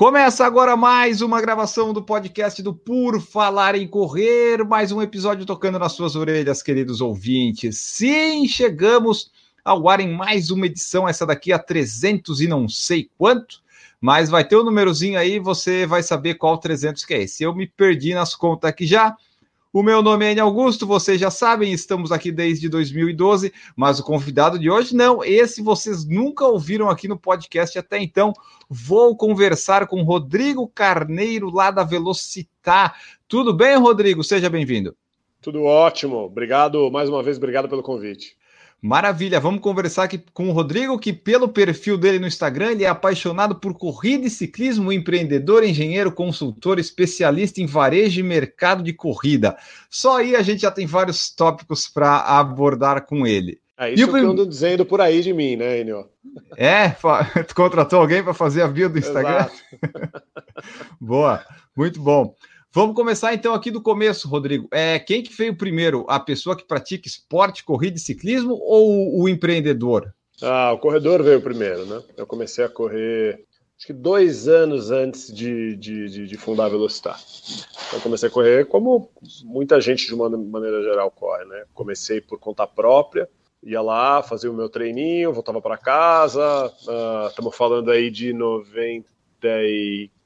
Começa agora mais uma gravação do podcast do Por Falar em Correr, mais um episódio tocando nas suas orelhas, queridos ouvintes. Sim, chegamos ao ar em mais uma edição, essa daqui a 300 e não sei quanto, mas vai ter o um númerozinho aí, você vai saber qual 300 que é esse. Eu me perdi nas contas aqui já, o meu nome é Enio Augusto, vocês já sabem, estamos aqui desde 2012, mas o convidado de hoje não, esse vocês nunca ouviram aqui no podcast até então. Vou conversar com Rodrigo Carneiro, lá da Velocitar. Tudo bem, Rodrigo? Seja bem-vindo. Tudo ótimo, obrigado mais uma vez, obrigado pelo convite. Maravilha, vamos conversar aqui com o Rodrigo, que pelo perfil dele no Instagram, ele é apaixonado por corrida e ciclismo, empreendedor, engenheiro, consultor, especialista em varejo e mercado de corrida. Só aí a gente já tem vários tópicos para abordar com ele. É isso e o... que eu ando dizendo por aí de mim, né, Enio? É? Tu contratou alguém para fazer a bio do Instagram? Boa, muito bom. Vamos começar então aqui do começo, Rodrigo. É, quem que veio primeiro? A pessoa que pratica esporte, corrida e ciclismo ou o empreendedor? Ah, o corredor veio primeiro, né? Eu comecei a correr acho que dois anos antes de, de, de, de fundar a Velocitar. Então comecei a correr como muita gente de uma maneira geral corre, né? Comecei por conta própria, ia lá, fazia o meu treininho, voltava para casa. Estamos uh, falando aí de 94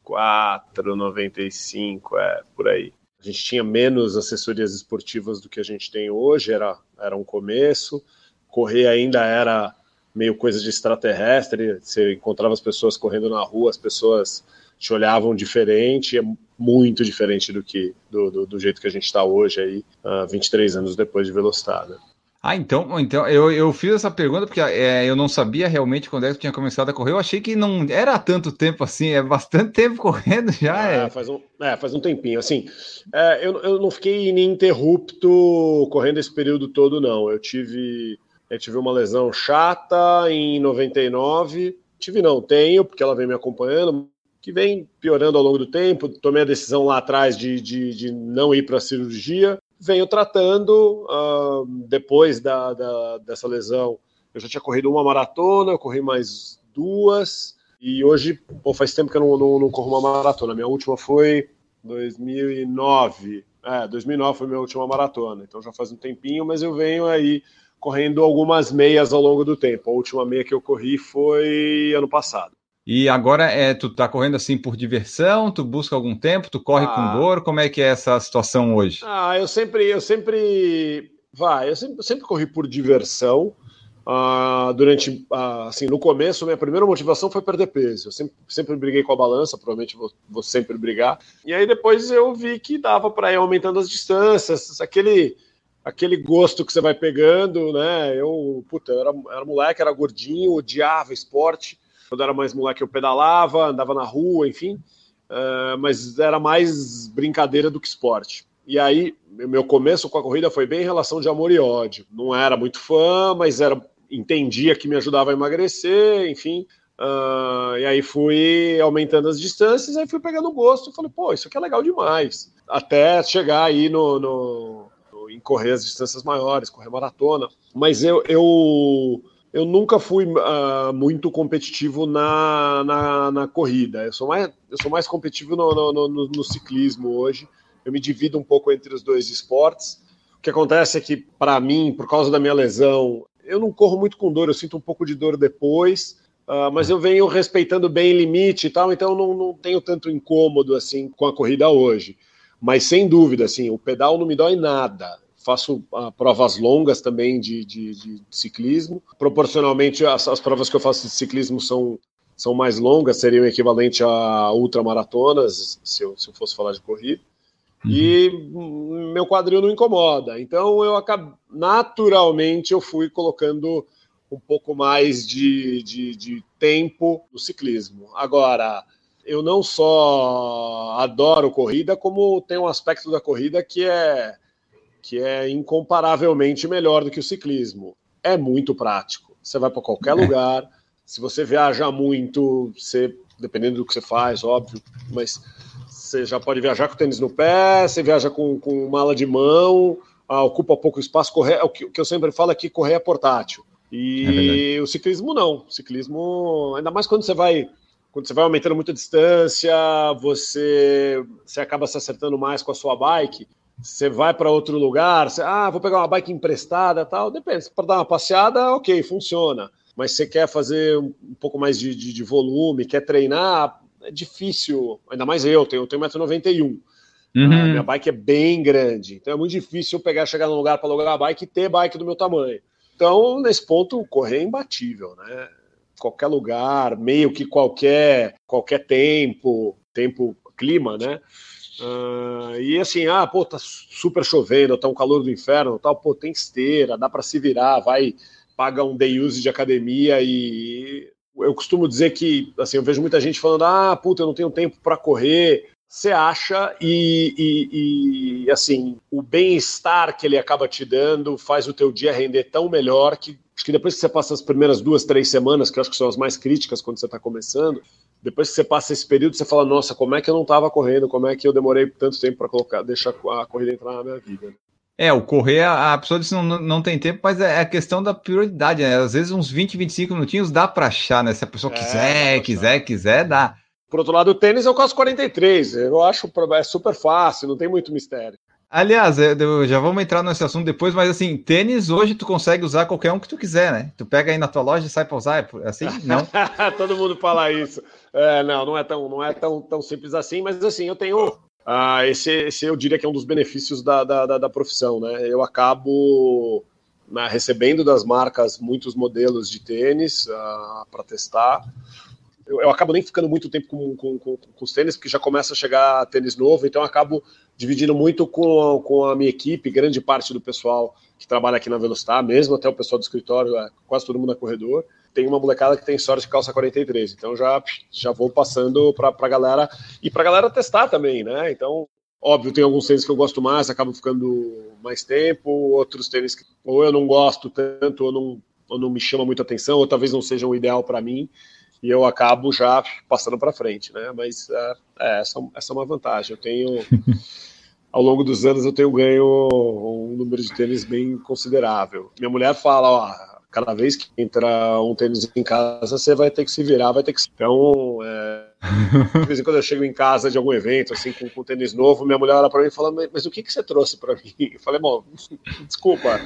94, 95, é, por aí. A gente tinha menos assessorias esportivas do que a gente tem hoje, era, era um começo. Correr ainda era meio coisa de extraterrestre, você encontrava as pessoas correndo na rua, as pessoas te olhavam diferente, é muito diferente do que do, do, do jeito que a gente está hoje aí, uh, ah, 23 anos depois de Velocidade. Né? Ah, então, então eu, eu fiz essa pergunta porque é, eu não sabia realmente quando é que tinha começado a correr. Eu achei que não era tanto tempo assim, é bastante tempo correndo já. É, é. Faz, um, é faz um tempinho. Assim, é, eu, eu não fiquei ininterrupto correndo esse período todo, não. Eu tive, eu tive uma lesão chata em 99. Tive, não, tenho, porque ela vem me acompanhando, que vem piorando ao longo do tempo. Tomei a decisão lá atrás de, de, de não ir para a cirurgia venho tratando uh, depois da, da, dessa lesão. Eu já tinha corrido uma maratona, eu corri mais duas, e hoje, pô, faz tempo que eu não, não, não corro uma maratona. Minha última foi 2009. É, 2009 foi minha última maratona, então já faz um tempinho, mas eu venho aí correndo algumas meias ao longo do tempo. A última meia que eu corri foi ano passado. E agora é, tu tá correndo assim por diversão, tu busca algum tempo, tu corre ah. com dor, como é que é essa situação hoje? Ah, eu sempre, eu sempre, vai, eu sempre, sempre corri por diversão. Uh, durante, uh, assim, no começo, minha primeira motivação foi perder peso. Eu sempre, sempre briguei com a balança, provavelmente vou, vou sempre brigar. E aí depois eu vi que dava para ir aumentando as distâncias, aquele, aquele gosto que você vai pegando, né? Eu, puta, eu era, era moleque, era gordinho, odiava esporte. Quando era mais moleque, eu pedalava, andava na rua, enfim, uh, mas era mais brincadeira do que esporte. E aí, meu começo com a corrida foi bem em relação de amor e ódio. Não era muito fã, mas era entendia que me ajudava a emagrecer, enfim. Uh, e aí fui aumentando as distâncias, aí fui pegando gosto e falei, pô, isso aqui é legal demais. Até chegar aí no, no, no em correr as distâncias maiores, correr maratona. Mas eu, eu eu nunca fui uh, muito competitivo na, na, na, corrida. Eu sou mais, eu sou mais competitivo no, no, no, no, ciclismo hoje. Eu me divido um pouco entre os dois esportes. O que acontece é que, para mim, por causa da minha lesão, eu não corro muito com dor, eu sinto um pouco de dor depois. Uh, mas eu venho respeitando bem o limite e tal, então não, não tenho tanto incômodo assim com a corrida hoje. Mas sem dúvida, assim, o pedal não me dói nada faço uh, provas longas também de, de, de ciclismo. Proporcionalmente, as, as, provas que eu faço de ciclismo são, são mais longas, seriam equivalente a ultramaratonas, se eu, se eu fosse falar de corrida. Uhum. E meu quadril não incomoda. Então, eu acabo, naturalmente, eu fui colocando um pouco mais de, de, de tempo no ciclismo. Agora, eu não só adoro corrida, como tem um aspecto da corrida que é que é incomparavelmente melhor do que o ciclismo. é muito prático. Você vai para qualquer é. lugar. Se você viaja muito, você, dependendo do que você faz, óbvio, mas você já pode viajar com tênis no pé, você viaja com, com mala de mão, ah, ocupa pouco espaço. Correr, o, que, o que eu sempre falo aqui, correr é portátil. E é o ciclismo não. O ciclismo, ainda mais quando você vai quando você vai aumentando muito a distância, você, você acaba se acertando mais com a sua bike. Você vai para outro lugar, você, ah, vou pegar uma bike emprestada tal. Depende, para dar uma passeada, ok, funciona. Mas você quer fazer um, um pouco mais de, de, de, volume, quer treinar, é difícil. Ainda mais eu, tenho, eu tenho 1,91m. Uhum. Ah, minha bike é bem grande, então é muito difícil eu pegar, chegar num lugar para alugar a bike e ter bike do meu tamanho. Então, nesse ponto, correr é imbatível, né? qualquer lugar, meio que qualquer qualquer tempo, tempo, clima, né? Uh, e assim, ah, pô, tá super chovendo, tá um calor do inferno, tal, pô, tem esteira, dá para se virar, vai, paga um day use de academia e eu costumo dizer que, assim, eu vejo muita gente falando, ah, puta, eu não tenho tempo para correr, você acha e, e, e, assim o bem-estar que ele acaba te dando faz o teu dia render tão melhor que acho que depois que você passa as primeiras duas três semanas que eu acho que são as mais críticas quando você está começando depois que você passa esse período você fala nossa como é que eu não estava correndo como é que eu demorei tanto tempo para colocar deixar a corrida entrar na minha vida é, o correr, a pessoa disse não, não tem tempo, mas é a questão da prioridade, né? Às vezes uns 20, 25 minutinhos dá para achar, né? Se a pessoa é, quiser, quiser, quiser, dá. Por outro lado, o tênis eu quase 43. Eu acho é super fácil, não tem muito mistério. Aliás, já vamos entrar nesse assunto depois, mas assim, tênis hoje tu consegue usar qualquer um que tu quiser, né? Tu pega aí na tua loja e sai para usar, é assim? Não? Todo mundo fala isso. É, não, não é tão, não é tão, tão simples assim, mas assim, eu tenho. Ah, esse, esse eu diria que é um dos benefícios da, da, da, da profissão, né? Eu acabo né, recebendo das marcas muitos modelos de tênis ah, para testar eu, eu, acabo nem ficando muito tempo com, com, com, com, os tênis, porque já começa a chegar tênis novo, então eu acabo dividindo muito com, com a minha equipe, grande parte do pessoal que trabalha aqui na Velocitar, mesmo até o pessoal do escritório, é, quase todo mundo é corredor. Tem uma molecada que tem sorte de calça 43, então já, já vou passando para a galera e para a galera testar também, né? Então, óbvio, tem alguns tênis que eu gosto mais, acabo ficando mais tempo, outros tênis que ou eu não gosto tanto, ou não, ou não me chama muita atenção, ou talvez não sejam o ideal para mim e eu acabo já passando para frente, né? Mas é, é, essa, essa é uma vantagem. Eu tenho, ao longo dos anos, eu tenho ganho um número de tênis bem considerável. Minha mulher fala, ó, cada vez que entra um tênis em casa, você vai ter que se virar, vai ter que. Então, é... de vez em quando eu chego em casa de algum evento, assim, com, com tênis novo, minha mulher olha para mim e fala, mas, mas o que, que você trouxe para mim? Eu falei, bom, desculpa,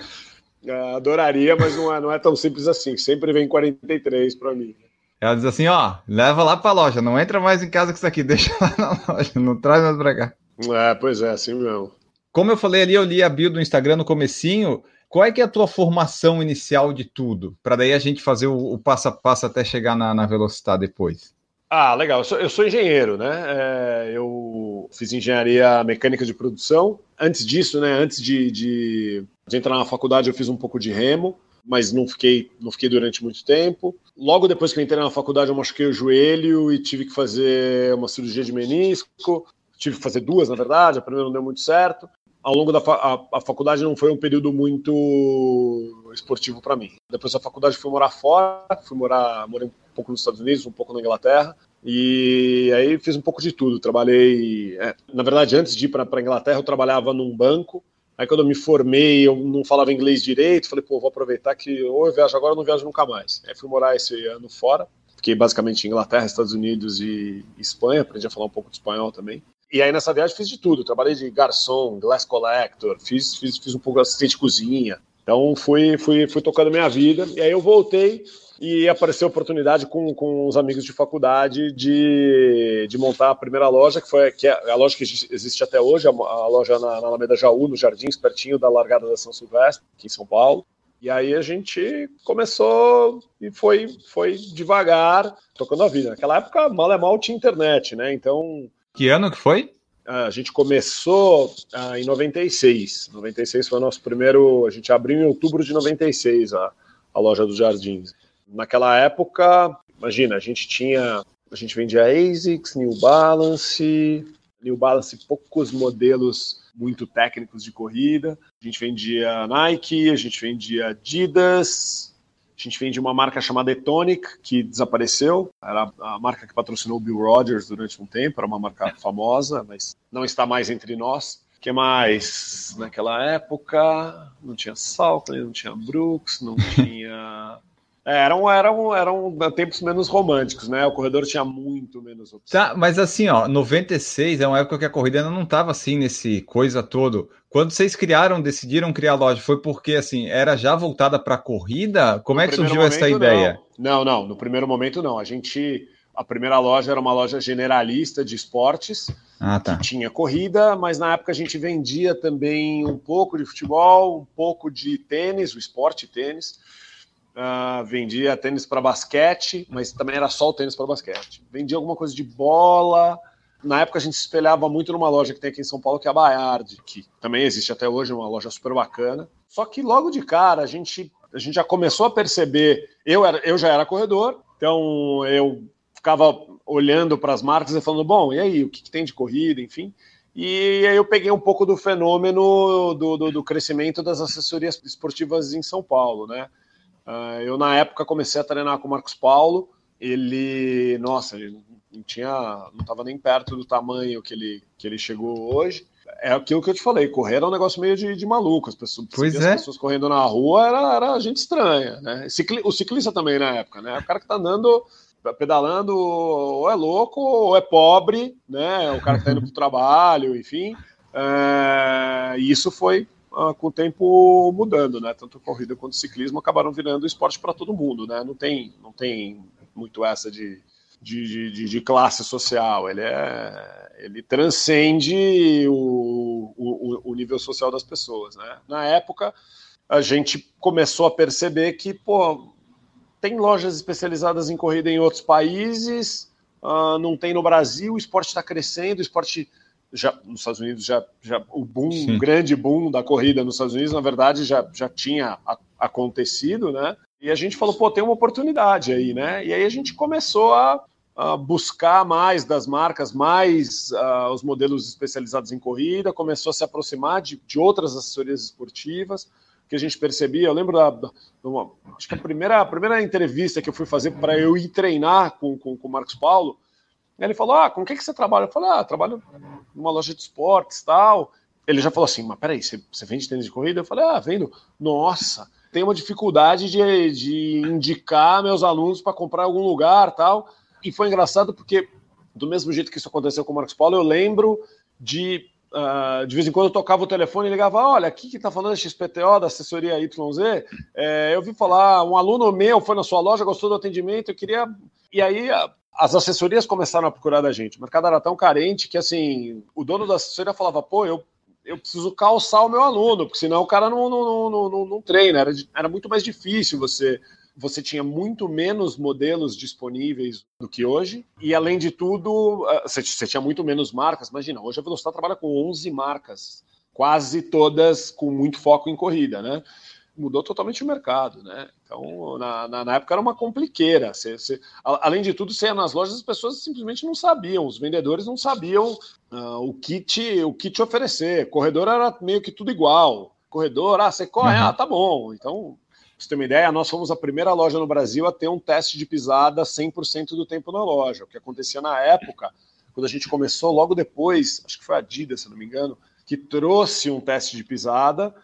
é, adoraria, mas não é, não é tão simples assim. Sempre vem 43 para mim. Ela diz assim, ó, leva lá pra loja, não entra mais em casa com isso aqui, deixa lá na loja, não traz mais pra cá. É, pois é, assim mesmo. Como eu falei ali, eu li a bio do Instagram no comecinho, qual é que é a tua formação inicial de tudo? Para daí a gente fazer o, o, passo a passo até chegar na, na velocidade depois. Ah, legal. Eu sou, eu sou engenheiro, né? É, eu fiz engenharia mecânica de produção. Antes disso, né? Antes de, de, de entrar na faculdade, eu fiz um pouco de remo mas não fiquei, não fiquei durante muito tempo. Logo depois que eu entrei na faculdade, eu machuquei o joelho e tive que fazer uma cirurgia de menisco. Tive que fazer duas, na verdade, a primeira não deu muito certo. Ao longo da fa a, a faculdade não foi um período muito esportivo para mim. Depois da faculdade fui morar fora, fui morar, morei um pouco nos Estados Unidos, um pouco na Inglaterra. E aí fiz um pouco de tudo. Trabalhei, é, na verdade, antes de ir para a Inglaterra, eu trabalhava num banco Aí quando eu me formei, eu não falava inglês direito, falei, pô, vou aproveitar que ou eu viajo agora ou não viajo nunca mais. Aí fui morar esse ano fora, fiquei basicamente em Inglaterra, Estados Unidos e Espanha, aprendi a falar um pouco de espanhol também. E aí nessa viagem fiz de tudo, trabalhei de garçom, glass collector, fiz, fiz, fiz um pouco de assistente de cozinha. Então fui, fui, fui tocando minha vida, e aí eu voltei e apareceu a oportunidade com, com os amigos de faculdade de, de montar a primeira loja, que foi que é a loja que existe até hoje, a, a loja na, na Alameda Jaú, nos Jardins, pertinho da largada da São Silvestre, aqui em São Paulo. E aí a gente começou e foi, foi devagar, tocando a vida. Naquela época, mal é mal, tinha internet, né? Então. Que ano que foi? A gente começou ah, em 96. 96 foi o nosso primeiro. A gente abriu em outubro de 96 a, a loja dos Jardins. Naquela época, imagina, a gente tinha, a gente vendia ASICS, New Balance, New Balance poucos modelos muito técnicos de corrida. A gente vendia Nike, a gente vendia Adidas, a gente vendia uma marca chamada Etonic, que desapareceu. Era a marca que patrocinou Bill Rogers durante um tempo, era uma marca famosa, mas não está mais entre nós. O que mais? Naquela época não tinha Salkley, não tinha Brooks, não tinha eram, eram, eram tempos menos românticos, né? O corredor tinha muito menos opções. Tá, mas assim, ó, 96 é uma época que a corrida ainda não estava assim nesse coisa todo. Quando vocês criaram, decidiram criar a loja, foi porque assim, era já voltada para a corrida? Como no é que surgiu momento, essa ideia? Não. não, não, no primeiro momento não. A gente a primeira loja era uma loja generalista de esportes, ah, tá. que tinha corrida, mas na época a gente vendia também um pouco de futebol, um pouco de tênis, o esporte tênis. Uh, vendia tênis para basquete, mas também era só o tênis para basquete. Vendia alguma coisa de bola. Na época a gente se espelhava muito numa loja que tem aqui em São Paulo, que é a Bayard, que também existe até hoje, uma loja super bacana. Só que logo de cara a gente, a gente já começou a perceber. Eu, era, eu já era corredor, então eu ficava olhando para as marcas e falando: bom, e aí, o que, que tem de corrida, enfim. E aí eu peguei um pouco do fenômeno do, do, do crescimento das assessorias esportivas em São Paulo, né? Uh, eu, na época, comecei a treinar com o Marcos Paulo. Ele, nossa, ele não tinha, não estava nem perto do tamanho que ele, que ele chegou hoje. É aquilo que eu te falei, correr era um negócio meio de, de maluco. As pessoas, pois é. as pessoas correndo na rua era, era gente estranha, né? O ciclista também na época, né? O cara que tá andando, pedalando, ou é louco, ou é pobre, né? O cara que tá indo pro trabalho, enfim. É, isso foi uh, com o tempo mudando, né? Tanto corrida quanto ciclismo acabaram virando esporte para todo mundo, né? Não tem, não tem muito essa de, de, de, de classe social. Ele é, ele transcende o, o, o nível social das pessoas, né? Na época a gente começou a perceber que, pô, tem lojas especializadas em corrida em outros países, uh, não tem no Brasil, o esporte está crescendo, o esporte já nos Estados Unidos já, já o boom, Sim. o grande boom da corrida nos Estados Unidos, na verdade, já, já tinha a, acontecido, né? E a gente falou, pô, tem uma oportunidade aí, né? E aí a gente começou a, a buscar mais das marcas, mais uh, os modelos especializados em corrida, começou a se aproximar de, de outras assessorias esportivas, que a gente percebia. Eu lembro da, da uma, acho que a primeira, a primeira entrevista que eu fui fazer para eu ir treinar com, com, com o Marcos Paulo ele falou: Ah, com o que, que você trabalha? Eu falei: Ah, trabalho numa loja de esportes tal. Ele já falou assim: Mas peraí, você, você vende tênis de corrida? Eu falei: Ah, vendo. Nossa, tem uma dificuldade de, de indicar meus alunos para comprar em algum lugar tal. E foi engraçado porque, do mesmo jeito que isso aconteceu com o Marcos Paulo, eu lembro de. Uh, de vez em quando eu tocava o telefone e ligava: Olha, aqui que está falando XPTO da assessoria YZ. É, eu vi falar, um aluno meu foi na sua loja, gostou do atendimento, eu queria. E aí as assessorias começaram a procurar da gente. O mercado era tão carente que, assim, o dono da assessoria falava, pô, eu, eu preciso calçar o meu aluno, porque senão o cara não, não, não, não, não treina. Era, era muito mais difícil você você tinha muito menos modelos disponíveis do que hoje, e além de tudo, ah, você, tinha muito menos marcas. Imagina, hoje a Velocidade trabalha com 11 marcas, quase todas com muito foco em corrida, né? mudou totalmente o mercado, né? Então, na, na, na época era uma compliqueira. Você, você, além de tudo, você ia nas lojas, as pessoas simplesmente não sabiam, os vendedores não sabiam uh, o que te, o que te oferecer. Corredor era meio que tudo igual. Corredor, ah, você corre, uhum. ah, tá bom. Então, pra você ter uma ideia, nós fomos a primeira loja no Brasil a ter um teste de pisada 100% do tempo na loja. O que acontecia na época, quando a gente começou, logo depois, acho que foi a Adidas, se não me engano, que trouxe um teste de pisada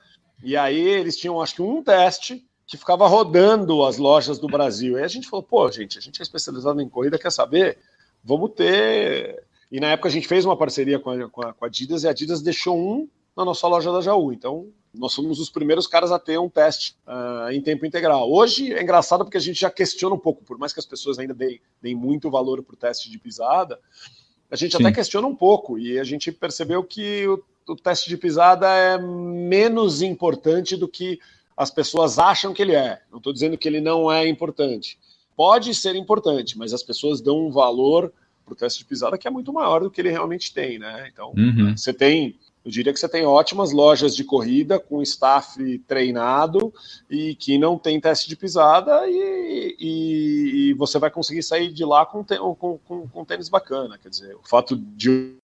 e aí eles tinham, acho que, um teste que ficava rodando as lojas do Brasil. E a gente falou, pô, gente, a gente é especializado em corrida, quer saber? Vamos ter. E na época a gente fez uma parceria com a, com a, com a Adidas e a Adidas deixou um na nossa loja da Jaú. Então, nós fomos os primeiros caras a ter um teste uh, em tempo integral. Hoje é engraçado porque a gente já questiona um pouco, por mais que as pessoas ainda deem, deem muito valor para o teste de pisada, a gente Sim. até questiona um pouco. E a gente percebeu que o o teste de pisada é menos importante do que as pessoas acham que ele é. Não estou dizendo que ele não é importante. Pode ser importante, mas as pessoas dão um valor para o teste de pisada que é muito maior do que ele realmente tem, né? Então, uhum. você tem, eu diria que você tem ótimas lojas de corrida com staff treinado e que não tem teste de pisada e, e, e você vai conseguir sair de lá com, com, com, com tênis bacana. Quer dizer, o fato de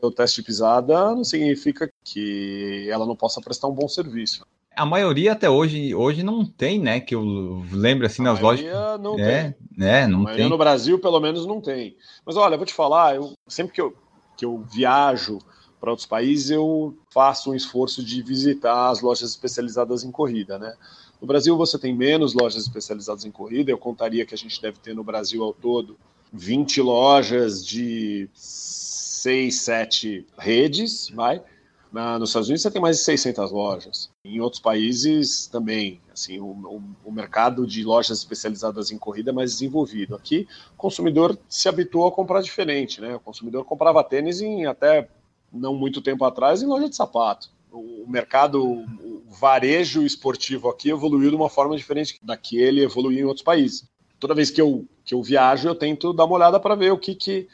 o teste de pisada não significa que ela não possa prestar um bom serviço. A maioria até hoje, hoje não tem, né? Que eu lembro assim a nas lojas. Não é, tem. Né, não a tem. No Brasil, pelo menos, não tem. Mas olha, eu vou te falar, eu, sempre que eu, que eu viajo para outros países, eu faço um esforço de visitar as lojas especializadas em corrida, né? No Brasil você tem menos lojas especializadas em corrida, eu contaria que a gente deve ter no Brasil ao todo 20 lojas de 6, 7 redes, vai. Na, nos Estados Unidos você tem mais de 600 lojas. Em outros países também, assim, o, o, o, mercado de lojas especializadas em corrida é mais desenvolvido. Aqui, o consumidor se habituou a comprar diferente, né? O consumidor comprava tênis em até não muito tempo atrás em loja de sapato. O mercado, o varejo esportivo aqui evoluiu de uma forma diferente da que ele evoluiu em outros países. Toda vez que eu, que eu viajo, eu tento dar uma olhada para ver o que, que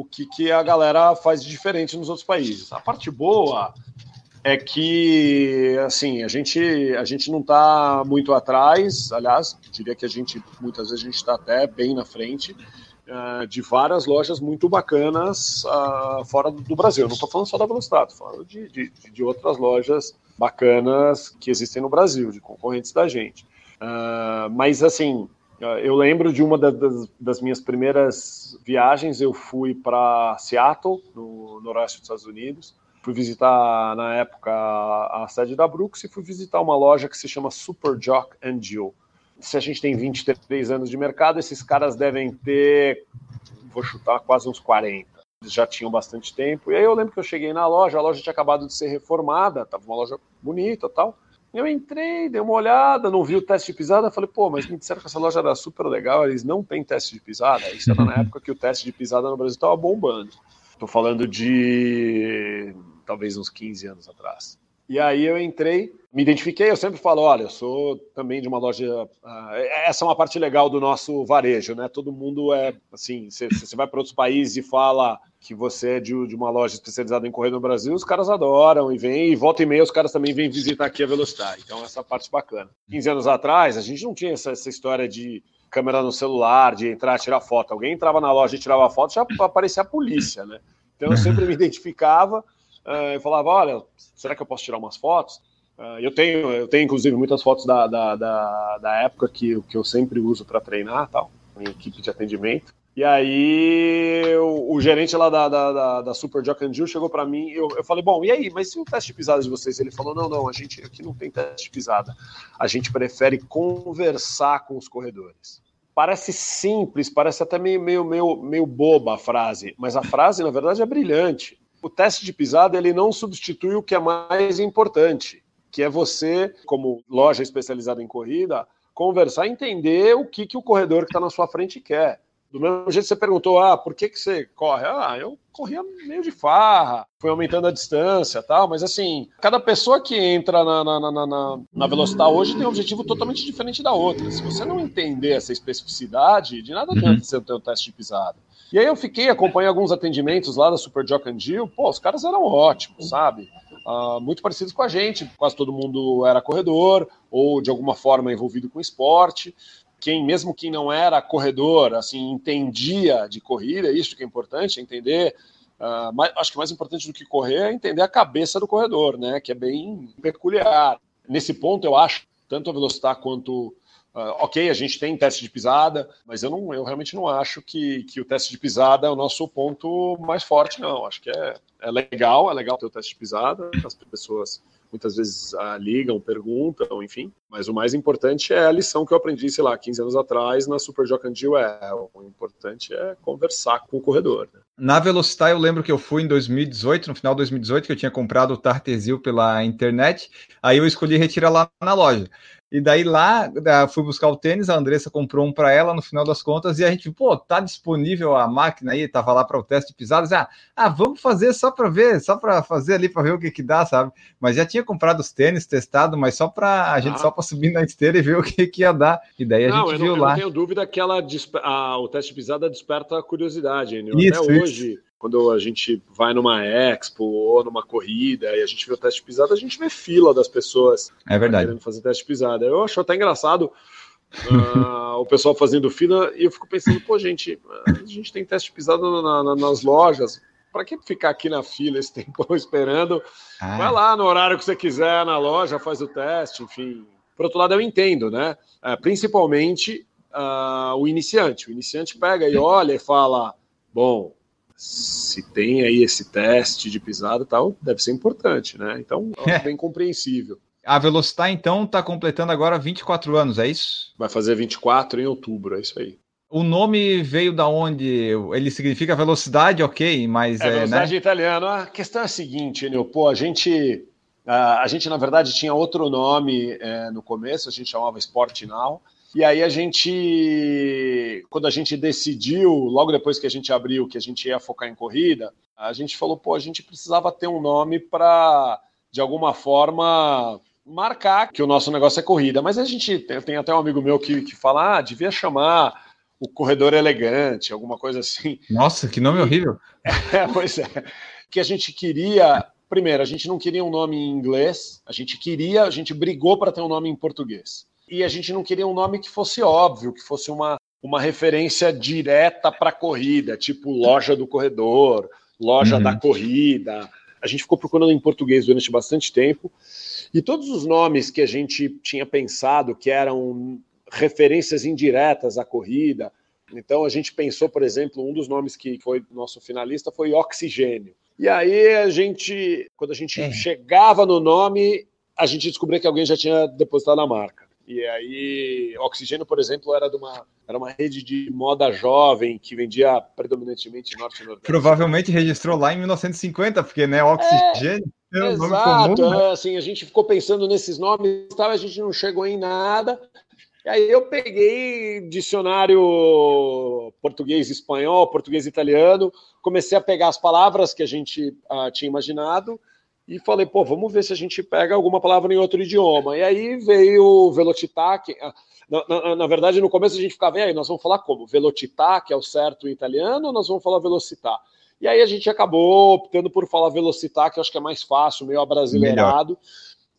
o que, que a galera faz de diferente nos outros países. A parte boa é que assim a gente a gente não está muito atrás. Aliás diria que a gente muitas vezes a gente está até bem na frente uh, de várias lojas muito bacanas uh, fora do Brasil. Não estou falando só da Velostato falando de, de, de, outras lojas bacanas que existem no Brasil de concorrentes da gente. Uh, mas assim eu lembro de uma das, das, minhas primeiras viagens, eu fui para Seattle, no noroeste dos Estados Unidos. Fui visitar, na época, a, sede da Brooks e fui visitar uma loja que se chama Super Jock and Jill. Se a gente tem 23 anos de mercado, esses caras devem ter, vou chutar, quase uns 40. Eles já tinham bastante tempo. E aí eu lembro que eu cheguei na loja, a loja tinha acabado de ser reformada, estava uma loja bonita tal. Eu entrei, dei uma olhada, não vi o teste de pisada, falei, pô, mas me disseram que essa loja era super legal, eles não têm teste de pisada. Isso era na época que o teste de pisada no Brasil estava bombando. Estou falando de talvez uns 15 anos atrás. E aí eu entrei, me identifiquei, eu sempre falo, olha, eu sou também de uma loja. Uh, essa é uma parte legal do nosso varejo, né? Todo mundo é assim, você vai para outros países e fala que você é de, uma loja especializada em correr no Brasil, os caras adoram e vêm, e volta e meia os caras também vêm visitar aqui a Velocidade. Então, essa parte bacana. 15 anos atrás, a gente não tinha essa, essa história de câmera no celular, de entrar tirar foto. Alguém entrava na loja e tirava foto, já aparecia a polícia, né? Então, eu sempre me identificava uh, e falava, olha, será que eu posso tirar umas fotos? Uh, eu tenho, eu tenho inclusive muitas fotos da, da, da, da época que, que eu sempre uso para treinar, tal, em equipe de atendimento. E aí o, o gerente lá da, da, da, da Super Jock and Jill chegou para mim eu, eu falei, bom, e aí, mas e o teste de pisada de vocês? Ele falou, não, não, a gente aqui não tem teste de pisada. A gente prefere conversar com os corredores. Parece simples, parece até meio, meio, meio, meio boba a frase, mas a frase, na verdade, é brilhante o teste de pisada ele não substitui o que é mais importante, que é você, como loja especializada em corrida, conversar e entender o que, que o corredor que está na sua frente quer. Do mesmo jeito que você perguntou, ah, por que, que você corre? Ah, eu corria meio de farra, fui aumentando a distância tal, mas assim, cada pessoa que entra na, na, na, na, na velocidade hoje tem um objetivo totalmente diferente da outra. Se você não entender essa especificidade, de nada adianta uhum. você ter um teste de pisada. E aí eu fiquei, acompanhei alguns atendimentos lá da Super Jock and Jill, pô, os caras eram ótimos, sabe? Uh, muito parecidos com a gente, quase todo mundo era corredor ou de alguma forma envolvido com esporte. Quem, mesmo quem não era corredor, assim, entendia de corrida, é isso que é importante, entender Uh, acho que mais importante do que correr é entender a cabeça do corredor, né? Que é bem peculiar. Nesse ponto, eu acho, tanto a velocidade quanto Uh, ok, a gente tem teste de pisada, mas eu, não, eu realmente não acho que, que o teste de pisada é o nosso ponto mais forte, não. Acho que é, é legal, é legal ter o teste de pisada, as pessoas muitas vezes uh, ligam, perguntam, enfim, mas o mais importante é a lição que eu aprendi, sei lá, 15 anos atrás na Super Jocandil é o importante é conversar com o corredor. Né? Na Velocitar eu lembro que eu fui em 2018, no final de 2018, que eu tinha comprado o Tartesil pela internet, aí eu escolhi retirar lá na loja. E daí lá, fui buscar o tênis, a Andressa comprou um para ela no final das contas, e a gente, pô, tá disponível a máquina aí, tava lá para o teste de pisadas, ah, ah, vamos fazer só para ver, só para fazer ali para ver o que que dá, sabe? Mas já tinha comprado os tênis, testado, mas só para a gente ah. só para subir na esteira e ver o que que ia dar. E daí a não, gente viu não, lá. Eu não tenho dúvida que ela a, o teste de pisada desperta a curiosidade, Isso, Até isso. hoje quando a gente vai numa expo ou numa corrida e a gente vê o teste pisada, a gente vê fila das pessoas é verdade. querendo fazer teste pisada. Eu acho até engraçado uh, o pessoal fazendo fila e eu fico pensando, pô, gente, a gente tem teste pisada na, na, nas lojas, para que ficar aqui na fila esse tempo esperando? Ah. Vai lá no horário que você quiser na loja, faz o teste, enfim. Por outro lado, eu entendo, né? É, principalmente uh, o iniciante. O iniciante pega e olha e fala: bom, se tem aí esse teste de pisada tal, deve ser importante, né? Então, é bem compreensível. A Velocitar, então, está completando agora 24 anos, é isso? Vai fazer 24 em outubro, é isso aí. O nome veio da onde? Ele significa velocidade, ok, mas é, é velocidade né? italiana. A questão é a seguinte, Enio, pô, a gente, a, a gente na verdade tinha outro nome é, no começo, a gente chamava Sport Now. E aí a gente, quando a gente decidiu, logo depois que a gente abriu que a gente ia focar em corrida, a gente falou, pô, a gente precisava ter um nome para, de alguma forma, marcar que o nosso negócio é corrida. Mas a gente tem, tem até um amigo meu que, que fala, ah, devia chamar o corredor elegante, alguma coisa assim. Nossa, que nome horrível. É, pois é. Que a gente queria. Primeiro, a gente não queria um nome em inglês, a gente queria, a gente brigou para ter um nome em português. E a gente não queria um nome que fosse óbvio, que fosse uma, uma referência direta para a corrida, tipo loja do corredor, loja uhum. da corrida. A gente ficou procurando em português durante bastante tempo. E todos os nomes que a gente tinha pensado que eram referências indiretas à corrida. Então a gente pensou, por exemplo, um dos nomes que foi nosso finalista foi Oxigênio. E aí a gente, quando a gente é. chegava no nome, a gente descobria que alguém já tinha depositado a marca. E aí, Oxigênio, por exemplo, era de uma, era uma rede de moda jovem que vendia predominantemente norte e nordeste. Provavelmente registrou lá em 1950, porque né, Oxigênio é, é um exato, comum, né? é, assim, a gente ficou pensando nesses nomes, tal, a gente não chegou em nada. E aí eu peguei dicionário português espanhol, português italiano, comecei a pegar as palavras que a gente uh, tinha imaginado e falei, pô, vamos ver se a gente pega alguma palavra em outro idioma. E aí veio o Velocitar, que, uh, na, na, na, verdade no começo a gente ficava, e aí, nós vamos falar como? Velocitar, que é o certo em italiano, ou nós vamos falar Velocitar? E aí a gente acabou optando por falar Velocitar, que eu acho que é mais fácil, meio abrasileirado.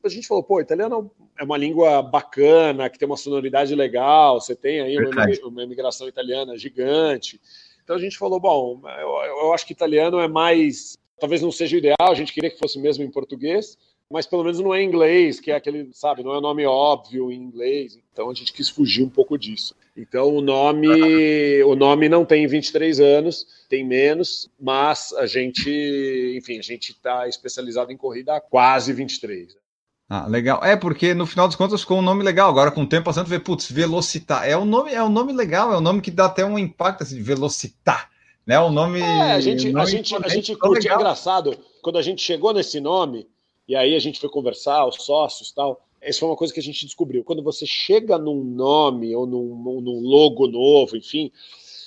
A gente falou, pô, italiano é uma língua bacana, que tem uma sonoridade legal, você tem aí uma, uma imigração italiana gigante. Então a gente falou, bom, eu, eu acho que italiano é mais, talvez não seja o ideal, a gente queria que fosse mesmo em português, mas pelo menos não é em inglês, que é aquele, sabe, não é nome óbvio em inglês. Então a gente quis fugir um pouco disso. Então o nome, o nome não tem 23 anos, tem menos, mas a gente, enfim, a gente está especializado em corrida há quase 23. Ah, legal. É, porque no final das contas ficou um nome legal. Agora, com o tempo passando, vê, putz, Velocitar. É um nome, é um nome legal, é um nome que dá até um impacto assim, Velocitar. Né? O nome. É, a gente, a gente, a gente curte. É engraçado, quando a gente chegou nesse nome, e aí a gente foi conversar, os sócios tal. Essa foi uma coisa que a gente descobriu. Quando você chega num nome ou num, num logo novo, enfim,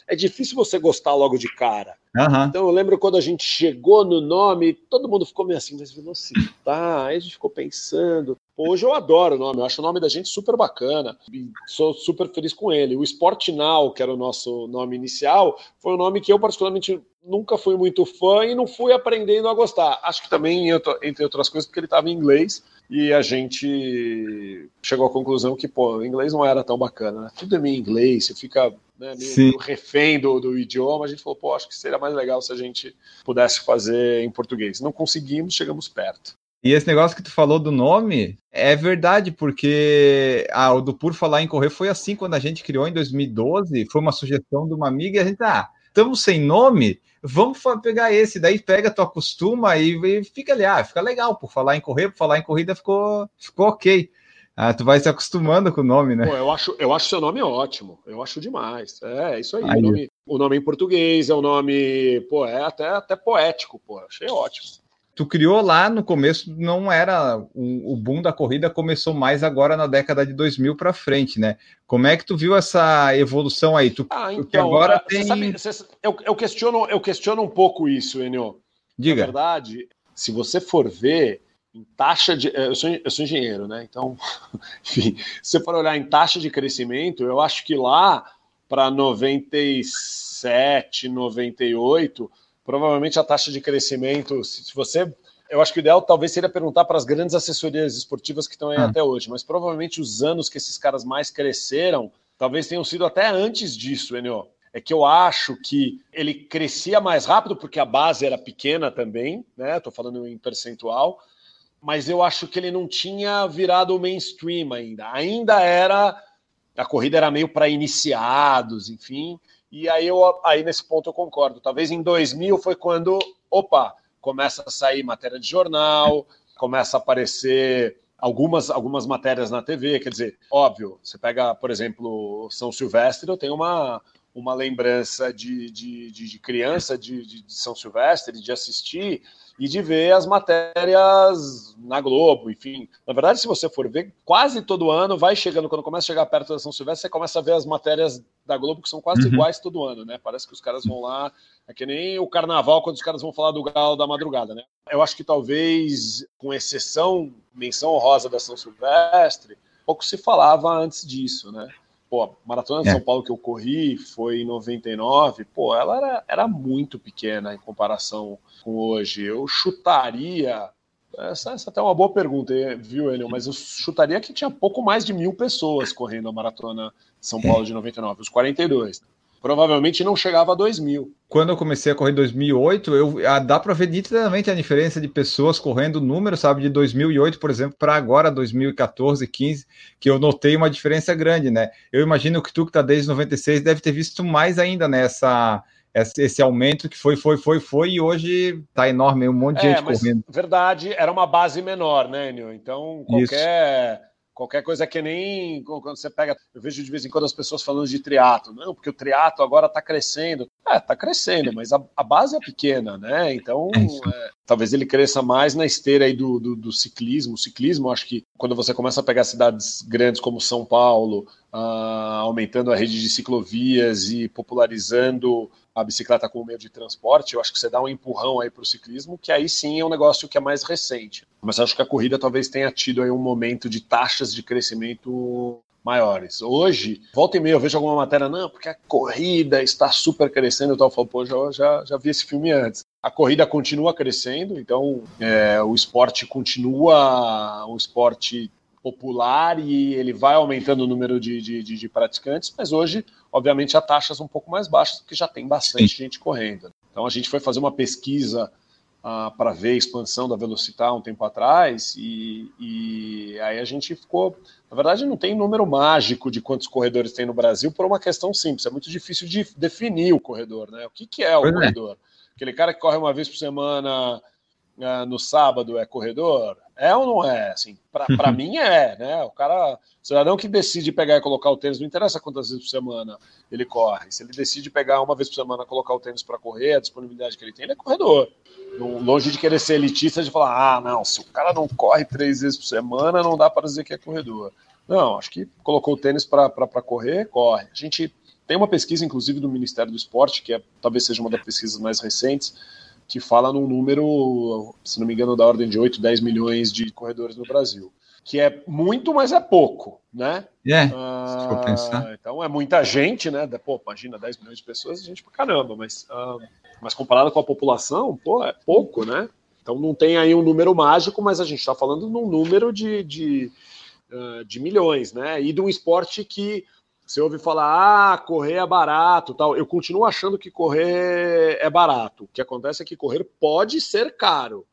é difícil você gostar logo de cara. Uhum. Então eu lembro quando a gente chegou no nome, todo mundo ficou meio assim, mas Velocitar, aí a gente ficou pensando. Hoje eu adoro o nome, eu acho o nome da gente super bacana, sou super feliz com ele. O Sport Now, que era o nosso nome inicial, foi um nome que eu particularmente nunca fui muito fã e não fui aprendendo a gostar. Acho que também, entre outras coisas, porque ele estava em inglês e a gente chegou à conclusão que, pô, o inglês não era tão bacana, né? Tudo é meio inglês, você fica né, meio refém do, do, idioma. A gente falou, pô, acho que seria mais legal se a gente pudesse fazer em português. Não conseguimos, chegamos perto. E esse negócio que tu falou do nome é verdade, porque ah, o do Por Falar em Correr foi assim quando a gente criou em 2012. Foi uma sugestão de uma amiga e a gente, ah, estamos sem nome, vamos pegar esse, daí pega, tu acostuma e, e fica ali, ah, fica legal, por falar em correr, por falar em corrida ficou, ficou ok. Ah, tu vai se acostumando com o nome, né? Pô, eu acho, eu acho seu nome ótimo. Eu acho demais. É, é isso aí. aí. O, nome, o nome em português é um nome, pô, é até, até poético, pô. Achei ótimo tu criou lá no começo, não era o, o, boom da corrida começou mais agora na década de 2000 para frente, né? Como é que tu viu essa evolução aí? Tu, ah, então, agora é, tem... Sabe, eu, eu, questiono, eu questiono um pouco isso, Enio. Diga. Na verdade, se você for ver em taxa de. Eu sou, eu sou engenheiro, né? Então, enfim, se você for olhar em taxa de crescimento, eu acho que lá para 97, 98 provavelmente a taxa de crescimento, se você. Eu acho que o ideal talvez seria perguntar para as grandes assessorias esportivas que estão aí ah. até hoje, mas provavelmente os anos que esses caras mais cresceram talvez tenham sido até antes disso, Enio. é que eu acho que ele crescia mais rápido porque a base era pequena também, né? Estou falando em percentual, mas eu acho que ele não tinha virado o mainstream ainda. Ainda era a corrida era meio para iniciados, enfim. E aí eu aí nesse ponto eu concordo. Talvez em 2000 foi quando, opa, começa a sair matéria de jornal, começa a aparecer algumas, algumas matérias na TV, quer dizer, óbvio, você pega, por exemplo, São Silvestre, eu tenho uma, uma lembrança de, de, de, de criança de, de, São Silvestre, de assistir e de ver as matérias na Globo, enfim. Na verdade, se você for ver, quase todo ano vai chegando, quando começa a chegar perto da São Silvestre, você começa a ver as matérias da Globo que são quase uhum. iguais todo ano, né? Parece que os caras vão lá, é que nem o carnaval quando os caras vão falar do galo da madrugada, né? Eu acho que talvez, com exceção, menção honrosa da São Silvestre, pouco se falava antes disso, né? Pô, a Maratona de é. São Paulo que eu corri foi em 99, pô, ela era, era muito pequena em comparação com hoje. Eu chutaria. Essa, essa é até é uma boa pergunta, viu, Enel? Mas eu chutaria que tinha pouco mais de mil pessoas correndo a Maratona de São Paulo de 99, os 42 provavelmente não chegava a 2 mil. Quando eu comecei a correr em 2008, eu, ah, dá para ver nitidamente a diferença de pessoas correndo, o número, sabe, de 2008, por exemplo, para agora, 2014, 15, que eu notei uma diferença grande, né? Eu imagino que tu que está desde 96 deve ter visto mais ainda nessa esse aumento que foi, foi, foi, foi, e hoje está enorme, um monte de é, gente correndo. Verdade, era uma base menor, né, Nil? Então, qualquer. Isso Qualquer coisa que nem quando você pega, eu vejo de vez em quando as pessoas falando de triatlo, não, porque o triatlo agora está crescendo. É, está crescendo, mas a, a, base é pequena, né? Então, é é, talvez ele cresça mais na esteira aí do, do, do, ciclismo. O ciclismo, acho que quando você começa a pegar cidades grandes como São Paulo, uh, aumentando a rede de ciclovias e popularizando a bicicleta como meio de transporte, eu acho que você dá um empurrão aí para o ciclismo, que aí sim é um negócio que é mais recente. Mas acho que a corrida talvez tenha tido aí um momento de taxas de crescimento maiores. Hoje, volta e meia, eu vejo alguma matéria, não, porque a corrida está super crescendo e tal. Eu falo, pô, já, já, já vi esse filme antes. A corrida continua crescendo, então é, o esporte continua um esporte popular e ele vai aumentando o número de, de, de, de praticantes, mas hoje, obviamente, a taxas um pouco mais baixas, porque já tem bastante Sim. gente correndo. Então a gente foi fazer uma pesquisa uh, para ver a expansão da Velocitar um tempo atrás, e, e, aí a gente ficou. Na verdade, não tem número mágico de quantos corredores tem no Brasil por uma questão simples. É muito difícil de definir o corredor, né? O que, que é o pois é. corredor? É. Aquele cara que corre uma vez por semana uh, no sábado é corredor? É ou não é? Assim, para uhum. mim é, né? O cara, o cidadão que decide pegar e colocar o tênis, não interessa quantas vezes por semana ele corre. Se ele decide pegar uma vez por semana colocar o tênis para correr, a disponibilidade que ele tem, ele é corredor. Longe de querer ser elitista de falar, ah, não, se o cara não corre três vezes por semana, não dá para dizer que é corredor. Não, acho que colocou o tênis para correr, corre. A gente tem uma pesquisa, inclusive, do Ministério do Esporte, que é, talvez seja uma das pesquisas mais recentes, que fala num número, se não me engano, da ordem de 8, 10 milhões de corredores no Brasil. Que é muito, mas é pouco, né? É, ah. Então é muita gente, né? Pô, imagina 10 milhões de pessoas, gente pra caramba, mas, ah, mas comparado com a população, pô, é pouco, né? Então não tem aí um número mágico, mas a gente está falando num número de, de, uh, de milhões, né? E de um esporte que você ouve falar, ah, correr é barato, tal. Eu continuo achando que correr é barato. O que acontece é que correr pode ser caro.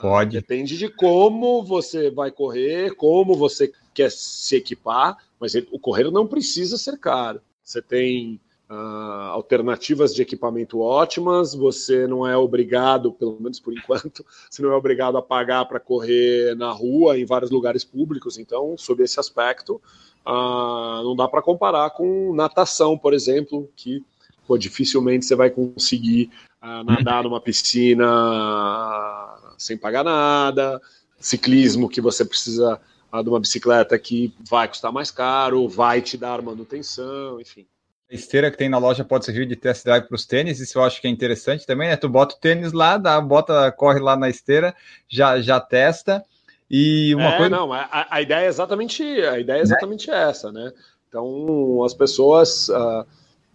Pode. Depende de como você vai correr, como você quer se equipar, mas o correr não precisa ser caro. Você tem uh, alternativas de equipamento ótimas, você não é obrigado, pelo menos por enquanto, você não é obrigado a pagar para correr na rua, em vários lugares públicos. Então, sob esse aspecto, ah, não dá para comparar com natação, por exemplo, que pô, dificilmente você vai conseguir ah, nadar numa piscina sem pagar nada, ciclismo que você precisa de uma bicicleta que vai custar mais caro, vai te dar manutenção, enfim. Esteira que tem na loja pode servir de test drive para os tênis, isso eu acho que é interessante também, né? Tu bota o tênis lá, dá, bota, corre lá na esteira, já, já testa, e uma é, coisa. Não, a, a, ideia é exatamente, a ideia é né? exatamente né? essa, né? Então, as pessoas. Uh,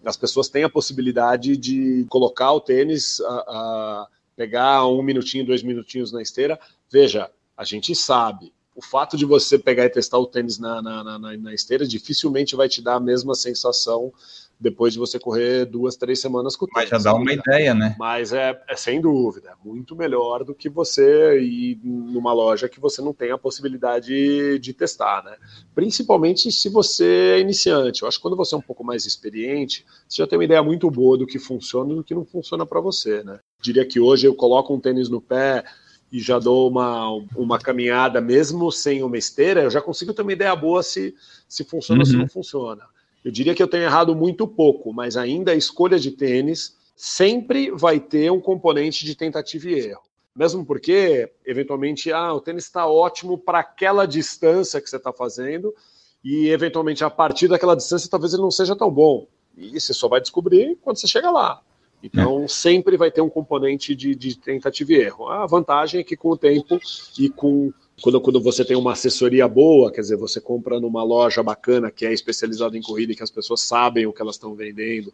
as pessoas têm a possibilidade de colocar o tênis, uh, uh, pegar um minutinho, dois minutinhos na esteira. Veja, a gente sabe, o fato de você pegar e testar o tênis na, na, na, na esteira dificilmente vai te dar a mesma sensação depois de você correr duas, três semanas com o tênis. Mas já dá uma ideia, né? Mas é, é, sem dúvida, é muito melhor do que você ir numa loja que você não tem a possibilidade de testar, né? Principalmente se você é iniciante. Eu acho que quando você é um pouco mais experiente, você já tem uma ideia muito boa do que funciona e do que não funciona para você, né? diria que hoje eu coloco um tênis no pé e já dou uma, uma caminhada, mesmo sem uma esteira, eu já consigo ter uma ideia boa se, se funciona uhum. ou se uhum. não funciona. Eu diria que eu tenho errado muito pouco, mas ainda a escolha de tênis sempre vai ter um componente de tentativa e erro. Mesmo porque, eventualmente, ah, o tênis está ótimo para aquela distância que você está fazendo, e eventualmente a partir daquela distância talvez ele não seja tão bom. E você só vai descobrir quando você chega lá. Então, é. sempre vai ter um componente de, de, tentativa e erro. A vantagem é que com o tempo e com quando, quando você tem uma assessoria boa, quer dizer, você compra numa loja bacana que é especializada em corrida e que as pessoas sabem o que elas estão vendendo,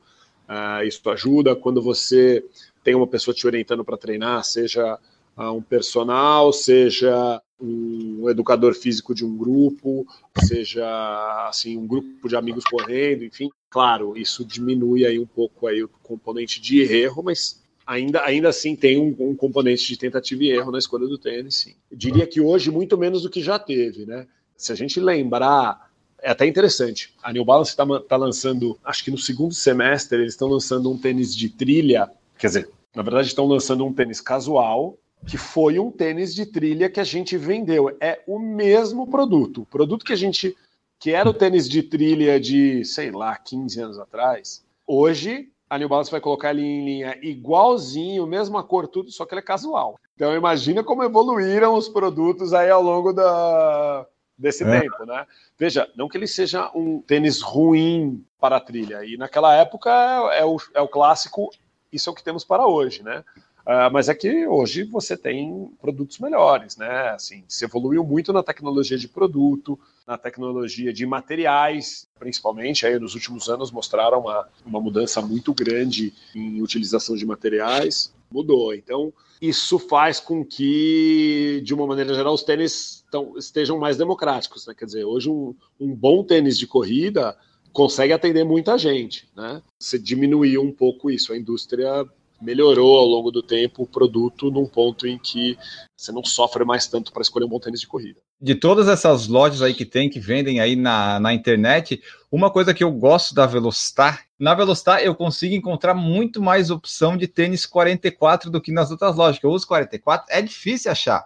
uh, isso ajuda. Quando você tem uma pessoa te orientando para treinar, seja uh, um personal, seja um educador físico de um grupo, seja assim um grupo de amigos correndo, enfim. Claro, isso diminui aí um pouco aí o componente de erro, mas ainda, ainda assim tem um, um, componente de tentativa e erro na escolha do tênis, sim. Diria que hoje muito menos do que já teve, né? Se a gente lembrar, é até interessante. A New Balance está tá lançando, acho que no segundo semestre, eles estão lançando um tênis de trilha, quer dizer, na verdade estão lançando um tênis casual, que foi um tênis de trilha que a gente vendeu. É o mesmo produto. O produto que a gente. que era o tênis de trilha de, sei lá, 15 anos atrás. Hoje, a New Balance vai colocar ele em linha igualzinho, mesma cor, tudo, só que ele é casual. Então, imagina como evoluíram os produtos aí ao longo da, desse é. tempo, né? Veja, não que ele seja um tênis ruim para a trilha. E naquela época é, é, o, é o clássico, isso é o que temos para hoje, né? Uh, mas é que hoje você tem produtos melhores, né? Assim, se evoluiu muito na tecnologia de produto, na tecnologia de materiais, principalmente aí nos últimos anos mostraram uma, uma mudança muito grande em utilização de materiais, mudou. Então, isso faz com que, de uma maneira geral, os tênis tão, estejam mais democráticos, né? Quer dizer, hoje um, um bom tênis de corrida consegue atender muita gente, né? Você diminuiu um pouco isso, a indústria melhorou ao longo do tempo o produto num ponto em que você não sofre mais tanto para escolher um bom tênis de corrida. De todas essas lojas aí que tem, que vendem aí na, na internet, uma coisa que eu gosto da Velocitar, na Velocitar eu consigo encontrar muito mais opção de tênis 44 do que nas outras lojas, que eu uso 44, é difícil achar.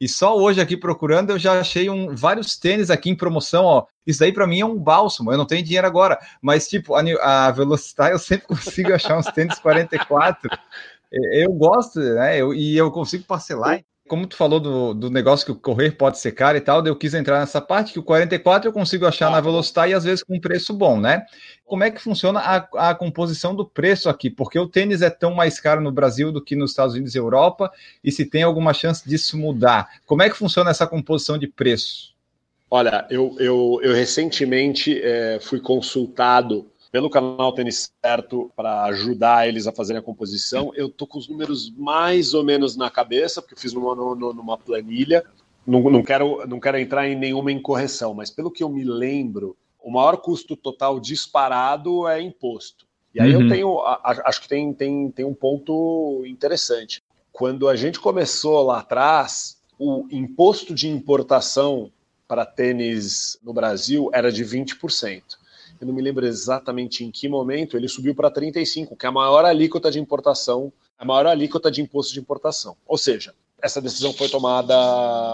E só hoje aqui procurando eu já achei um, vários tênis aqui em promoção, ó. Isso daí para mim é um bálsamo. Eu não tenho dinheiro agora, mas tipo, a, a eu sempre consigo achar uns tênis 44. Eu gosto, né? Eu, e eu consigo parcelar como tu falou do, do negócio que o correr pode ser caro e tal, eu quis entrar nessa parte que o 44 eu consigo achar na Velocitar e às vezes com preço bom, né? Como é que funciona a, a composição do preço aqui? Porque o tênis é tão mais caro no Brasil do que nos Estados Unidos e Europa, e se tem alguma chance disso mudar? Como é que funciona essa composição de preço? Olha, eu, eu, eu recentemente é, fui consultado pelo canal Tênis Certo para ajudar eles a fazerem a composição. Eu tô com os números mais ou menos na cabeça, porque eu fiz numa, numa planilha. Não, não, quero, não quero entrar em nenhuma incorreção, mas pelo que eu me lembro, o maior custo total disparado é imposto. E aí uhum. eu tenho, acho que tem, tem, tem um ponto interessante. Quando a gente começou lá atrás, o imposto de importação para tênis no Brasil era de 20% eu não me lembro exatamente em que momento, ele subiu para 35, que é a maior alíquota de importação, a maior alíquota de imposto de importação. Ou seja, essa decisão foi tomada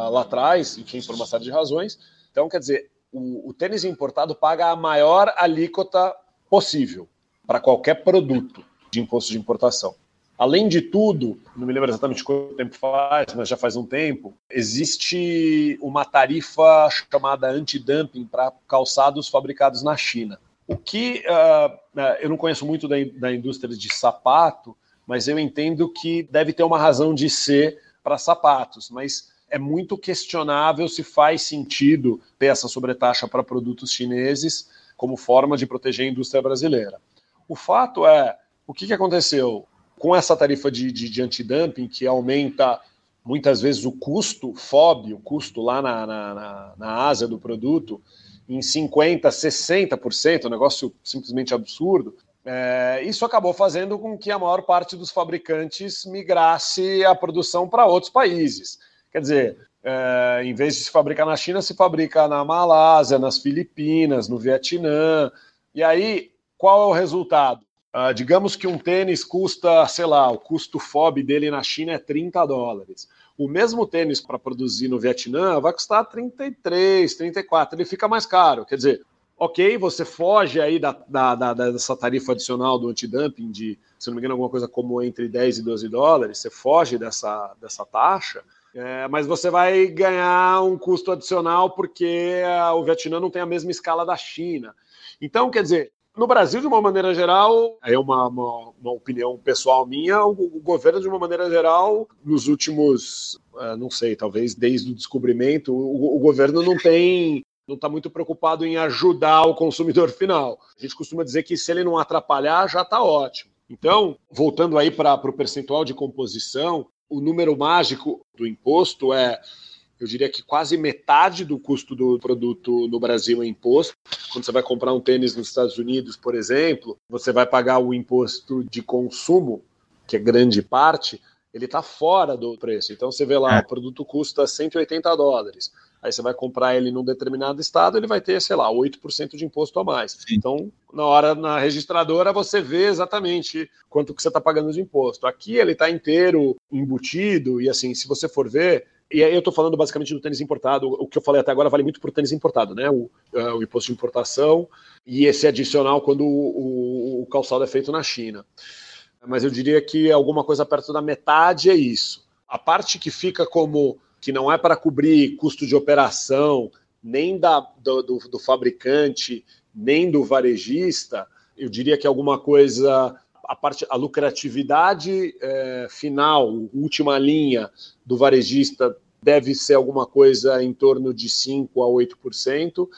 lá atrás, enfim, por uma série de razões. Então, quer dizer, o, o tênis importado paga a maior alíquota possível para qualquer produto de imposto de importação. Além de tudo, não me lembro exatamente quanto tempo faz, mas já faz um tempo, existe uma tarifa chamada anti-dumping para calçados fabricados na China. O que uh, eu não conheço muito da, da indústria de sapato, mas eu entendo que deve ter uma razão de ser para sapatos, mas é muito questionável se faz sentido ter essa sobretaxa para produtos chineses como forma de proteger a indústria brasileira. O fato é, o que, que aconteceu? Com essa tarifa de, de, de antidumping, que aumenta muitas vezes o custo, FOB, o custo lá na, na, na, na Ásia do produto, em 50%, 60%, um negócio simplesmente absurdo. É, isso acabou fazendo com que a maior parte dos fabricantes migrasse a produção para outros países. Quer dizer, é, em vez de se fabricar na China, se fabrica na Malásia, nas Filipinas, no Vietnã. E aí, qual é o resultado? Uh, digamos que um tênis custa, sei lá, o custo FOB dele na China é 30 dólares. O mesmo tênis para produzir no Vietnã vai custar 33, 34, ele fica mais caro. Quer dizer, ok, você foge aí da, da, da, dessa tarifa adicional do antidumping de, se não me engano, alguma coisa como entre 10 e 12 dólares, você foge dessa, dessa taxa, é, mas você vai ganhar um custo adicional porque o Vietnã não tem a mesma escala da China. Então, quer dizer, no Brasil, de uma maneira geral, é uma, uma, uma opinião pessoal minha, o, o, governo, de uma maneira geral, nos últimos, uh, não sei, talvez desde o descobrimento, o, o governo não tem não está muito preocupado em ajudar o consumidor final. A gente costuma dizer que se ele não atrapalhar, já está ótimo. Então, voltando aí para o percentual de composição, o número mágico do imposto é eu diria que quase metade do custo do produto no Brasil é imposto. Quando você vai comprar um tênis nos Estados Unidos, por exemplo, você vai pagar o imposto de consumo, que é grande parte, ele está fora do preço. Então você vê lá, é. o produto custa 180 dólares. Aí você vai comprar ele num determinado estado, ele vai ter, sei lá, 8% de imposto a mais. Sim. Então, na hora na registradora, você vê exatamente quanto que você está pagando de imposto. Aqui ele está inteiro embutido, e assim, se você for ver, e aí eu estou falando basicamente do tênis importado. O que eu falei até agora vale muito para o tênis importado, né? O, uh, o, imposto de importação e esse adicional quando o, o, o, calçado é feito na China. Mas eu diria que alguma coisa perto da metade é isso. A parte que fica como que não é para cobrir custo de operação, nem da, do, do, do fabricante, nem do varejista, eu diria que alguma coisa a parte, a lucratividade é, final, última linha do varejista deve ser alguma coisa em torno de 5% a 8%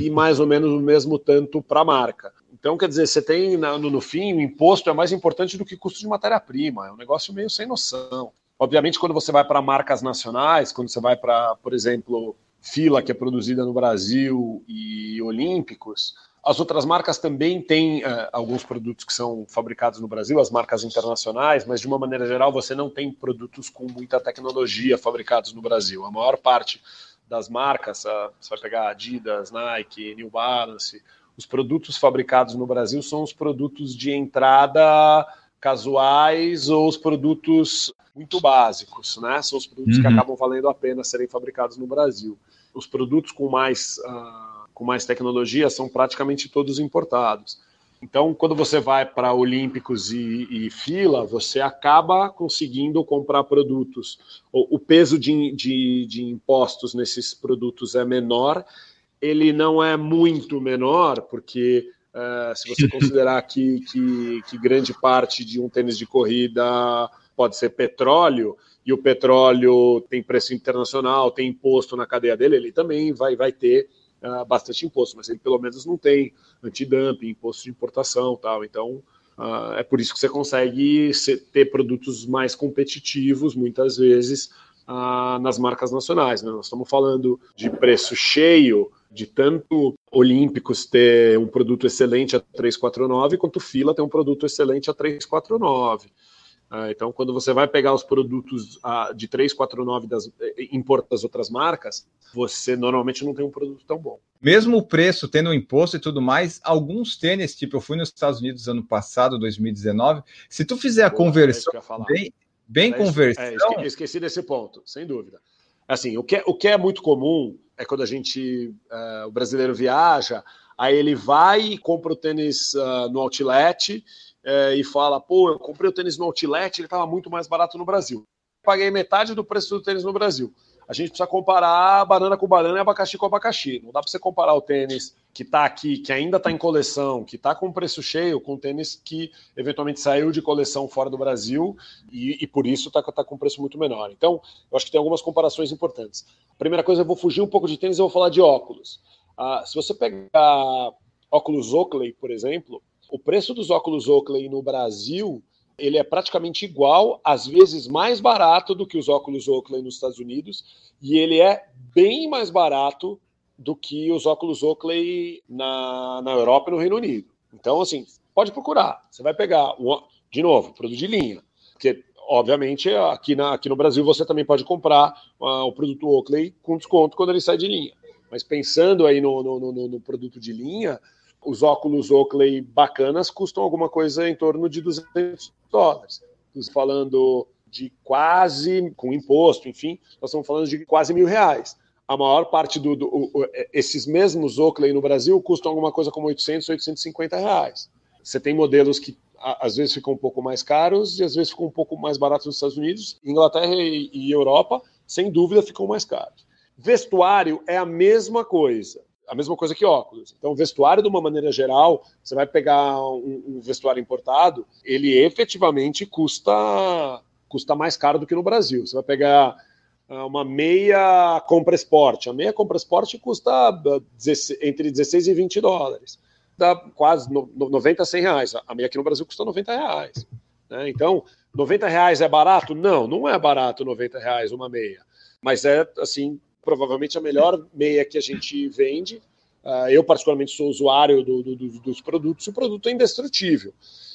e mais ou menos o mesmo tanto para a marca. Então, quer dizer, você tem no, no fim, o imposto é mais importante do que custo de matéria-prima, é um negócio meio sem noção. Obviamente, quando você vai para marcas nacionais, quando você vai para, por exemplo, fila que é produzida no Brasil e Olímpicos, as outras marcas também têm uh, alguns produtos que são fabricados no Brasil, as marcas internacionais, mas de uma maneira geral você não tem produtos com muita tecnologia fabricados no Brasil. A maior parte das marcas, uh, você vai pegar Adidas, Nike, New Balance, os produtos fabricados no Brasil são os produtos de entrada casuais ou os produtos muito básicos, né? São os produtos uhum. que acabam valendo a pena serem fabricados no Brasil. Os produtos com mais uh, com mais tecnologia são praticamente todos importados. Então, quando você vai para Olímpicos e, e, fila, você acaba conseguindo comprar produtos. O, o peso de, de, de, impostos nesses produtos é menor, ele não é muito menor, porque uh, se você considerar que, que, que grande parte de um tênis de corrida pode ser petróleo, e o petróleo tem preço internacional, tem imposto na cadeia dele, ele também vai, vai ter uh, bastante imposto, mas ele pelo menos não tem antidumping, imposto de importação tal. Então, uh, é por isso que você consegue ser, ter produtos mais competitivos, muitas vezes, uh, nas marcas nacionais. Né? Nós estamos falando de preço cheio, de tanto Olímpicos ter um produto excelente a 349, quanto Fila ter um produto excelente a 349. Ah, então, quando você vai pegar os produtos uh, de 349 das eh, importa das outras marcas, você normalmente não tem um produto tão bom. Mesmo o preço tendo um imposto e tudo mais, alguns tênis, tipo, eu fui nos Estados Unidos ano passado, 2019, se tu fizer a Pô, conversão é bem, bem é conversão... É, esqueci, esqueci desse ponto, sem dúvida. Assim, o que, é, o que é muito comum é quando a gente, uh, o brasileiro viaja, aí ele vai e compra o tênis uh, no outlet é, e fala: pô, eu comprei o tênis no Outlet, ele estava muito mais barato no Brasil. Paguei metade do preço do tênis no Brasil. A gente precisa comparar banana com banana e abacaxi com abacaxi. Não dá para você comparar o tênis que está aqui, que ainda está em coleção, que está com preço cheio, com tênis que eventualmente saiu de coleção fora do Brasil e, e por isso está tá com preço muito menor. Então, eu acho que tem algumas comparações importantes. primeira coisa, eu vou fugir um pouco de tênis e vou falar de óculos. Ah, se você pegar óculos Oakley, por exemplo, o preço dos óculos Oakley no Brasil ele é praticamente igual, às vezes mais barato do que os óculos Oakley nos Estados Unidos, e ele é bem mais barato do que os óculos Oakley na, na Europa e no Reino Unido. Então, assim, pode procurar. Você vai pegar, de novo, produto de linha. Porque, obviamente, aqui, na, aqui no Brasil você também pode comprar uh, o produto Oakley com desconto quando ele sai de linha. Mas pensando aí no, no, no, no produto de linha, os óculos Oakley bacanas custam alguma coisa em torno de 200 dólares. Estamos falando de quase, com imposto, enfim, nós estamos falando de quase mil reais. A maior parte do, do o, esses mesmos Oakley no Brasil custam alguma coisa como 800, 850 reais. Você tem modelos que às vezes ficam um pouco mais caros e às vezes ficam um pouco mais baratos nos Estados Unidos. Inglaterra e, e Europa, sem dúvida, ficam mais caros. Vestuário é a mesma coisa a mesma coisa que óculos. Então, vestuário, de uma maneira geral, você vai pegar um, um, vestuário importado, ele efetivamente custa, custa mais caro do que no Brasil. Você vai pegar ah, uma meia compra esporte. A meia compra esporte custa ah, entre 16 e 20 dólares. Dá quase 90 a 100 reais. A meia aqui no Brasil custa 90 reais. Né? Então, 90 reais é barato? Não, não é barato 90 reais uma meia. Mas é, assim, provavelmente a melhor meia que a gente vende. Uh, eu, particularmente, sou usuário do, do, do, dos produtos, o produto é indestrutível.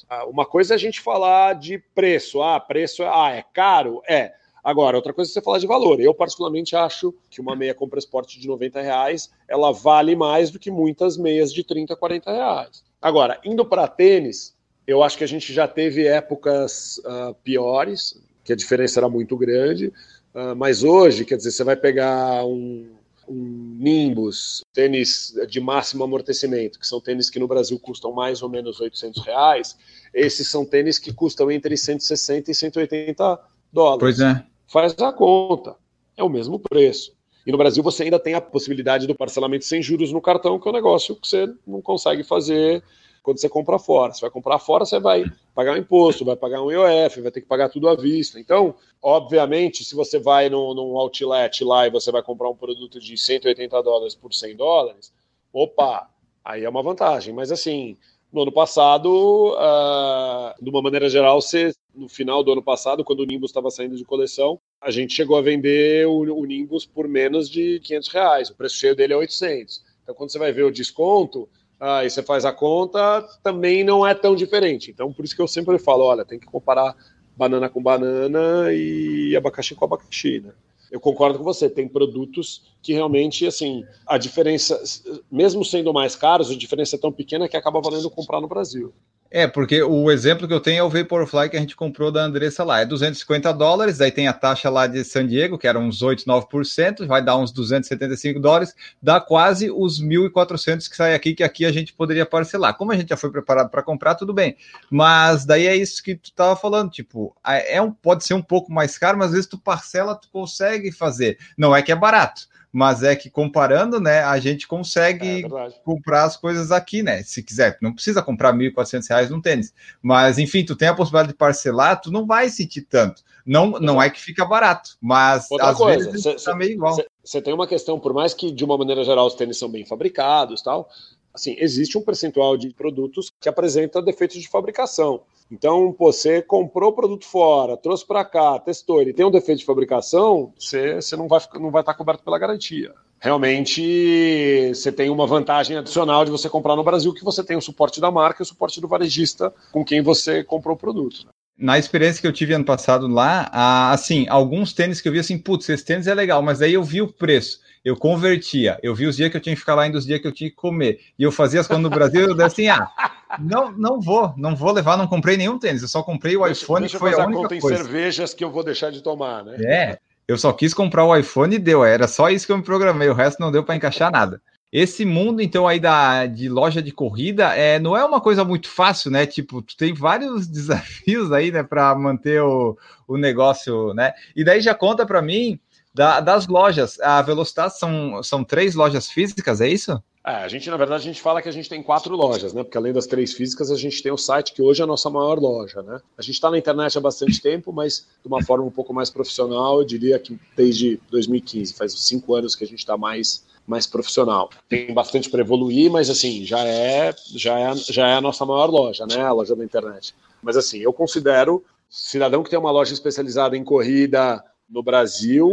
Uh, uma coisa é a gente falar de preço. Ah, preço é, ah, é caro? É. Agora, outra coisa é você falar de valor. Eu, particularmente, acho que uma meia compra esporte de 90 reais ela vale mais do que muitas meias de 30, 40 reais. Agora, indo para tênis, eu acho que a gente já teve épocas uh, piores, que a diferença era muito grande. Uh, mas hoje, quer dizer, você vai pegar um, um Nimbus, tênis de máximo amortecimento, que são tênis que no Brasil custam mais ou menos 800 reais, esses são tênis que custam entre 160 e 180 dólares. Pois é. Faz a conta, é o mesmo preço. E no Brasil você ainda tem a possibilidade do parcelamento sem juros no cartão, que é um negócio que você não consegue fazer quando você compra fora. Você vai comprar fora, você vai pagar um imposto, vai pagar um IOF, vai ter que pagar tudo à vista. Então, obviamente, se você vai no, num outlet lá e você vai comprar um produto de 180 dólares por 100 dólares, opa, aí é uma vantagem. Mas assim, no ano passado, uh, de uma maneira geral, você, no final do ano passado, quando o Nimbus estava saindo de coleção, a gente chegou a vender o, o Nimbus por menos de 500 reais. O preço cheio dele é 800. Então, quando você vai ver o desconto, aí você faz a conta, também não é tão diferente. Então, por isso que eu sempre falo, olha, tem que comparar banana com banana e abacaxi com abacaxi, né? Eu concordo com você, tem produtos que realmente, assim, a diferença, mesmo sendo mais caros, a diferença é tão pequena que acaba valendo comprar no Brasil. É, porque o exemplo que eu tenho é o Vaporfly que a gente comprou da Andressa lá. É 250 dólares, aí tem a taxa lá de San Diego, que era uns 8, 9%, vai dar uns 275 dólares, dá quase os 1.400 que sai aqui, que aqui a gente poderia parcelar. Como a gente já foi preparado para comprar, tudo bem. Mas daí é isso que tu estava falando, tipo, é um, pode ser um pouco mais caro, mas às vezes tu parcela, tu consegue fazer. Não é que é barato mas é que comparando, né, a gente consegue é comprar as coisas aqui, né? Se quiser, não precisa comprar R$ 1.400 num tênis, mas enfim, tu tem a possibilidade de parcelar, tu não vai sentir tanto. Não, não é que fica barato, mas Outra às coisa, vezes cê, tá meio igual. Você tem uma questão, por mais que de uma maneira geral os tênis são bem fabricados, tal, assim, existe um percentual de produtos que apresenta defeitos de fabricação. Então, pô, você comprou o produto fora, trouxe para cá, testou, ele tem um defeito de fabricação, você, você não vai não vai estar coberto pela garantia. Realmente, você tem uma vantagem adicional de você comprar no Brasil, que você tem o suporte da marca e o suporte do varejista com quem você comprou o produto. Na experiência que eu tive ano passado lá, assim, alguns tênis que eu vi assim, putz, esse tênis é legal, mas aí eu vi o preço eu convertia. Eu vi os dias que eu tinha que ficar lá e os dias que eu tinha que comer. E eu fazia as coisas no Brasil, eu disse assim, ah, não, não vou, não vou levar, não comprei nenhum tênis, eu só comprei o deixa, iPhone, deixa foi a única conta coisa. em cervejas que eu vou deixar de tomar, né? É, eu só quis comprar o iPhone e deu, era só isso que eu me programei, o resto não deu para encaixar nada. Esse mundo, então, aí da, de loja de corrida, é, não é uma coisa muito fácil, né? Tipo, tu tem vários desafios aí, né, para manter o, o negócio, né? E daí já conta para mim da, das lojas, a Velocidade são, são três lojas físicas, é isso? É, a gente, na verdade, a gente fala que a gente tem quatro lojas, né? Porque além das três físicas, a gente tem o site, que hoje é a nossa maior loja, né? A gente está na internet há bastante tempo, mas de uma forma um pouco mais profissional, eu diria que desde 2015, faz cinco anos que a gente está mais mais profissional. Tem bastante para evoluir, mas assim, já é, já é, já é a nossa maior loja, né? A loja da internet. Mas assim, eu considero cidadão que tem uma loja especializada em corrida no Brasil,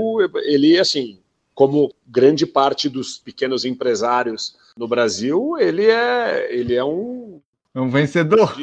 ele assim, como grande parte dos pequenos empresários no Brasil, ele é, ele é um é um vencedor.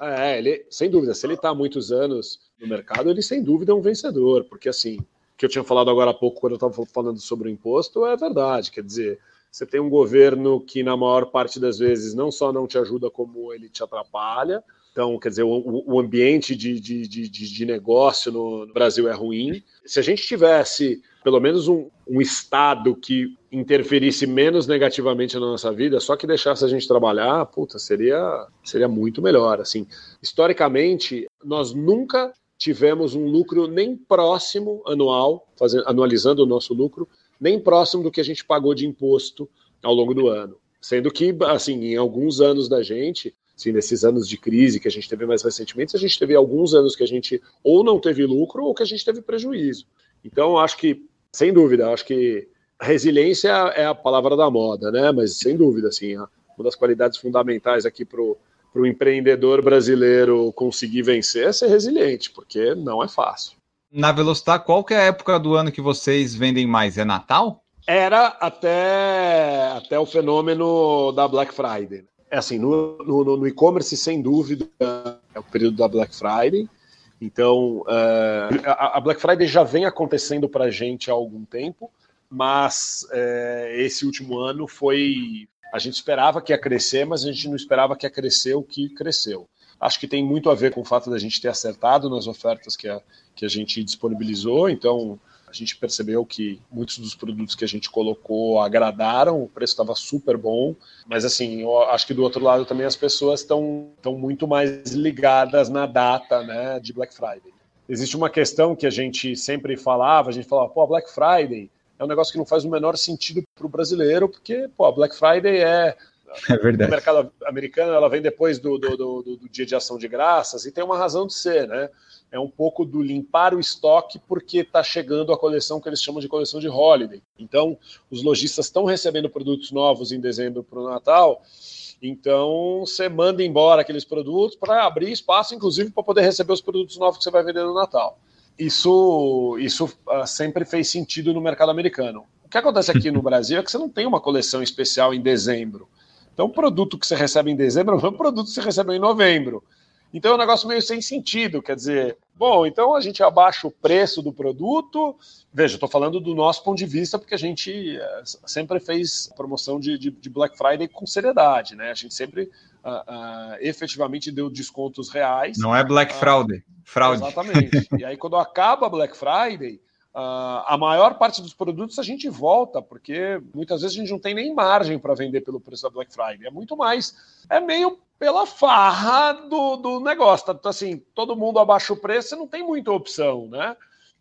é, ele, sem dúvida, se ele está há muitos anos no mercado, ele sem dúvida é um vencedor, porque assim, que eu tinha falado agora há pouco, quando eu estava falando sobre o imposto, é verdade. Quer dizer, você tem um governo que, na maior parte das vezes, não só não te ajuda, como ele te atrapalha. Então, quer dizer, o, o ambiente de, de, de, de negócio no, Brasil é ruim. Se a gente tivesse pelo menos um, um Estado que interferisse menos negativamente na nossa vida, só que deixasse a gente trabalhar, puta, seria, seria muito melhor. Assim, historicamente, nós nunca tivemos um lucro nem próximo anual, fazendo, anualizando o nosso lucro, nem próximo do que a gente pagou de imposto ao longo do ano. Sendo que, assim, em alguns anos da gente, assim, nesses anos de crise que a gente teve mais recentemente, a gente teve alguns anos que a gente ou não teve lucro ou que a gente teve prejuízo. Então, acho que, sem dúvida, acho que resiliência é a palavra da moda, né? Mas, sem dúvida, assim, uma das qualidades fundamentais aqui para o para o empreendedor brasileiro conseguir vencer é ser resiliente, porque não é fácil. Na Velocitar, qual que é a época do ano que vocês vendem mais? É Natal? Era até, até o fenômeno da Black Friday. É assim, no, no, no e-commerce, sem dúvida, é o período da Black Friday. Então, uh, a, a, Black Friday já vem acontecendo para a gente há algum tempo, mas uh, esse último ano foi, a gente esperava que ia crescer, mas a gente não esperava que ia crescer o que cresceu. Acho que tem muito a ver com o fato da gente ter acertado nas ofertas que a, que a gente disponibilizou, então a gente percebeu que muitos dos produtos que a gente colocou agradaram, o preço estava super bom, mas assim, eu acho que do outro lado também as pessoas estão muito mais ligadas na data né, de Black Friday. Existe uma questão que a gente sempre falava, a gente falava, pô, Black Friday é um negócio que não faz o menor sentido para o brasileiro, porque pô, a Black Friday é. É verdade. No mercado americano, ela vem depois do, do, do, do, dia de ação de graças e tem uma razão de ser, né? É um pouco do limpar o estoque porque está chegando a coleção que eles chamam de coleção de holiday. Então, os lojistas estão recebendo produtos novos em dezembro para o Natal. Então, você manda embora aqueles produtos para abrir espaço, inclusive, para poder receber os produtos novos que você vai vender no Natal isso, isso uh, sempre fez sentido no mercado americano. O que acontece aqui no Brasil é que você não tem uma coleção especial em dezembro. Então, o produto que você recebe em dezembro é o produto que você recebe em novembro. Então, é um negócio meio sem sentido. Quer dizer, bom, então a gente abaixa o preço do produto. Veja, estou falando do nosso ponto de vista, porque a gente uh, sempre fez promoção de, de, de Black Friday com seriedade, né? A gente sempre uh, uh, efetivamente deu descontos reais. Não é Black Friday. Fraude. Exatamente. e aí, quando acaba Black Friday, Uh, a maior parte dos produtos a gente volta, porque muitas vezes a gente não tem nem margem para vender pelo preço da Black Friday. É muito mais, é meio pela farra do, do negócio. Tá, assim, todo mundo abaixa o preço, você não tem muita opção, né?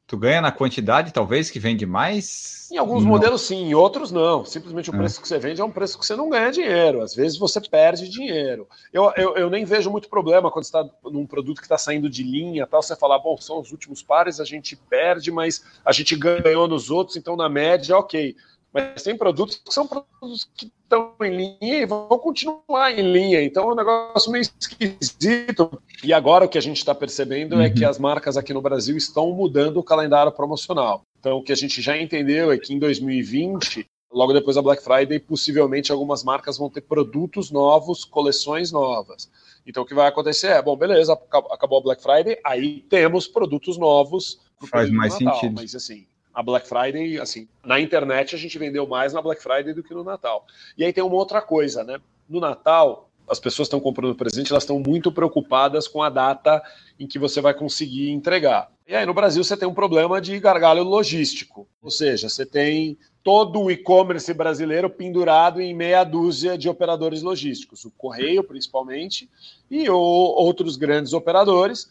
Tu ganha na quantidade, talvez, que vende mais? Em alguns não. modelos, sim, em outros, não. Simplesmente o é. preço que você vende é um preço que você não ganha dinheiro. Às vezes você perde dinheiro. Eu, eu, eu nem vejo muito problema quando está num produto que está saindo de linha, tal, você falar, bom, são os últimos pares, a gente perde, mas a gente ganhou nos outros, então na média, ok. Mas tem produtos que são produtos que estão em linha e vão continuar em linha. Então é um negócio meio esquisito. E agora o que a gente está percebendo uhum. é que uhum. as marcas aqui no Brasil estão mudando o calendário promocional. Então o que a gente já entendeu é que em 2020, logo depois da Black Friday, possivelmente algumas marcas vão ter produtos novos, coleções novas. Então o que vai acontecer é, bom, beleza, acabou a Black Friday, aí temos produtos novos. Faz mais Natal, sentido. Mas assim, a Black Friday, assim, na internet a gente vendeu mais na Black Friday do que no Natal. E aí tem uma outra coisa, né? No Natal, as pessoas estão comprando presente, elas estão muito preocupadas com a data em que você vai conseguir entregar. E aí no Brasil você tem um problema de gargalho logístico, ou seja, você tem todo o e-commerce brasileiro pendurado em meia dúzia de operadores logísticos, o Correio principalmente e outros grandes operadores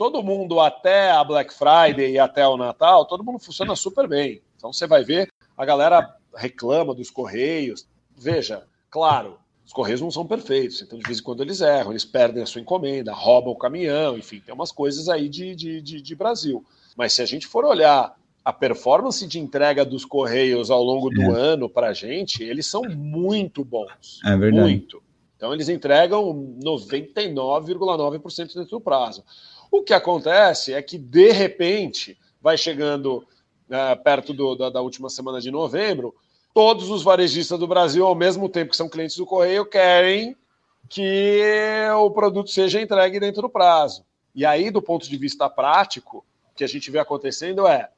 todo mundo até a Black Friday e até o Natal, todo mundo funciona super bem. Então você vai ver, a galera reclama dos Correios. Veja, claro, os Correios não são perfeitos, então de vez em quando eles erram, eles perdem a sua encomenda, roubam o caminhão, enfim, tem umas coisas aí de, de, de, de Brasil. Mas se a gente for olhar a performance de entrega dos Correios ao longo do é. ano para a gente, eles são muito bons. É verdade. Muito. Então, eles entregam 99,9% dentro do prazo. O que acontece é que, de repente, vai chegando é, perto do, da, da última semana de novembro, todos os varejistas do Brasil, ao mesmo tempo que são clientes do Correio, querem que o produto seja entregue dentro do prazo. E aí, do ponto de vista prático, o que a gente vê acontecendo é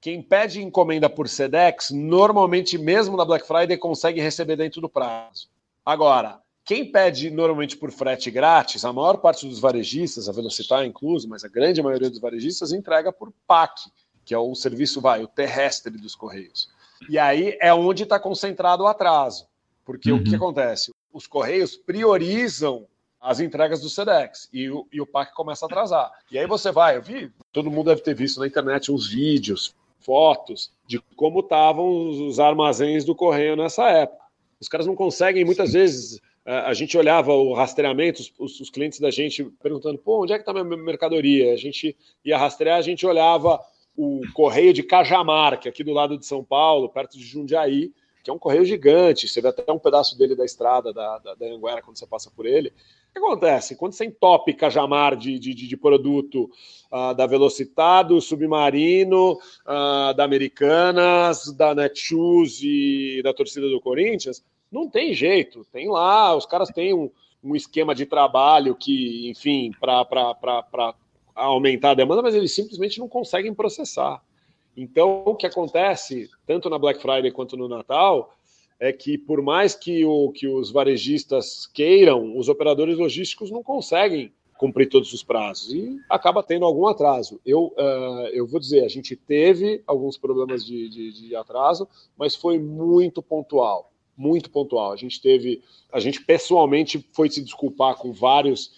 quem pede encomenda por SEDEX, normalmente, mesmo na Black Friday, consegue receber dentro do prazo. Agora, quem pede normalmente por frete grátis, a maior parte dos varejistas, a Velocitar incluso, mas a grande maioria dos varejistas entrega por PAC, que é o serviço vai, o terrestre dos Correios. E aí é onde está concentrado o atraso. Porque uhum. o que uhum. acontece? Os Correios priorizam as entregas do SEDEX e o, e o PAC começa a atrasar. E aí você vai, eu vi, todo mundo deve ter visto na internet uns vídeos, fotos de como estavam os armazéns do Correio nessa época. Os caras não conseguem, muitas vezes, a gente olhava o rastreamento, os, os clientes da gente perguntando, pô, onde é que está minha mercadoria? A gente ia rastrear, a gente olhava o Correio de Cajamar, que é aqui do lado de São Paulo, perto de Jundiaí, que é um correio gigante, você vê até um pedaço dele da estrada da, da, da Anguera quando você passa por ele. O que acontece? Quando você entope Cajamar de, de, de produto uh, da Velocitado, Submarino, uh, da Americanas, da Netshoes e da torcida do Corinthians, não tem jeito. Tem lá, os caras têm um, um esquema de trabalho que, enfim, para aumentar a demanda, mas eles simplesmente não conseguem processar. Então, o que acontece, tanto na Black Friday quanto no Natal, é que por mais que, o, que os varejistas queiram, os operadores logísticos não conseguem cumprir todos os prazos e acaba tendo algum atraso. Eu, uh, eu vou dizer, a gente teve alguns problemas de, de, de, atraso, mas foi muito pontual, muito pontual. A gente teve, a gente pessoalmente foi se desculpar com vários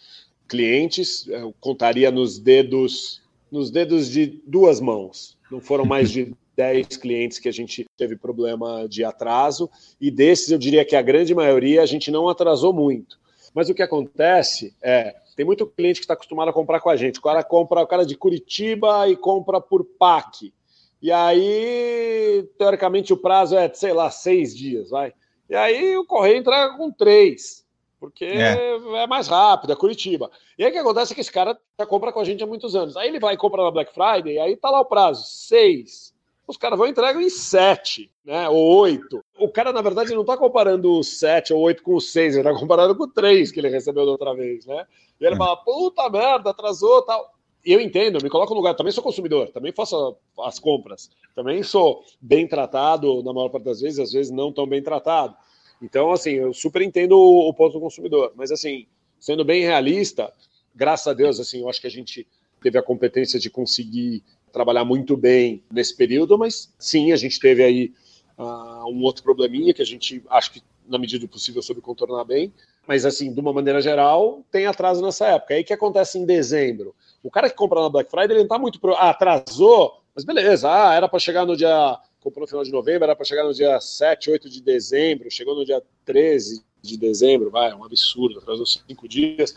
clientes, eu contaria nos dedos, nos dedos de duas mãos não foram mais de 10 clientes que a gente teve problema de atraso, e desses eu diria que a grande maioria a gente não atrasou muito. Mas o que acontece é, tem muito cliente que está acostumado a comprar com a gente. O cara compra, o cara de Curitiba e compra por PAC. E aí, teoricamente, o prazo é, sei lá, seis dias, vai. E aí o correio entrega com três porque é. é. mais rápido, é Curitiba. E aí o que acontece é que esse cara já compra com a gente há muitos anos. Aí ele vai e compra na Black Friday, e aí tá lá o prazo, seis. Os caras vão e entregam em sete, né? Ou oito. O cara, na verdade, não tá comparando o sete ou oito com o seis, ele tá comparando com o três que ele recebeu da outra vez, né? E ele é. fala, puta merda, atrasou tal. Eu entendo, me coloco no lugar, também sou consumidor, também faço as compras, também sou bem tratado, na maior parte das vezes, às vezes não tão bem tratado. Então, assim, eu super entendo o, o ponto do consumidor, mas assim, sendo bem realista, graças a Deus, assim, eu acho que a gente teve a competência de conseguir trabalhar muito bem nesse período, mas sim, a gente teve aí uh, um outro probleminha que a gente acho que na medida do possível soube contornar bem, mas assim, de uma maneira geral, tem atraso nessa época. Aí o que acontece em dezembro? O cara que compra na Black Friday, ele não está muito pro... ah, atrasou, mas beleza, ah, era para chegar no dia comprou no final de novembro, era para chegar no dia 7, 8 de dezembro, chegou no dia 13 de dezembro, vai, é um absurdo, atrasou cinco dias.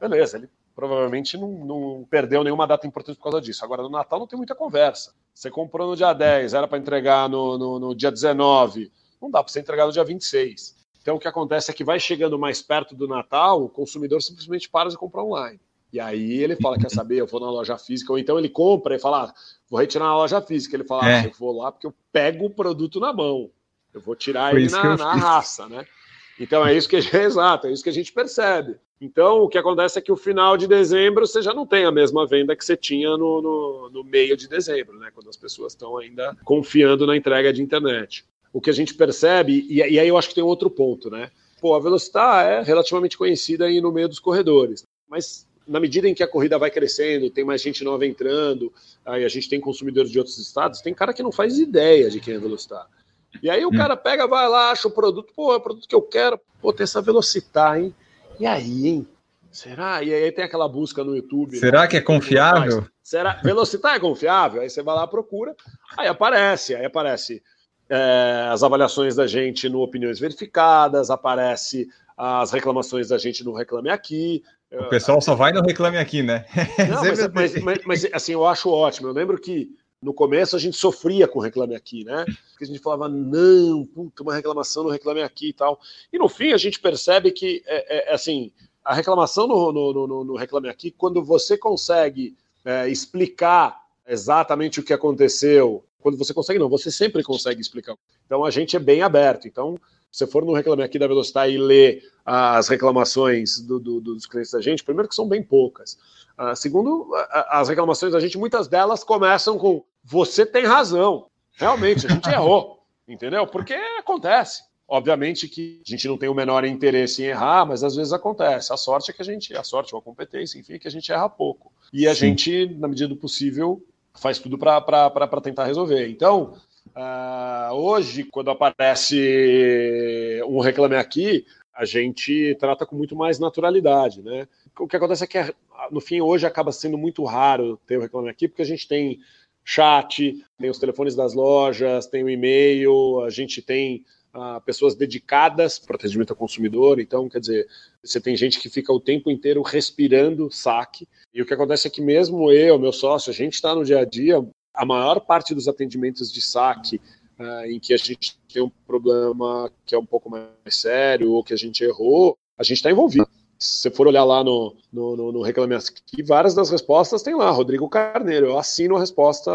Beleza, ele provavelmente não, não, perdeu nenhuma data importante por causa disso. Agora, no Natal não tem muita conversa. Você comprou no dia 10, era para entregar no, no, no, dia 19, não dá para você entregar no dia 26. Então, o que acontece é que vai chegando mais perto do Natal, o consumidor simplesmente para de comprar online. E aí ele fala, quer saber, eu vou na loja física, ou então ele compra e fala, ah, vou retirar na loja física. Ele fala, é. ah, eu vou lá porque eu pego o produto na mão. Eu vou tirar Foi ele na, na raça, né? Então é isso que é exato, é isso que a gente percebe. Então o que acontece é que o final de dezembro você já não tem a mesma venda que você tinha no, no, no meio de dezembro, né? Quando as pessoas estão ainda confiando na entrega de internet. O que a gente percebe, e, e aí eu acho que tem outro ponto, né? Pô, a Velocitar é relativamente conhecida aí no meio dos corredores, mas na medida em que a corrida vai crescendo, tem mais gente nova entrando, aí a gente tem consumidores de outros estados, tem cara que não faz ideia de quem é Velocitar. E aí o hum. cara pega, vai lá, acha o produto, pô, é o produto que eu quero, pô, tem essa Velocitar, hein? E aí, hein? Será? E aí tem aquela busca no YouTube. Será né? que é confiável? Será? Velocitar é confiável? Aí você vai lá, procura, aí aparece, aí aparece é, as avaliações da gente no Opiniões Verificadas, aparece as reclamações da gente no Reclame Aqui, o pessoal só vai no Reclame Aqui, né? Não, mas, mas, mas, mas, assim, eu acho ótimo. Eu lembro que No começo a gente sofria com Reclame Aqui, né? Porque a gente falava, não, puta, uma reclamação no Reclame Aqui e tal. E no fim a gente percebe que, é, é, é assim, a reclamação no, no, no, no, Reclame Aqui, quando você consegue é, explicar exatamente o que aconteceu, quando você consegue, não, você sempre consegue explicar. Então a gente é bem aberto. Então, se você for no Reclame Aqui da Velocidade e ler as reclamações do, do, dos clientes da gente, primeiro que são bem poucas. Uh, segundo, as reclamações da gente, muitas delas começam com você tem razão. Realmente, a gente errou. Entendeu? Porque acontece. Obviamente que a gente não tem o menor interesse em errar, mas às vezes acontece. A sorte é que a gente, a sorte ou a competência, enfim, é que a gente erra pouco. E a Sim. gente, na medida do possível, faz tudo para tentar resolver. Então, uh, hoje, quando aparece um reclame aqui, a gente trata com muito mais naturalidade, né? O que acontece é que, no fim, hoje acaba sendo muito raro ter o reclame aqui, porque a gente tem chat, tem os telefones das lojas, tem o e-mail, a gente tem pessoas dedicadas para atendimento ao consumidor. Então, quer dizer, você tem gente que fica o tempo inteiro respirando saque. E o que acontece é que mesmo eu, meu sócio, a gente está no dia a dia, a maior parte dos atendimentos de saque uh, em que a gente tem um problema que é um pouco mais sério ou que a gente errou, a gente está envolvido. Se você for olhar lá no, no, no, no Reclame Aqui, várias das respostas tem lá, Rodrigo Carneiro. Eu assino a resposta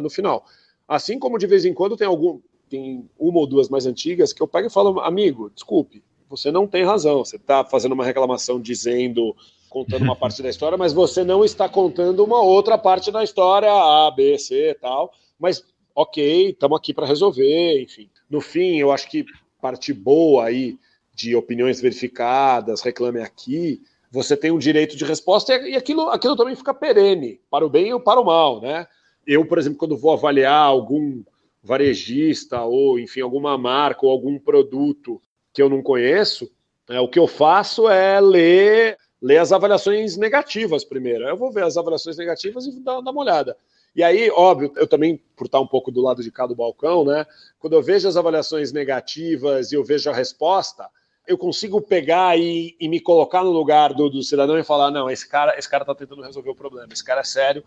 no final. Assim como de vez em quando tem algum, tem uma ou duas mais antigas que eu pego e falo, amigo, desculpe, você não tem razão. Você está fazendo uma reclamação dizendo, contando uma parte da história, mas você não está contando uma outra parte da história, A, B, C, tal. Mas ok, estamos aqui para resolver, enfim. No fim, eu acho que parte boa aí de opiniões verificadas, reclame aqui, você tem um direito de resposta e aquilo, aquilo também fica perene, para o bem ou para o mal, né? Eu, por exemplo, quando vou avaliar algum varejista ou, enfim, alguma marca ou algum produto que eu não conheço, é, o que eu faço é ler, ler as avaliações negativas primeiro. Eu vou ver as avaliações negativas e dar, dar uma olhada. E aí, óbvio, eu também, por estar um pouco do lado de cá do balcão, né? Quando eu vejo as avaliações negativas e eu vejo a resposta, eu consigo pegar e, e, me colocar no lugar do, do, cidadão e falar, não, esse cara, esse cara está tentando resolver o problema, esse cara é sério.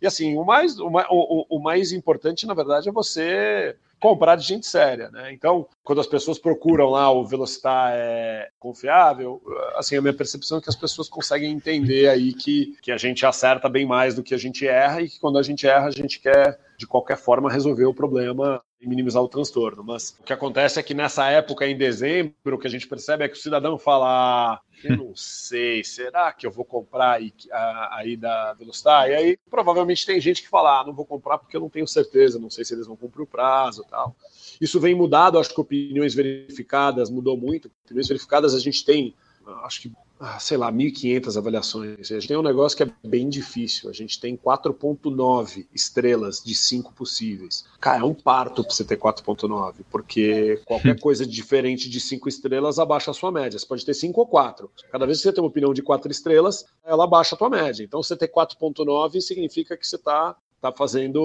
E assim, o mais, o, o, o mais importante, na verdade, é você comprar de gente séria, né? Então, quando as pessoas procuram lá o Velocitar é confiável, assim, a minha percepção é que as pessoas conseguem entender aí que, que a gente acerta bem mais do que a gente erra e que quando a gente erra, a gente quer, de qualquer forma, resolver o problema e minimizar o transtorno. Mas o que acontece é que nessa época, em dezembro, o que a gente percebe é que o cidadão fala: ah, eu não sei, será que eu vou comprar aí, da Velocitar? E aí provavelmente tem gente que fala: ah, não vou comprar porque eu não tenho certeza, não sei se eles vão cumprir o prazo tal. Isso vem mudado, acho que opiniões verificadas mudou muito. Opiniões verificadas a gente tem, acho que ah, sei lá, 1.500 avaliações. A gente tem um negócio que é bem difícil. A gente tem 4.9 estrelas de 5 possíveis. Cara, é um parto para você ter 4.9, porque qualquer coisa diferente de 5 estrelas abaixa a sua média. Você pode ter 5 ou 4. Cada vez que você tem uma opinião de 4 estrelas, ela abaixa a tua média. Então, você ter 4.9 significa que você está tá fazendo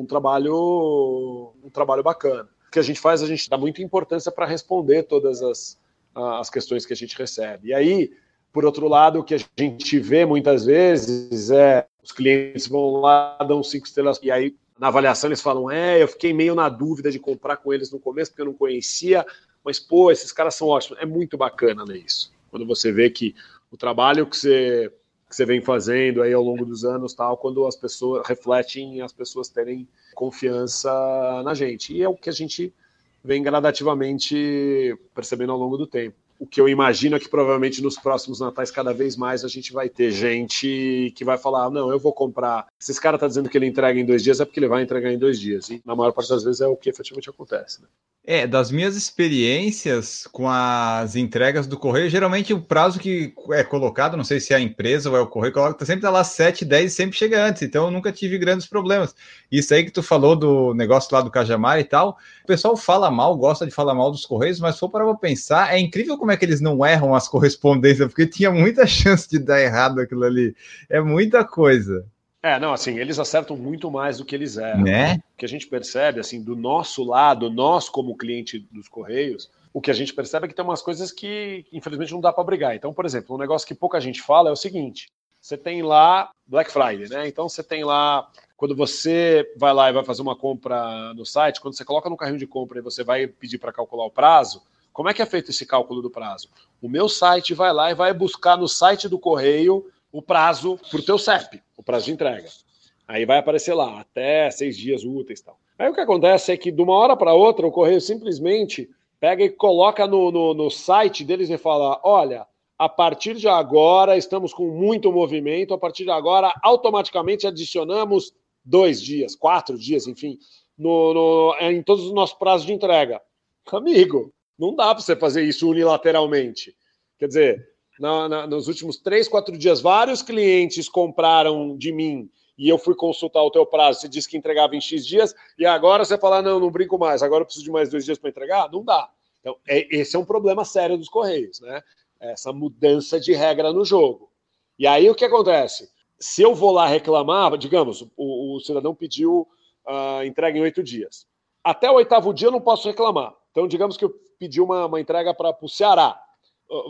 um trabalho, um trabalho bacana. O que a gente faz, a gente dá muita importância para responder todas as as questões que a gente recebe. E aí, por outro lado, o que a gente vê muitas vezes é os clientes vão lá, dão cinco estrelas, e aí na avaliação eles falam: é, eu fiquei meio na dúvida de comprar com eles no começo porque eu não conhecia, mas pô, esses caras são ótimos. É muito bacana ler isso. Quando você vê que o trabalho que você, que você vem fazendo aí ao longo dos anos, tal, quando as pessoas refletem as pessoas terem confiança na gente. E é o que a gente vem gradativamente percebendo ao longo do tempo. O que eu imagino é que provavelmente nos próximos natais, cada vez mais, a gente vai ter gente que vai falar: não, eu vou comprar. Se esse cara está dizendo que ele entrega em dois dias, é porque ele vai entregar em dois dias. E na maior parte das vezes é o que efetivamente acontece. Né? É, das minhas experiências com as entregas do correio, geralmente o prazo que é colocado, não sei se é a empresa ou é o correio, coloca, tá sempre tá lá 7, 10 e sempre chega antes, então eu nunca tive grandes problemas. Isso aí que tu falou do negócio lá do Cajamar e tal, o pessoal fala mal, gosta de falar mal dos correios, mas se for para pensar, é incrível como é que eles não erram as correspondências, porque tinha muita chance de dar errado aquilo ali. É muita coisa. É, não, assim, eles acertam muito mais do que eles erram. Né? O que a gente percebe, assim, do nosso lado, nós como cliente dos Correios, o que a gente percebe é que tem umas coisas que, infelizmente, não dá para brigar. Então, por exemplo, um negócio que pouca gente fala é o seguinte: você tem lá Black Friday, né? Então você tem lá quando você vai lá e vai fazer uma compra no site, quando você coloca no carrinho de compra e você vai pedir para calcular o prazo, como é que é feito esse cálculo do prazo? O meu site vai lá e vai buscar no site do correio o prazo para o teu CEP, o prazo de entrega. Aí vai aparecer lá, até seis dias úteis e tal. Aí o que acontece é que de uma hora para outra o correio simplesmente pega e coloca no, no, no site deles e fala: olha, a partir de agora estamos com muito movimento, a partir de agora automaticamente adicionamos dois dias, quatro dias, enfim, no, no, em todos os nossos prazos de entrega. Amigo, não dá para você fazer isso unilateralmente. Quer dizer, na, na, nos últimos três, quatro dias, vários clientes compraram de mim e eu fui consultar o teu prazo. Você disse que entregava em X dias e agora você fala: não, não brinco mais, agora eu preciso de mais dois dias para entregar? Não dá. Então, é, esse é um problema sério dos Correios, né? Essa mudança de regra no jogo. E aí o que acontece? se eu vou lá reclamar, digamos, o, o cidadão pediu uh, entrega em oito dias. Até o oitavo dia eu não posso reclamar. Então, digamos que eu pedi uma, uma entrega para o Ceará.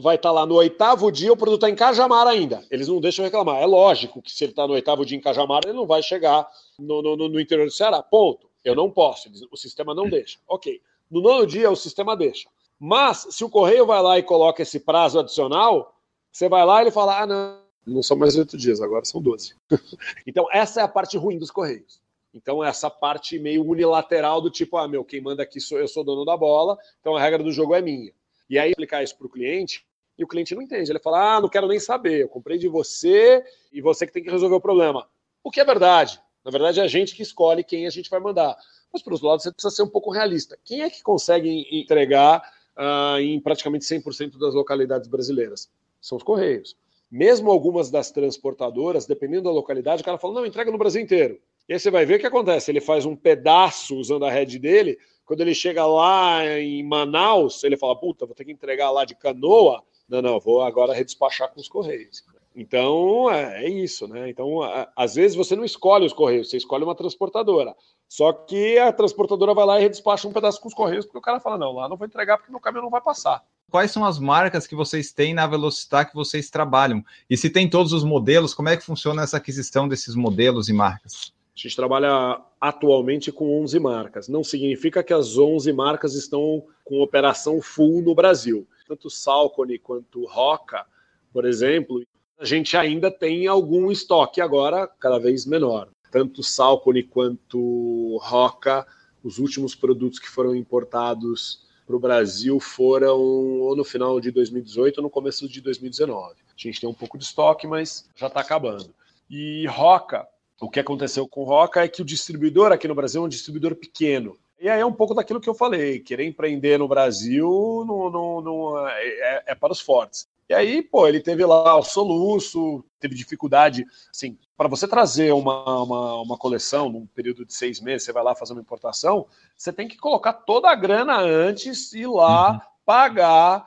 Vai estar tá lá no oitavo dia, o produto está em Cajamar ainda. Eles não deixam reclamar. É lógico que se ele está no oitavo dia em Cajamar, ele não vai chegar no, no, no interior do Ceará. Ponto. Eu não posso. O sistema não deixa. Ok. No nono dia, o sistema deixa. Mas, se o correio vai lá e coloca esse prazo adicional, você vai lá e ele fala: ah, não não são mais oito dias, agora são doze. então, essa é a parte ruim dos Correios. Então, essa parte meio unilateral do tipo, ah, meu, quem manda aqui sou eu, sou dono da bola, então a regra do jogo é minha. E aí, aplicar isso para o cliente, e o cliente não entende. Ele fala, ah, não quero nem saber, eu comprei de você e você que tem que resolver o problema. O que é verdade. Na verdade, é a gente que escolhe quem a gente vai mandar. Mas, por outro lado, você precisa ser um pouco realista. Quem é que consegue entregar uh, em praticamente 100% das localidades brasileiras? São os Correios mesmo algumas das transportadoras, dependendo da localidade, o cara fala, não, entrega no Brasil inteiro. E aí você vai ver o que acontece. Ele faz um pedaço usando a rede dele, quando ele chega lá em Manaus, ele fala, puta, vou ter que entregar lá de canoa. Não, não, vou agora redespachar com os Correios. Então, é, é isso, né? Então, às vezes você não escolhe os Correios, você escolhe uma transportadora. Só que a transportadora vai lá e redespacha um pedaço com os Correios, porque o cara fala, não, lá não vou entregar porque meu caminhão não vai passar quais são as marcas que vocês têm na Velocitar que vocês trabalham? E se tem todos os modelos, como é que funciona essa aquisição desses modelos e marcas? A gente trabalha atualmente com 11 marcas. Não significa que as 11 marcas estão com operação full no Brasil. Tanto Salcone quanto Roca, por exemplo, a gente ainda tem algum estoque agora cada vez menor. Tanto Salcone quanto Roca, os últimos produtos que foram importados para o Brasil foram ou no final de 2018 ou no começo de 2019. A gente tem um pouco de estoque, mas já está acabando. E Roca, o que aconteceu com Roca é que o distribuidor aqui no Brasil é um distribuidor pequeno. E aí é um pouco daquilo que eu falei, querer empreender no Brasil não, não é, é, para os fortes. E aí, pô, ele teve lá o soluço, teve dificuldade, assim, para você trazer uma, uma, uma, coleção num período de seis meses, você vai lá fazer uma importação, você tem que colocar toda a grana antes, ir lá, uhum. pagar,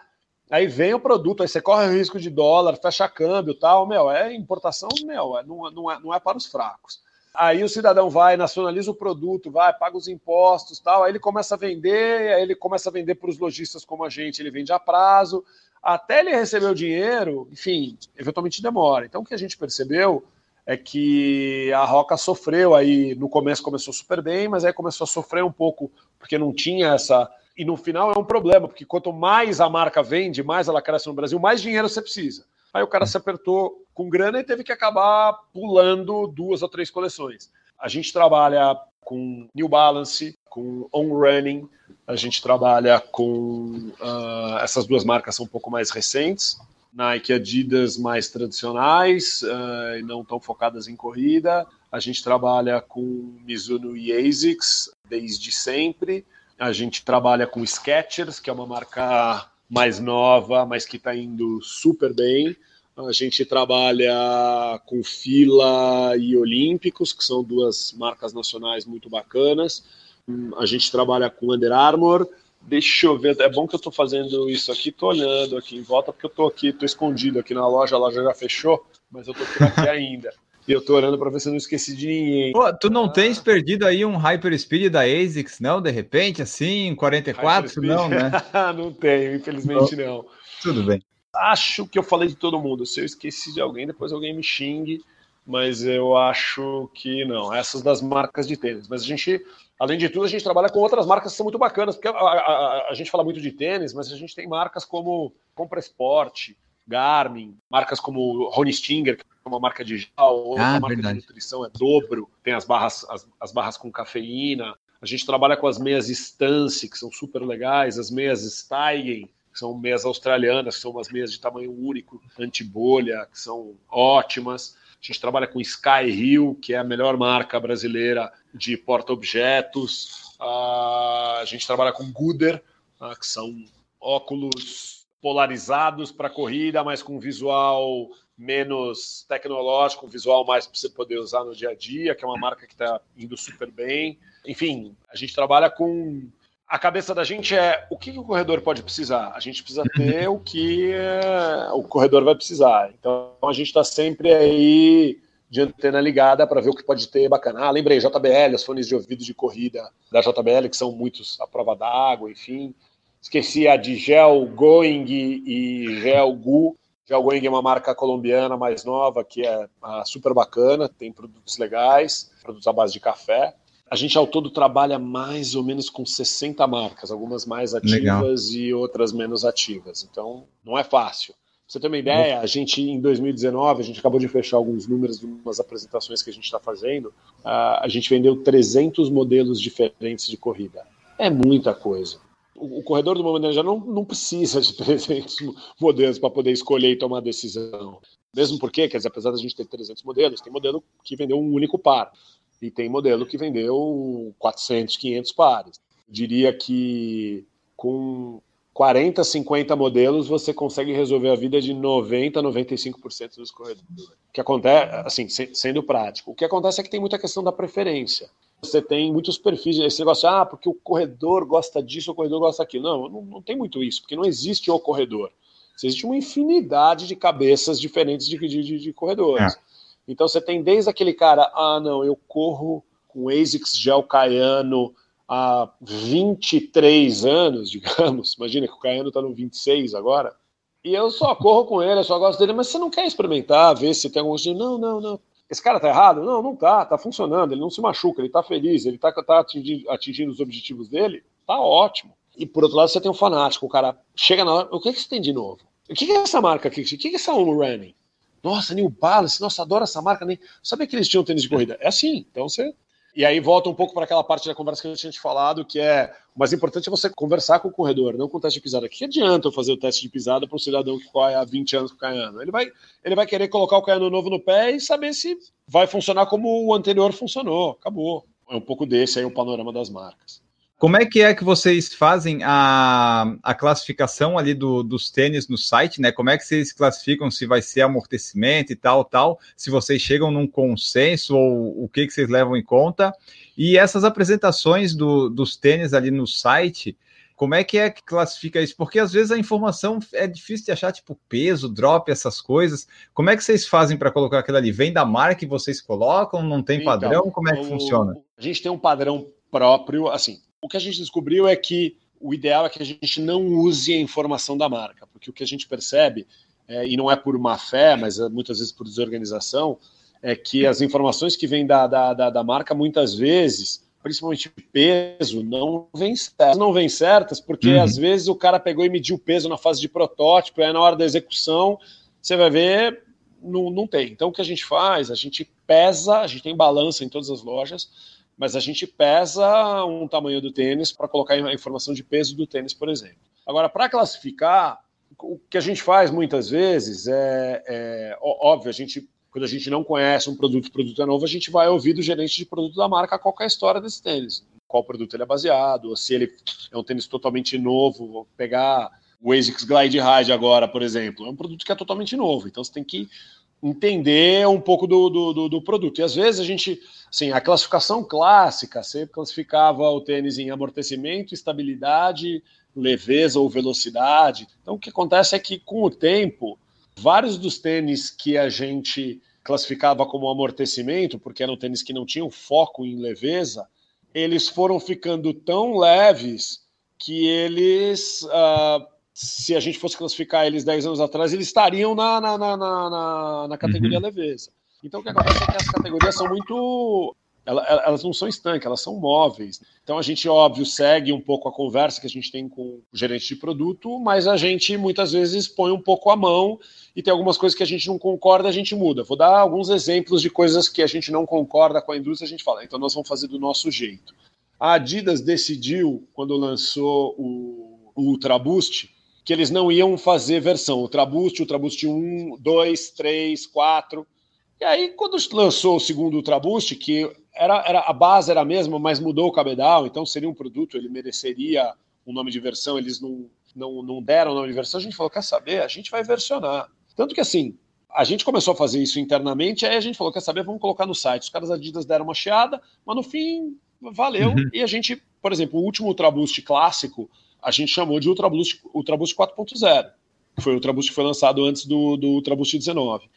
aí vem o produto, aí você corre o risco de dólar, fecha câmbio tal, meu, é importação, meu, é, não, não, é, não é para os fracos. Aí o cidadão vai, nacionaliza o produto, vai, paga os impostos tal, aí ele começa a vender, aí ele começa a vender para os lojistas como a gente, ele vende a prazo, até ele receber o dinheiro, enfim, eventualmente demora. Então o que a gente percebeu é que a Roca sofreu aí, no começo começou super bem, mas aí começou a sofrer um pouco, porque não tinha essa. E no final é um problema, porque quanto mais a marca vende, mais ela cresce no Brasil, mais dinheiro você precisa. Aí o cara se apertou com grana e teve que acabar pulando duas ou três coleções. A gente trabalha com New Balance, com On Running, a gente trabalha com uh, essas duas marcas são um pouco mais recentes, Nike e Adidas mais tradicionais uh, e não tão focadas em corrida. A gente trabalha com Mizuno e ASICS desde sempre. A gente trabalha com Skechers, que é uma marca mais nova, mas que está indo super bem. A gente trabalha com Fila e Olímpicos, que são duas marcas nacionais muito bacanas. A gente trabalha com Under Armour, Deixa eu ver, é bom que eu estou fazendo isso aqui, estou olhando aqui em volta, porque eu estou aqui, estou escondido aqui na loja, a loja já fechou, mas eu estou por aqui ainda. E eu estou olhando para ver se eu não esqueci de ninguém. Pô, tu não ah. tens perdido aí um Hyperspeed da ASICS, não? De repente, assim, 44? Não, né? não tenho, infelizmente não. Tudo bem. Acho que eu falei de todo mundo. Se eu esqueci de alguém, depois alguém me xingue. Mas eu acho que não. Essas das marcas de tênis. Mas a gente, além de tudo, a gente trabalha com outras marcas que são muito bacanas. Porque a, a, a, a gente fala muito de tênis, mas a gente tem marcas como Compra Esporte, Garmin, marcas como Rony Stinger, que é uma marca digital, outra ah, marca verdade. de nutrição é Dobro, tem as barras, as, as, barras com cafeína. A gente trabalha com as meias Stance, que são super legais, as meias Steigen, que são meias australianas, que são umas meias de tamanho único, anti-bolha, que são ótimas. A gente trabalha com Sky Hill, que é a melhor marca brasileira de porta-objetos. Uh, a gente trabalha com Gooder, uh, que são óculos polarizados para corrida, mas com visual menos tecnológico, um visual mais para você poder usar no dia a dia, que é uma marca que está indo super bem. Enfim, a gente trabalha com. A cabeça da gente é o que, que o corredor pode precisar. A gente precisa ter o que é, o corredor vai precisar. Então a gente está sempre aí de antena ligada para ver o que pode ter bacana. Ah, lembrei, JBL, os fones de ouvido de corrida da JBL, que são muitos à prova d'água, enfim. Esqueci a de Gel Going e Gel Gu. Gel Going é uma marca colombiana mais nova que é ah, super bacana, tem produtos legais, produtos à base de café. A gente ao todo trabalha mais ou menos com 60 marcas, algumas mais ativas Legal. e outras menos ativas. Então, não é fácil. Pra você ter uma ideia, a gente em 2019, a gente acabou de fechar alguns números de umas apresentações que a gente está fazendo. Uh, a gente vendeu 300 modelos diferentes de corrida. É muita coisa o, corredor do momento já não, não precisa de 300 modelos para poder escolher e tomar decisão. Mesmo porque, quer dizer, apesar da gente ter 300 modelos, tem modelo que vendeu um único par e tem modelo que vendeu 400, 500 pares. Eu diria que com 40, 50 modelos você consegue resolver a vida de 90, 95% dos corredores. O que acontece, assim, sendo prático, o que acontece é que tem muita questão da preferência você tem muitos perfis, esse negócio, ah, porque o corredor gosta disso, o corredor gosta daquilo. Não, não, não tem muito isso, porque não existe o corredor. Existe uma infinidade de cabeças diferentes de, de, de corredores. É. Então você tem desde aquele cara, ah, não, eu corro com ASICS Gel Caiano há 23 anos, digamos. Imagina que o Caiano está no 26 agora. E eu só corro com ele, eu só gosto dele, mas você não quer experimentar, ver se tem algum. Não, não, não. Esse cara tá errado? Não, não tá, tá funcionando, ele não se machuca, ele tá feliz, ele tá, tá atingindo, atingindo os objetivos dele, tá ótimo. E por outro lado, você tem um fanático, o cara chega na hora, o que, é que você tem de novo? O que, é essa marca aqui? O que, é essa Home Running? Nossa, New Balance, nossa, adoro essa marca. Nem... Sabia que eles tinham tênis de corrida? É assim, então você e aí volta um pouco para aquela parte da conversa que a tinha falado, que é o mais importante é você conversar com o corredor, não com o teste de pisada. O que adianta eu fazer o teste de pisada para um cidadão que corre há 20 anos com o Caiano? Ele vai, ele vai querer colocar o Caiano novo no pé e saber se vai funcionar como o anterior funcionou. Acabou. É um pouco desse aí o panorama das marcas. Como é que é que vocês fazem a, a classificação ali do, dos tênis no site, né? Como é que vocês classificam se vai ser amortecimento e tal, tal? Se vocês chegam num consenso ou o que, que vocês levam em conta? E essas apresentações do, dos tênis ali no site, como é que é que classifica isso? Porque às vezes a informação é difícil de achar, tipo peso, drop, essas coisas. Como é que vocês fazem para colocar aquilo ali? Vem da marca e vocês colocam? Não tem então, padrão? Como é que o, funciona? A gente tem um padrão próprio, assim, o que a gente descobriu é que o ideal é que a gente não use a informação da marca, porque o que a gente percebe, é, e não é por má fé, mas é muitas vezes por desorganização, é que as informações que vêm da, da, da, da marca, muitas vezes, principalmente peso, não vêm certas. Não vêm certas porque uhum. às vezes o cara pegou e mediu o peso na fase de protótipo, e aí na hora da execução você vai ver, não, não tem. Então o que a gente faz? A gente pesa, a gente tem balança em todas as lojas, mas a gente pesa um tamanho do tênis para colocar a informação de peso do tênis, por exemplo. Agora, para classificar, o que a gente faz muitas vezes é, é, óbvio, a gente quando a gente não conhece um produto, o produto é novo, a gente vai ouvir do gerente de produto da marca qual é a história desse tênis, qual produto ele é baseado, ou se ele é um tênis totalmente novo, vou pegar o ASICS Glide Ride agora, por exemplo, é um produto que é totalmente novo, então você tem que entender um pouco do, do, do, produto. E às vezes a gente, assim, a classificação clássica, você classificava o tênis em amortecimento, estabilidade, leveza ou velocidade. Então o que acontece é que com o tempo, vários dos tênis que a gente classificava como amortecimento, porque eram tênis que não tinham foco em leveza, eles foram ficando tão leves que eles uh, se a gente fosse classificar eles 10 anos atrás, eles estariam na, na, na, na, na categoria uhum. leveza. Então o que acontece é que as categorias são muito elas não são estanques, elas são móveis. Então a gente, óbvio, segue um pouco a conversa que a gente tem com o gerente de produto, mas a gente muitas vezes põe um pouco a mão e tem algumas coisas que a gente não concorda, a gente muda. Vou dar alguns exemplos de coisas que a gente não concorda com a indústria, a gente fala, então nós vamos fazer do nosso jeito. A Adidas decidiu, quando lançou o, o Ultra Boost, que eles não iam fazer versão Ultra Boost, Ultra Boost 1, 2, 3, 4. E aí, quando lançou o segundo Ultra Boost, que era, era, a base era a mesma, mas mudou o cabedal, então seria um produto, ele mereceria um nome de versão, eles não, não, não deram o nome de versão, a gente falou, quer saber, a gente vai versionar. Tanto que assim, a gente começou a fazer isso internamente, aí a gente falou, quer saber, vamos colocar no site. Os caras da Adidas deram uma chiada, mas no fim, valeu. Uhum. E a gente, por exemplo, o último Ultra Boost clássico, a gente chamou de Ultra Boost, Ultra Boost 4.0, que foi o Ultra Boost que foi lançado antes do, do Ultra Boost 19.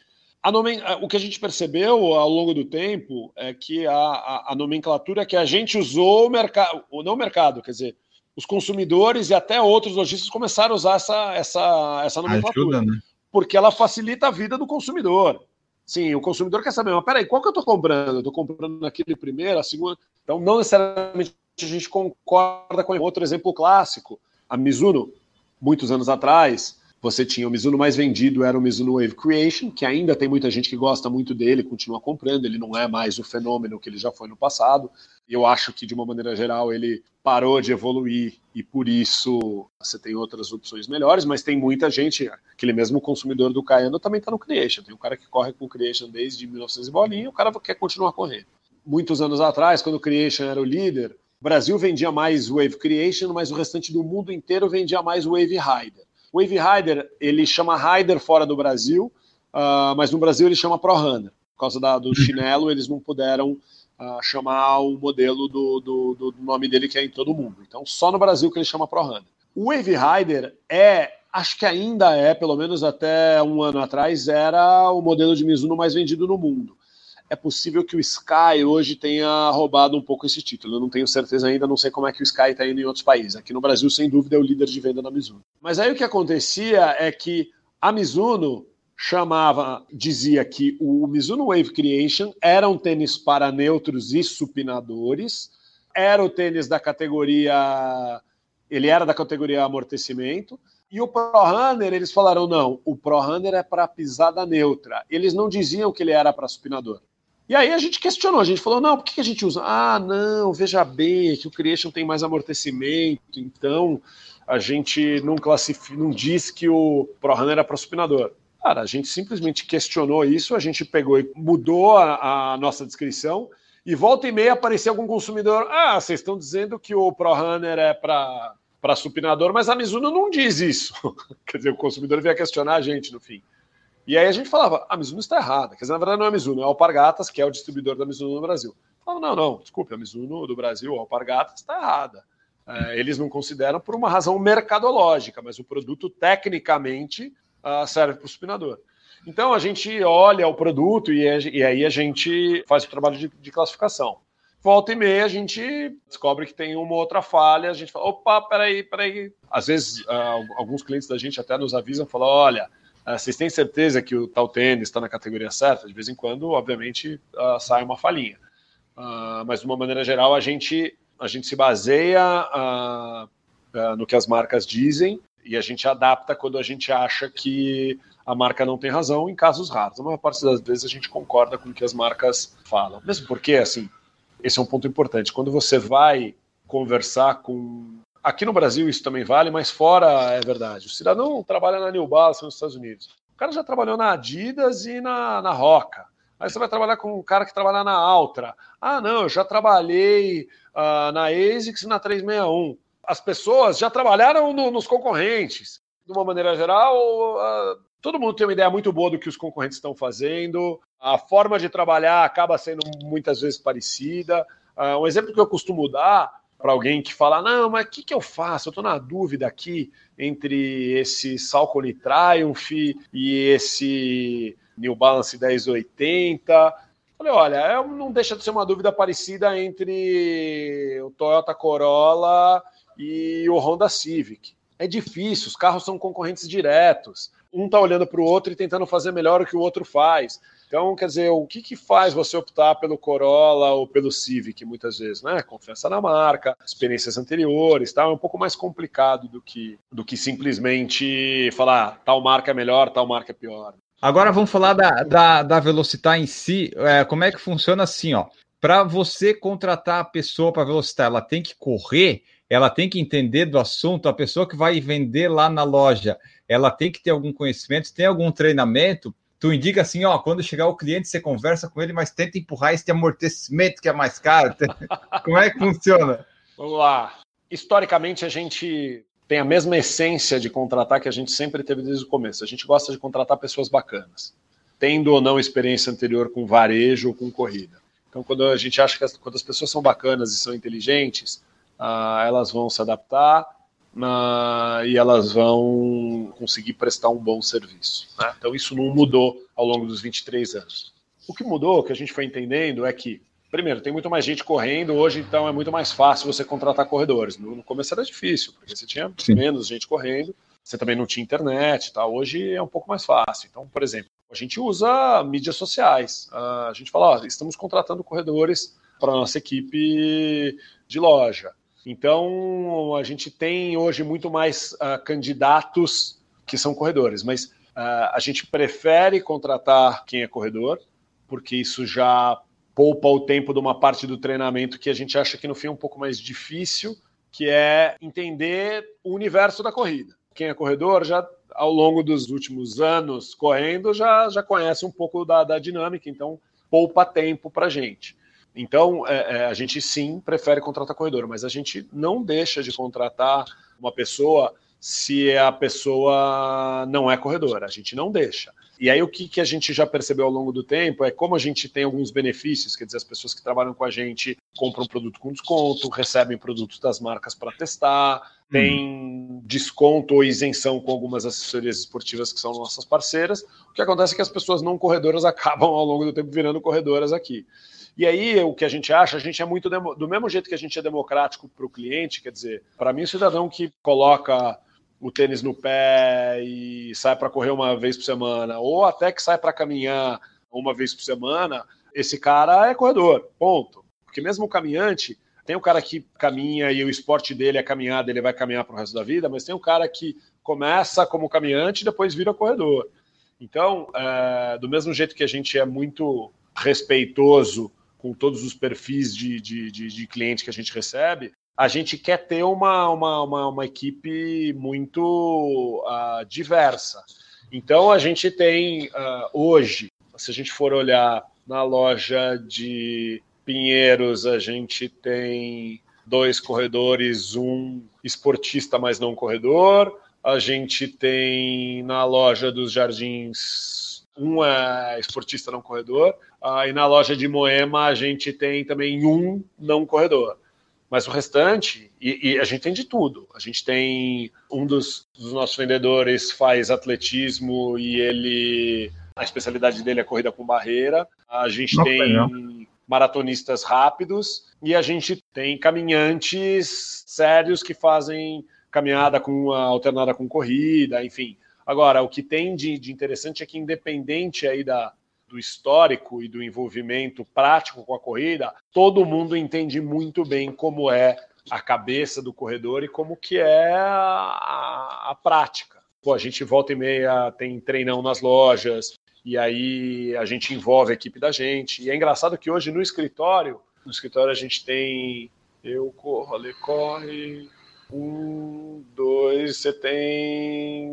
Nomen... O que a gente percebeu ao longo do tempo é que a, a, a nomenclatura que a gente usou, o mercado, não o mercado, quer dizer, os consumidores e até outros lojistas começaram a usar essa, essa, essa nomenclatura. Ajuda, né? Porque ela facilita a vida do consumidor. Sim, o consumidor quer saber, mas peraí, qual que eu estou comprando? Eu estou comprando naquele primeiro, a segunda. Então, não necessariamente a gente concorda com outro exemplo clássico. A Mizuno, muitos anos atrás, você tinha o Mizuno mais vendido, era o Mizuno Wave Creation, que ainda tem muita gente que gosta muito dele, continua comprando, ele não é mais o fenômeno que ele já foi no passado. Eu acho que, de uma maneira geral, ele parou de evoluir e por isso você tem outras opções melhores, mas tem muita gente, aquele mesmo consumidor do Cayano também está no Creation. Tem um cara que corre com o Creation desde 1900 e bolinha, o cara quer continuar correndo. Muitos anos atrás, quando o Creation era o líder, o Brasil vendia mais Wave Creation, mas o restante do mundo inteiro vendia mais Wave Rider. O Wave Rider, ele chama Rider fora do Brasil, uh, mas no Brasil ele chama Pro Runner. Por causa da, do chinelo, eles não puderam uh, chamar o modelo do, do, do, nome dele que é em todo mundo. Então, só no Brasil que ele chama Pro Runner. O Wave Rider é, acho que ainda é, pelo menos até um ano atrás, era o modelo de Mizuno mais vendido no mundo é possível que o Sky hoje tenha roubado um pouco esse título. Eu não tenho certeza ainda, não sei como é que o Sky está indo em outros países. Aqui no Brasil, sem dúvida, é o líder de venda da Mizuno. Mas aí o que acontecia é que a Mizuno chamava, dizia que o Mizuno Wave Creation era um tênis para neutros e supinadores, era o tênis da categoria, ele era da categoria amortecimento, e o Pro Runner, eles falaram, não, o Pro Runner é para pisada neutra. Eles não diziam que ele era para supinador. E aí a gente questionou, a gente falou, não, por que a gente usa? Ah, não, veja bem, que o Creation tem mais amortecimento, então a gente não classifica, não diz que o ProRunner era para supinador. Cara, a gente simplesmente questionou isso, a gente pegou e mudou a, a nossa descrição, e volta e meia aparecia algum consumidor, ah, vocês estão dizendo que o ProRunner é para para supinador, mas a Mizuno não diz isso. Quer dizer, o consumidor veio questionar a gente no fim. E aí a gente falava, a Mizuno está errada. Quer dizer, na verdade não é a Mizuno, é a Alpargatas, que é o distribuidor da Mizuno no Brasil. Falava, não, não, desculpe, a Mizuno do Brasil, a Alpargatas, está errada. É, eles não consideram por uma razão mercadológica, mas o produto tecnicamente uh, serve para o supinador. Então a gente olha o produto e, e, aí a gente faz o trabalho de, de, classificação. Volta e meia a gente descobre que tem uma outra falha, a gente fala, opa, peraí, peraí. Às vezes uh, alguns clientes da gente até nos avisam, falam, olha, vocês têm certeza que o tal tênis está na categoria certa? De vez em quando, obviamente, uh, sai uma falinha. Uh, mas, de uma maneira geral, a gente, a gente se baseia no que as marcas dizem e a gente adapta quando a gente acha que a marca não tem razão, em casos raros. A maior parte das vezes a gente concorda com o que as marcas falam. Mesmo porque, assim, esse é um ponto importante. Quando você vai conversar com Aqui no Brasil isso também vale, mas fora é verdade. O cidadão trabalha na New Balance nos Estados Unidos. O cara já trabalhou na Adidas e na, na Roca. Aí você vai trabalhar com um cara que trabalha na Altra. Ah, não, eu já trabalhei uh, na ASICS e na 361. As pessoas já trabalharam no, nos concorrentes. De uma maneira geral, uh, todo mundo tem uma ideia muito boa do que os concorrentes estão fazendo. A forma de trabalhar acaba sendo muitas vezes parecida. Uh, um exemplo que eu costumo dar para alguém que fala, não, mas o que, que eu faço? Eu estou na dúvida aqui entre esse Salcone Triumph e esse New Balance 1080. Falei, olha, não deixa de ser uma dúvida parecida entre o Toyota Corolla e o Honda Civic. É difícil, os carros são concorrentes diretos. Um está olhando para o outro e tentando fazer melhor o que o outro faz. Então, quer dizer, o que, que faz você optar pelo Corolla ou pelo Civic, muitas vezes, né? Confiança na marca, experiências anteriores, tá? É um pouco mais complicado do que, do que simplesmente falar tal marca é melhor, tal marca é pior. Agora vamos falar da, da, da Velocitar em si. É, como é que funciona assim, ó? Para você contratar a pessoa para Velocitar, ela tem que correr, ela tem que entender do assunto, a pessoa que vai vender lá na loja, ela tem que ter algum conhecimento, tem algum treinamento tu indica assim, ó, quando chegar o cliente, você conversa com ele, mas tenta empurrar esse amortecimento que é mais caro. Como é que funciona? Vamos lá. Historicamente, a gente tem a mesma essência de contratar que a gente sempre teve desde o começo. A gente gosta de contratar pessoas bacanas, tendo ou não experiência anterior com varejo ou com corrida. Então, quando a gente acha que as, quando as pessoas são bacanas e são inteligentes, ah, elas vão se adaptar na, e elas vão conseguir prestar um bom serviço. Né? Então, isso não mudou ao longo dos 23 anos. O que mudou, que a gente foi entendendo, é que, primeiro, tem muito mais gente correndo hoje, então é muito mais fácil você contratar corredores. No, no começo era difícil, porque você tinha Sim. menos gente correndo, você também não tinha internet, tá? hoje é um pouco mais fácil. Então, por exemplo, a gente usa mídias sociais. A gente fala, ó, estamos contratando corredores para a nossa equipe de loja. Então, a gente tem hoje muito mais uh, candidatos que são corredores, mas uh, a gente prefere contratar quem é corredor, porque isso já poupa o tempo de uma parte do treinamento que a gente acha que no fim é um pouco mais difícil, que é entender o universo da corrida. Quem é corredor já ao longo dos últimos anos correndo já, já conhece um pouco da, da dinâmica, então poupa tempo para a gente. Então, é, é, a gente sim prefere contratar corredor, mas a gente não deixa de contratar uma pessoa se a pessoa não é corredora. A gente não deixa. E aí o que, que a gente já percebeu ao longo do tempo é como a gente tem alguns benefícios, quer dizer, as pessoas que trabalham com a gente compram produto com desconto, recebem produtos das marcas para testar, hum. tem desconto ou isenção com algumas assessorias esportivas que são nossas parceiras. O que acontece é que as pessoas não corredoras acabam ao longo do tempo virando corredoras aqui. E aí, o que a gente acha, a gente é muito do mesmo jeito que a gente é democrático para o cliente, quer dizer, para mim, o cidadão que coloca o tênis no pé e sai para correr uma vez por semana, ou até que sai para caminhar uma vez por semana, esse cara é corredor, ponto. Porque mesmo o caminhante, tem o cara que caminha e o esporte dele é caminhada, ele vai caminhar para o resto da vida, mas tem o cara que começa como caminhante e depois vira corredor. Então, é, do mesmo jeito que a gente é muito respeitoso com todos os perfis de, de, de, de cliente que a gente recebe, a gente quer ter uma, uma, uma, uma equipe muito uh, diversa. Então, a gente tem uh, hoje, se a gente for olhar na loja de Pinheiros, a gente tem dois corredores, um esportista, mas não corredor. A gente tem na loja dos Jardins um é esportista não corredor, uh, e na loja de Moema a gente tem também um não corredor. Mas o restante, e, e, a gente tem de tudo. A gente tem um dos, dos, nossos vendedores faz atletismo e ele. A especialidade dele é corrida com barreira. A gente tem maratonistas rápidos e a gente tem caminhantes sérios que fazem caminhada com alternada com corrida, enfim. Agora, o que tem de, de interessante é que, independente aí da, do histórico e do envolvimento prático com a corrida, todo mundo entende muito bem como é a cabeça do corredor e como que é a, a prática. Pô, a gente volta e meia tem treinão nas lojas e aí a gente envolve a equipe da gente. E é engraçado que hoje no escritório, no escritório a gente tem eu corro, Ale corre, um, dois, você tem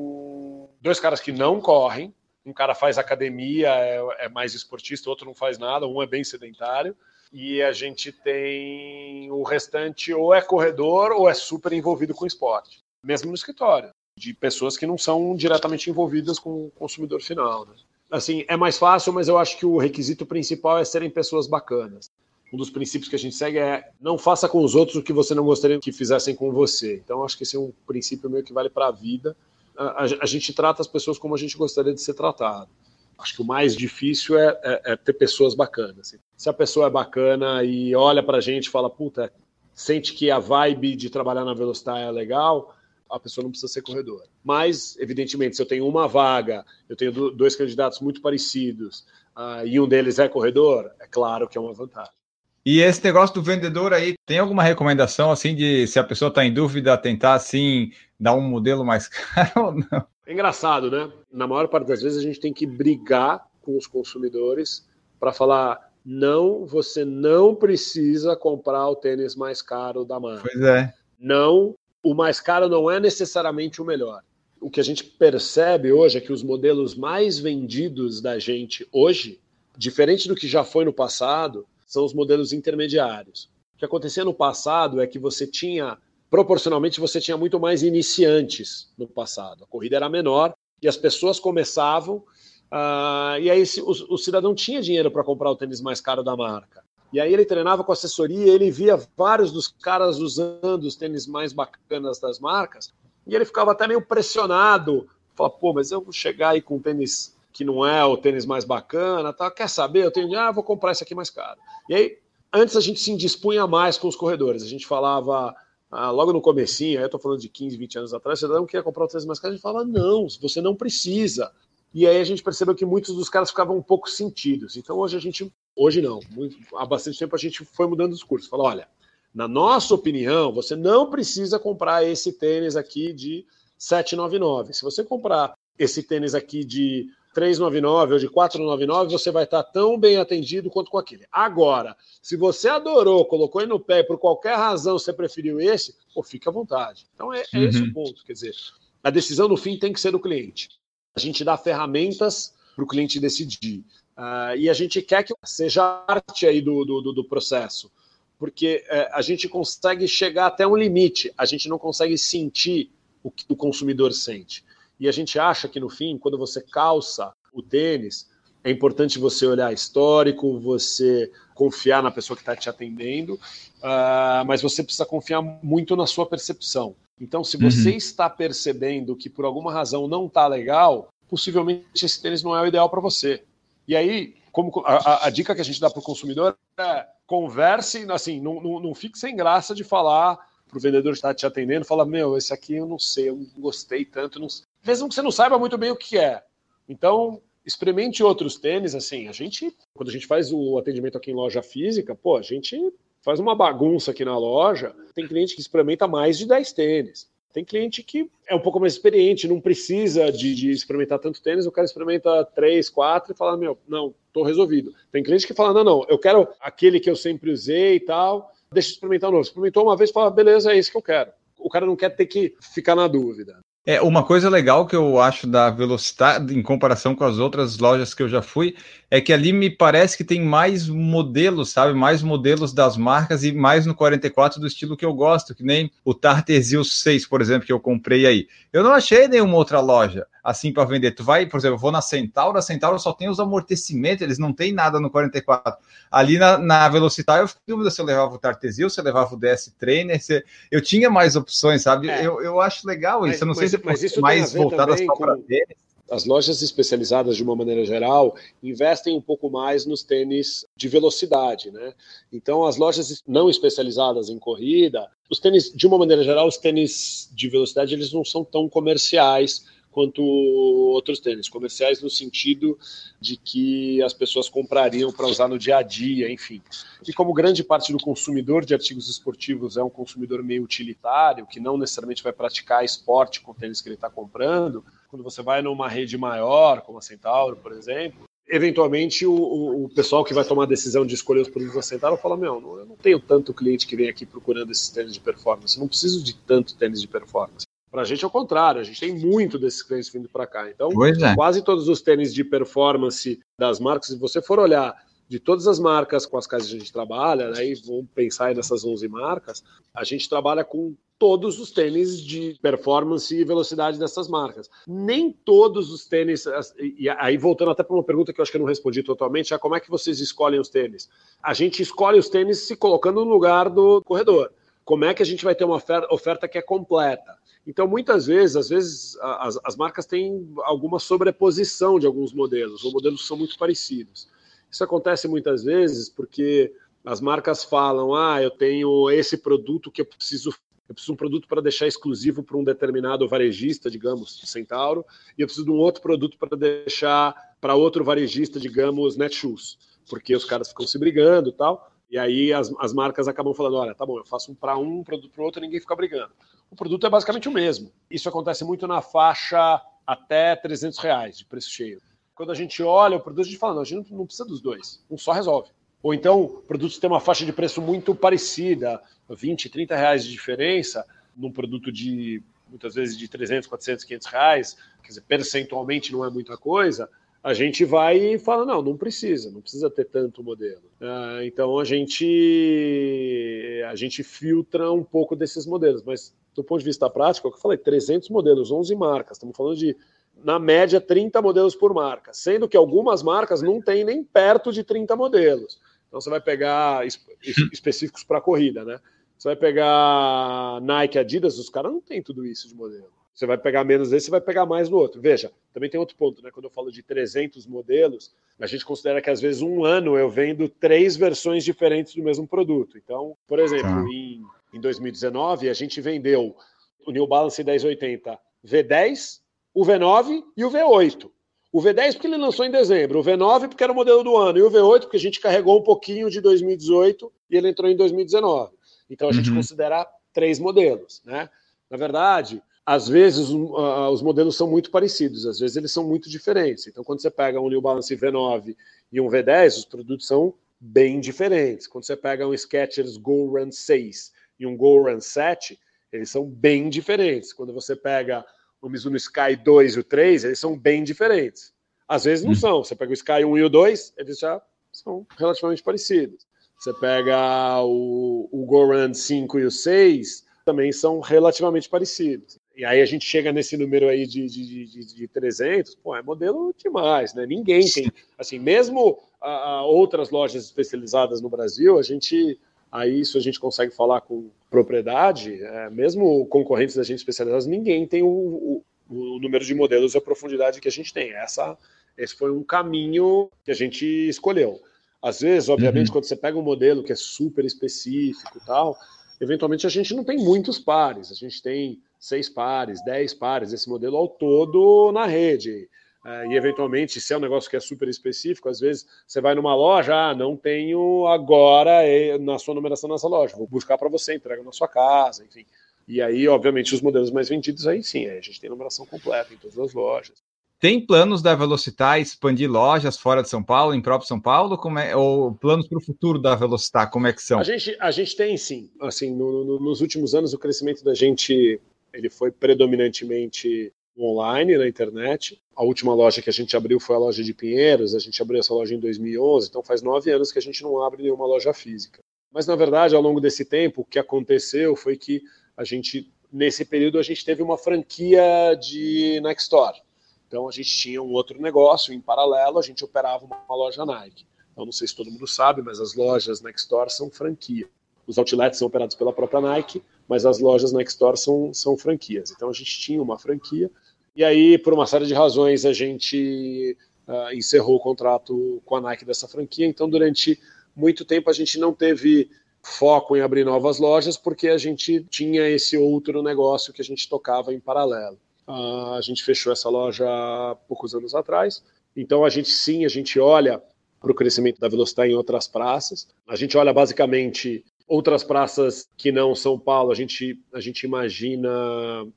dois caras que não correm. Um cara faz academia, é, é mais esportista, outro não faz nada, um é bem sedentário. E a gente tem o restante ou é corredor ou é super envolvido com esporte, mesmo no escritório, de pessoas que não são diretamente envolvidas com o consumidor final. Né? Assim, é mais fácil, mas eu acho que o requisito principal é serem pessoas bacanas um dos princípios que a gente segue é não faça com os outros o que você não gostaria que fizessem com você. Então, acho que esse é um princípio meio que vale para a vida. A, a, gente trata as pessoas como a gente gostaria de ser tratado. Acho que o mais difícil é, é, é ter pessoas bacanas. Se a pessoa é bacana e olha para a gente e fala, puta, sente que a vibe de trabalhar na Velocitar é legal, a pessoa não precisa ser corredora. Mas, evidentemente, se eu tenho uma vaga, eu tenho dois candidatos muito parecidos uh, e um deles é corredor, é claro que é uma vantagem. E esse negócio do vendedor aí, tem alguma recomendação assim de se a pessoa está em dúvida, tentar assim dar um modelo mais caro ou não? É engraçado, né? Na maior parte das vezes a gente tem que brigar com os consumidores para falar não, você não precisa comprar o tênis mais caro da marca. Pois é. Não, o mais caro não é necessariamente o melhor. O que a gente percebe hoje é que os modelos mais vendidos da gente hoje, diferente do que já foi no passado, são os modelos intermediários. O que acontecia no passado é que você tinha, proporcionalmente, você tinha muito mais iniciantes no passado. A corrida era menor e as pessoas começavam Uh, e aí o, o, cidadão tinha dinheiro para comprar o tênis mais caro da marca. E aí ele treinava com assessoria, ele via vários dos caras usando os tênis mais bacanas das marcas, e ele ficava até meio pressionado. Falava, pô, mas eu vou chegar aí com um tênis que não é o tênis mais bacana, tá? quer saber? Eu tenho, ah, vou comprar esse aqui mais caro. E aí, antes a gente se indispunha mais com os corredores. A gente falava, ah, logo no comecinho, aí eu tô falando de 15, 20 anos atrás, o cidadão queria comprar o tênis mais caro, a gente falava, não, você não precisa. E aí a gente percebeu que muitos dos caras ficavam um pouco sentidos. Então hoje a gente, hoje não, muito, há bastante tempo a gente foi mudando os cursos. Falou, olha, na nossa opinião, você não precisa comprar esse tênis aqui de 799. Se você comprar esse tênis aqui de 399 ou de 499, você vai estar tão bem atendido quanto com aquele. Agora, se você adorou, colocou ele no pé e por qualquer razão você preferiu esse, pô, fica à vontade. Então é, é uhum. esse o ponto. Quer dizer, a decisão no fim tem que ser do cliente a gente dá ferramentas para o cliente decidir. Uh, e a gente quer que seja parte aí do, do, do processo, porque uh, a gente consegue chegar até um limite, a gente não consegue sentir o que o consumidor sente. E a gente acha que no fim, quando você calça o tênis, é importante você olhar histórico, você confiar na pessoa que está te atendendo, uh, mas você precisa confiar muito na sua percepção. Então, se você uhum. está percebendo que por alguma razão não está legal, possivelmente esse tênis não é o ideal para você. E aí, como a, a, dica que a gente dá para o consumidor é converse, assim, não, não, não fique sem graça de falar para o vendedor que está te atendendo, fala, meu, esse aqui eu não sei, eu não gostei tanto, não... mesmo que você não saiba muito bem o que é. Então, experimente outros tênis, assim, a gente, quando a gente faz o atendimento aqui em loja física, pô, a gente faz uma bagunça aqui na loja. Tem cliente que experimenta mais de 10 tênis. Tem cliente que é um pouco mais experiente, não precisa de, de experimentar tanto tênis, o cara experimenta três, quatro e fala, meu, não, tô resolvido. Tem cliente que fala, não, não, eu quero aquele que eu sempre usei e tal, deixa eu experimentar um novo. Experimentou uma vez fala, beleza, é isso que eu quero. O cara não quer ter que ficar na dúvida. É, uma coisa legal que eu acho da velocidade em comparação com as outras lojas que eu já fui é que ali me parece que tem mais modelos, sabe? Mais modelos das marcas e mais no 44 do estilo que eu gosto, que nem o Tartesil 6, por exemplo, que eu comprei aí. Eu não achei nenhuma outra loja assim para vender. Tu vai, por exemplo, eu vou na Centauro, a Centauro só tem os amortecimentos, eles não tem nada no 44. Ali na, na Velocitar eu fiquei dúvida se eu levava o Tartesil, se eu levava o DS Trainer, se... eu tinha mais opções, sabe? É. Eu, eu acho legal isso. eu não mas, sei se é mais voltada só para tênis as lojas especializadas, de uma maneira geral, investem um pouco mais nos tênis de velocidade, né? Então, as lojas não especializadas em corrida, os tênis, de uma maneira geral, os tênis de velocidade, eles não são tão comerciais quanto outros tênis, comerciais no sentido de que as pessoas comprariam para usar no dia a dia, enfim. E como grande parte do consumidor de artigos esportivos é um consumidor meio utilitário, que não necessariamente vai praticar esporte com o tênis que ele está comprando, quando você vai numa rede maior, como a Centauro, por exemplo, eventualmente o, o, o, pessoal que vai tomar a decisão de escolher os produtos da Centauro fala, meu, não, eu não tenho tanto cliente que vem aqui procurando esses tênis de performance, não preciso de tanto tênis de performance. Para a gente é o contrário, a gente tem muito desses clientes vindo para cá. Então, é. quase todos os tênis de performance das marcas, se você for olhar de todas as marcas com as quais a gente trabalha, né, e vamos pensar nessas 11 marcas, a gente trabalha com todos os tênis de performance e velocidade dessas marcas. Nem todos os tênis, e aí voltando até para uma pergunta que eu acho que eu não respondi totalmente, é como é que vocês escolhem os tênis? A gente escolhe os tênis se colocando no lugar do corredor. Como é que a gente vai ter uma oferta que é completa? Então, muitas vezes, às vezes, as, as marcas têm alguma sobreposição de alguns modelos, ou modelos são muito parecidos. Isso acontece muitas vezes porque as marcas falam: ah, eu tenho esse produto que eu preciso eu preciso de um produto para deixar exclusivo para um determinado varejista, digamos, Centauro, e eu preciso de um outro produto para deixar para outro varejista, digamos, Netshoes, porque os caras ficam se brigando e tal. E aí as, as marcas acabam falando: olha, tá bom, eu faço um para um, um produto para o outro, ninguém fica brigando. O produto é basicamente o mesmo. Isso acontece muito na faixa até 300 reais de preço cheio. Quando a gente olha o produto, a gente fala: não, a gente não precisa dos dois, um só resolve. Ou então, produtos têm uma faixa de preço muito parecida, 20, 30 reais de diferença, num produto de muitas vezes de 300, 400, 500 reais, quer dizer, percentualmente não é muita coisa a gente vai e fala, não, não precisa, não precisa ter tanto modelo. Uh, então a gente a gente filtra um pouco desses modelos, mas do ponto de vista prático, é o que eu falei, 300 modelos, 11 marcas, estamos falando de na média 30 modelos por marca, sendo que algumas marcas não têm nem perto de 30 modelos. Então você vai pegar específicos para corrida, né? Você vai pegar Nike, Adidas, os caras não têm tudo isso de modelo. Você vai pegar menos desse, você vai pegar mais no outro. Veja, também tem outro ponto, né? Quando eu falo de 300 modelos, a gente considera que às vezes um ano eu vendo três versões diferentes do mesmo produto. Então, por exemplo, tá. em, em 2019, a gente vendeu o New Balance 1080 V10, o V9 e o V8. O V10 porque ele lançou em dezembro, o V9 porque era o modelo do ano, e o V8 porque a gente carregou um pouquinho de 2018 e ele entrou em 2019. Então a gente uhum. considera três modelos, né? Na verdade, às vezes uh, os modelos são muito parecidos, às vezes eles são muito diferentes. Então, quando você pega um New Balance V9 e um V10, os produtos são bem diferentes. Quando você pega um Skechers Go Run 6 e um Go Run 7, eles são bem diferentes. Quando você pega o Mizuno Sky 2 e o 3, eles são bem diferentes. Às vezes não hum. são. Você pega o Sky 1 e o 2, eles já são relativamente parecidos. Você pega o, o Go Run 5 e o 6, também são relativamente parecidos. E aí a gente chega nesse número aí de, de, de, de 300, pô, é modelo demais, né? Ninguém tem, assim, mesmo a, a outras lojas especializadas no Brasil, a gente, aí isso a gente consegue falar com propriedade, é, mesmo concorrentes da gente especializados, ninguém tem o, o, o, número de modelos e a profundidade que a gente tem. Essa, esse foi um caminho que a gente escolheu. Às vezes, obviamente, uhum. quando você pega um modelo que é super específico e tal, eventualmente a gente não tem muitos pares, a gente tem seis pares, dez pares, esse modelo ao todo na rede. É, e eventualmente, se é um negócio que é super específico, às vezes você vai numa loja, ah, não tenho agora na sua numeração nessa loja, vou buscar para você, entrega na sua casa, enfim. E aí, obviamente, os modelos mais vendidos aí sim, aí a gente tem numeração completa em todas as lojas. Tem planos da Velocitar expandir lojas fora de São Paulo, em próprio São Paulo, como é, ou planos para o futuro da Velocitar, como é que são? A gente, a gente tem sim. Assim, no, no, nos últimos anos, o crescimento da gente ele foi predominantemente online, na internet. A última loja que a gente abriu foi a loja de Pinheiros, a gente abriu essa loja em 2011, então faz nove anos que a gente não abre nenhuma loja física. Mas, na verdade, ao longo desse tempo, o que aconteceu foi que a gente, nesse período, a gente teve uma franquia de Nike Store. Então, a gente tinha um outro negócio em paralelo, a gente operava uma loja Nike. Então, não sei se todo mundo sabe, mas as lojas Nike Store são franquia. Os outlets são operados pela própria Nike, mas as lojas Nike Store são, são franquias. Então a gente tinha uma franquia, e aí, por uma série de razões, a gente uh, encerrou o contrato com a Nike dessa franquia. Então, durante muito tempo, a gente não teve foco em abrir novas lojas, porque a gente tinha esse outro negócio que a gente tocava em paralelo. Uh, a gente fechou essa loja há poucos anos atrás. Então, a gente sim, a gente olha para o crescimento da velocidade em outras praças. A gente olha basicamente Outras praças que não São Paulo, a gente, a gente imagina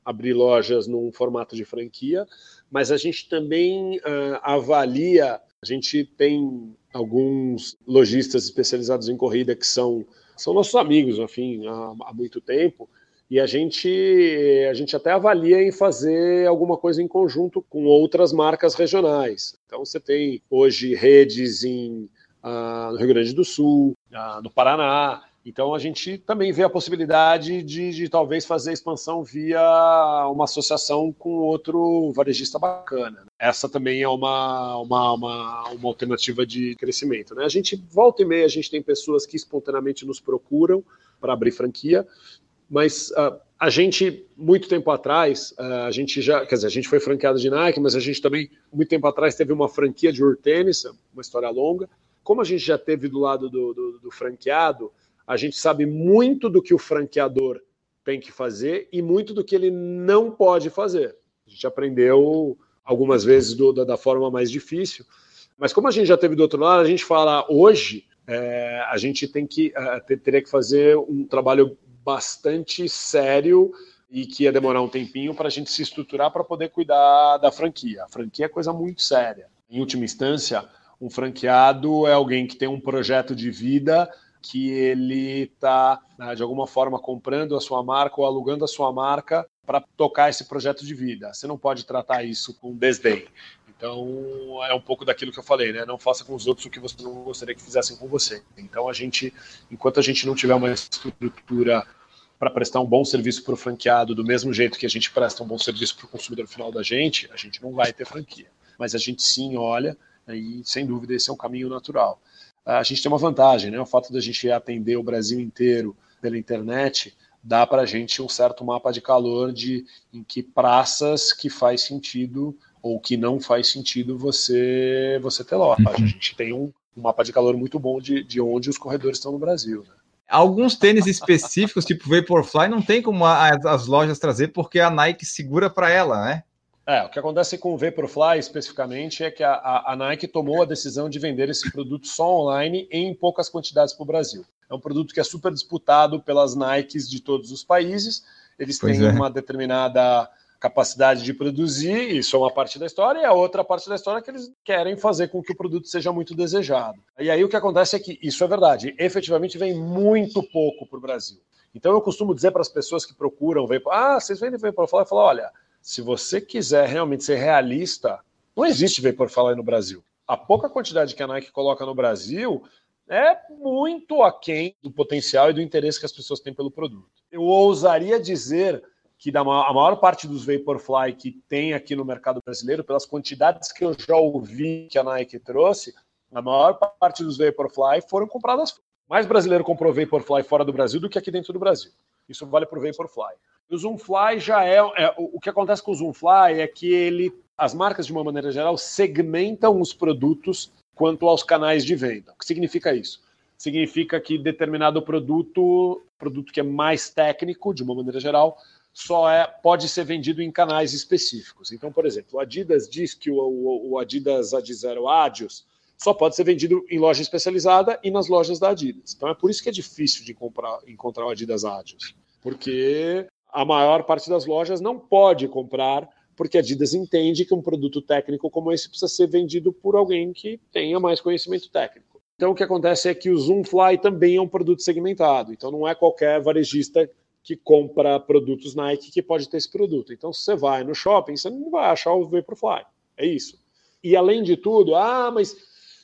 abrir lojas num formato de franquia, mas a gente também uh, avalia, a gente tem alguns lojistas especializados em corrida que são, são nossos amigos, enfim, há, há muito tempo, e a gente, a gente até avalia em fazer alguma coisa em conjunto com outras marcas regionais. Então você tem hoje redes em, uh, no Rio Grande do Sul, uh, no Paraná, então a gente também vê a possibilidade de, de, talvez fazer expansão via uma associação com outro varejista bacana. Essa também é uma, uma, uma, uma, alternativa de crescimento. Né? A gente volta e meia, a gente tem pessoas que espontaneamente nos procuram para abrir franquia, mas uh, a gente, muito tempo atrás, uh, a gente já, quer dizer, a gente foi franqueado de Nike, mas a gente também, muito tempo atrás, teve uma franquia de Urtênis, uma história longa. Como a gente já teve do lado do, do, do franqueado, a gente sabe muito do que o franqueador tem que fazer e muito do que ele não pode fazer. A gente aprendeu algumas vezes do, da, da, forma mais difícil, mas como a gente já teve do outro lado, a gente fala hoje, é, a gente tem que é, ter, teria que fazer um trabalho bastante sério e que ia demorar um tempinho para a gente se estruturar para poder cuidar da franquia. A franquia é coisa muito séria. Em última instância, um franqueado é alguém que tem um projeto de vida que ele está, né, de alguma forma, comprando a sua marca ou alugando a sua marca para tocar esse projeto de vida. Você não pode tratar isso com desdém. Então, é um pouco daquilo que eu falei, né? Não faça com os outros o que você não gostaria que fizessem com você. Então, a gente, enquanto a gente não tiver uma estrutura para prestar um bom serviço para o franqueado, do mesmo jeito que a gente presta um bom serviço para o consumidor final da gente, a gente não vai ter franquia. Mas a gente sim olha, e sem dúvida esse é um caminho natural. A gente tem uma vantagem, né? O fato de a gente atender o Brasil inteiro pela internet dá para a gente um certo mapa de calor de em que praças que faz sentido ou que não faz sentido você você ter loja. Uhum. A gente tem um, um, mapa de calor muito bom de, de onde os corredores estão no Brasil. Né? Alguns tênis específicos, tipo Vaporfly, não tem como as, as lojas trazer porque a Nike segura para ela, né? É, o que acontece com o Vaporfly especificamente é que a, a, a, Nike tomou a decisão de vender esse produto só online em poucas quantidades para o Brasil. É um produto que é super disputado pelas Nikes de todos os países. Eles pois têm é. uma determinada capacidade de produzir, isso é uma parte da história, e a outra parte da história é que eles querem fazer com que o produto seja muito desejado. E aí o que acontece é que isso é verdade, efetivamente vem muito pouco para o Brasil. Então eu costumo dizer para as pessoas que procuram ver, ah, vocês vendem Vaporfly? Eu falo, olha, se você quiser realmente ser realista, não existe Vaporfly no Brasil. A pouca quantidade que a Nike coloca no Brasil é muito aquém do potencial e do interesse que as pessoas têm pelo produto. Eu ousaria dizer que da maior, a maior parte dos Vaporfly que tem aqui no mercado brasileiro, pelas quantidades que eu já ouvi que a Nike trouxe, a maior parte dos Vaporfly foram compradas. Mais brasileiro comprou Vaporfly fora do Brasil do que aqui dentro do Brasil. Isso vale para o Vaporfly. O Zoomfly já é, é, o que acontece com o Zoomfly é que ele, as marcas de uma maneira geral segmentam os produtos quanto aos canais de venda. O que significa isso? Significa que determinado produto, produto que é mais técnico de uma maneira geral, só é, pode ser vendido em canais específicos. Então, por exemplo, o Adidas diz que o, o, o Adidas Adizero Adios só pode ser vendido em loja especializada e nas lojas da Adidas. Então é por isso que é difícil de comprar, encontrar o Adidas Adios, porque a maior parte das lojas não pode comprar, porque a Adidas entende que um produto técnico como esse precisa ser vendido por alguém que tenha mais conhecimento técnico. Então o que acontece é que o Zoomfly também é um produto segmentado, então não é qualquer varejista que compra produtos Nike que pode ter esse produto. Então, se você vai no shopping, você não vai achar o Vaporfly. É isso. E além de tudo, ah, mas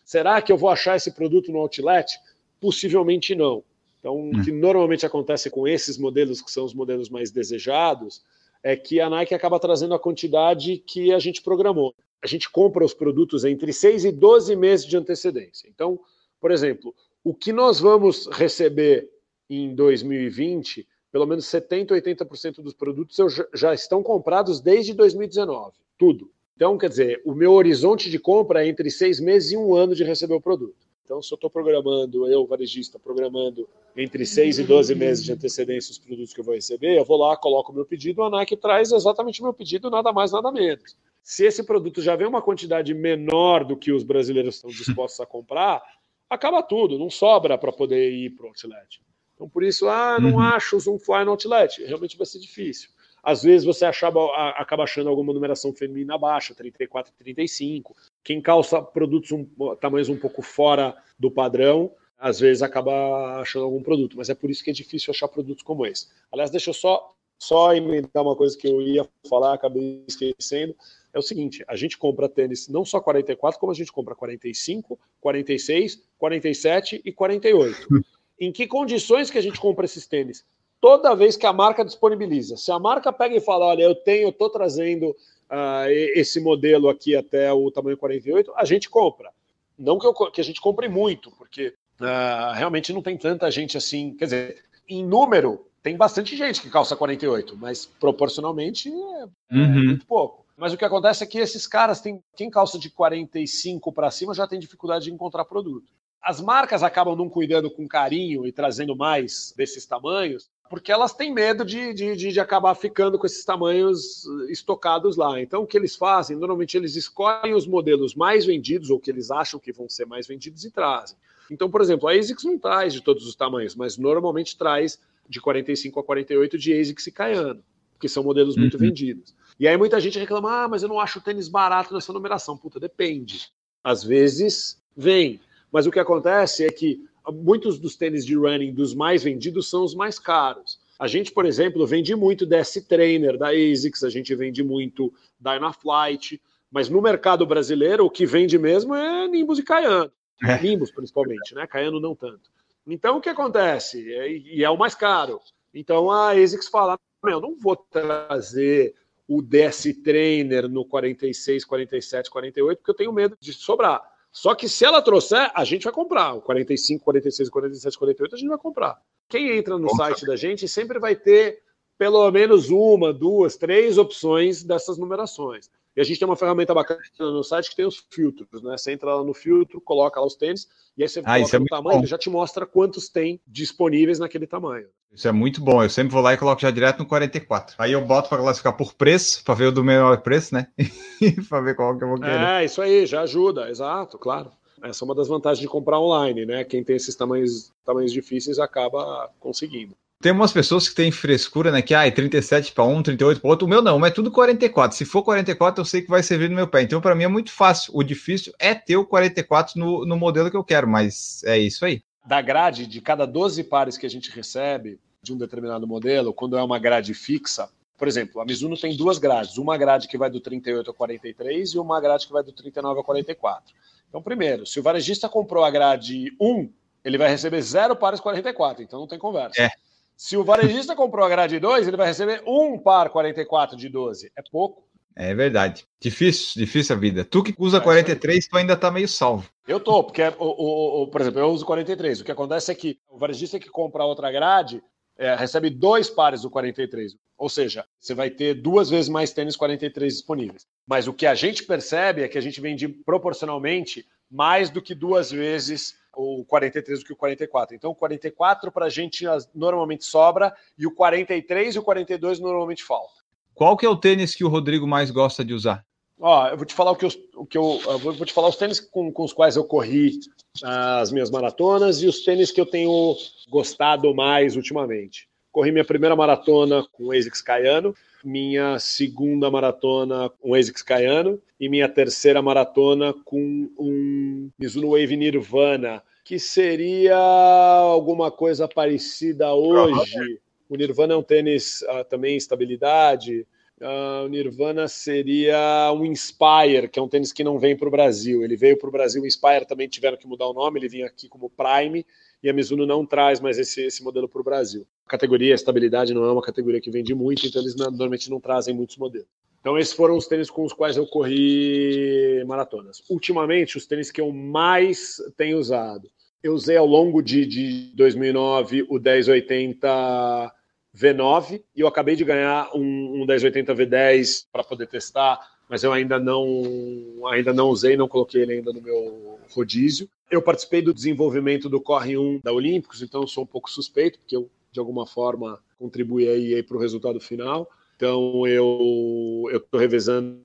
será que eu vou achar esse produto no outlet? Possivelmente não. Então, hum. o que normalmente acontece com esses modelos, que são os modelos mais desejados, é que a Nike acaba trazendo a quantidade que a gente programou. A gente compra os produtos entre 6 e 12 meses de antecedência. Então, por exemplo, o que nós vamos receber em 2020 pelo menos 70%, 80% dos produtos já estão comprados desde 2019. Tudo. Então, quer dizer, o meu horizonte de compra é entre seis meses e um ano de receber o produto. Então, se eu estou programando, eu, varejista, programando entre seis e 12 meses de antecedência os produtos que eu vou receber, eu vou lá, coloco o meu pedido, a Nike traz exatamente o meu pedido, nada mais, nada menos. Se esse produto já vem uma quantidade menor do que os brasileiros estão dispostos a comprar, acaba tudo, não sobra para poder ir para o outlet. Então, por isso, ah, não uhum. acho o Zoomfly no Outlet. Realmente vai ser difícil. Às vezes você achava, acaba achando alguma numeração feminina baixa, 34, 35. Quem calça produtos um, tamanhos um pouco fora do padrão, às vezes acaba achando algum produto. Mas é por isso que é difícil achar produtos como esse. Aliás, deixa eu só, só emendar uma coisa que eu ia falar, acabei esquecendo. É o seguinte, a gente compra tênis não só 44, como a gente compra 45, 46, 47 e 48 em que condições que a gente compra esses tênis? Toda vez que a marca disponibiliza. Se a marca pega e fala, olha, eu tenho, estou trazendo uh, esse modelo aqui até o tamanho 48, a gente compra. Não que, eu, que a gente compre muito, porque uh, realmente não tem tanta gente assim. Quer dizer, em número, tem bastante gente que calça 48, mas proporcionalmente é, é uhum. é muito pouco. Mas o que acontece é que esses caras têm. Quem calça de 45 para cima já tem dificuldade de encontrar produto. As marcas acabam não cuidando com carinho e trazendo mais desses tamanhos, porque elas têm medo de, de, de, acabar ficando com esses tamanhos estocados lá. Então, o que eles fazem? Normalmente, eles escolhem os modelos mais vendidos, ou que eles acham que vão ser mais vendidos, e trazem. Então, por exemplo, a ASICS não traz de todos os tamanhos, mas normalmente traz de 45 a 48 de ASICS e Cayano, que são modelos muito uhum. vendidos. E aí muita gente reclama, ah, mas eu não acho o tênis barato nessa numeração. Puta, depende. Às vezes vem. Mas o que acontece é que muitos dos tênis de running dos mais vendidos são os mais caros. A gente, por exemplo, vende muito DS Trainer da ASICS, a gente vende muito Dynaflight, mas no mercado brasileiro o que vende mesmo é Nimbus e Cayano. É. Nimbus, principalmente, né? Cayano não tanto. Então, o que acontece? E é o mais caro. Então, a ASICS fala, meu, não vou trazer o DS Trainer no 46, 47, 48, porque eu tenho medo de sobrar. Só que se ela trouxer, a gente vai comprar. O 45, 46, 47, 48, a gente vai comprar. Quem entra no site da gente sempre vai ter pelo menos uma, duas, três opções dessas numerações. E a gente tem uma ferramenta bacana no site que tem os filtros, né? Você entra lá no filtro, coloca lá os tênis, e aí você ah, coloca é o tamanho, ele já te mostra quantos tem disponíveis naquele tamanho. Isso é muito bom. Eu sempre vou lá e coloco já direto no 44. Aí eu boto para classificar por preço, para ver o do menor preço, né? para ver qual que eu vou querer. É, isso aí, já ajuda, exato, claro. Essa é uma das vantagens de comprar online, né? Quem tem esses tamanhos, tamanhos difíceis acaba conseguindo. Tem umas pessoas que têm frescura, né? Que ah, é 37 para um, 38 para outro. O meu não, mas é tudo 44. Se for 44, eu sei que vai servir no meu pé. Então, para mim é muito fácil. O difícil é ter o 44 no, no modelo que eu quero, mas é isso aí. Da grade, de cada 12 pares que a gente recebe de um determinado modelo, quando é uma grade fixa, por exemplo, a Mizuno tem duas grades, uma grade que vai do 38 ao 43 e uma grade que vai do 39 ao 44. Então, primeiro, se o varejista comprou a grade 1, ele vai receber zero pares 44, então não tem conversa. É. Se o varejista comprou a grade 2, ele vai receber um par 44 de 12. É pouco. É verdade. Difícil, difícil a vida. Tu que usa é 43, tu ainda tá meio salvo. Eu tô, porque, o, o, o, por exemplo, eu uso 43. O que acontece é que o varejista que compra outra grade é, recebe dois pares do 43. Ou seja, você vai ter duas vezes mais tênis 43 disponíveis. Mas o que a gente percebe é que a gente vende proporcionalmente mais do que duas vezes o 43 do que o 44. Então, o 44 para a gente normalmente sobra e o 43 e o 42 normalmente falta. Qual que é o tênis que o Rodrigo mais gosta de usar? Ó, eu vou te falar o que eu, o que eu, eu vou te falar os tênis com, com os quais eu corri as minhas maratonas e os tênis que eu tenho gostado mais ultimamente. Corri minha primeira maratona com o ASICS Cayano, minha segunda maratona com o ASICS Cayano e minha terceira maratona com um Mizuno Wave Nirvana, que seria alguma coisa parecida hoje. O Nirvana é um tênis uh, também estabilidade. Uh, o Nirvana seria um Inspire, que é um tênis que não vem para o Brasil. Ele veio para o Brasil, o Inspire também tiveram que mudar o nome, ele vinha aqui como Prime, e a Mizuno não traz mais esse, esse modelo para o Brasil. A categoria estabilidade não é uma categoria que vende muito, então eles normalmente não trazem muitos modelos. Então esses foram os tênis com os quais eu corri maratonas. Ultimamente, os tênis que eu mais tenho usado. Eu usei ao longo de, de 2009 o 1080 V9 e eu acabei de ganhar um, um 1080 V10 para poder testar, mas eu ainda não ainda não usei, não coloquei ele ainda no meu rodízio. Eu participei do desenvolvimento do Corre 1 da Olímpicos, então sou um pouco suspeito, porque eu de alguma forma contribuí aí, aí para o resultado final. Então eu estou revezando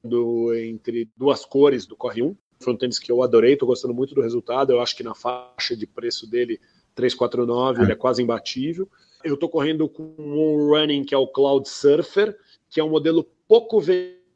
entre duas cores do Corre 1. Foi um tênis que eu adorei, estou gostando muito do resultado. Eu acho que na faixa de preço dele 349 ele é quase imbatível. Eu estou correndo com um running que é o Cloud Surfer, que é um modelo pouco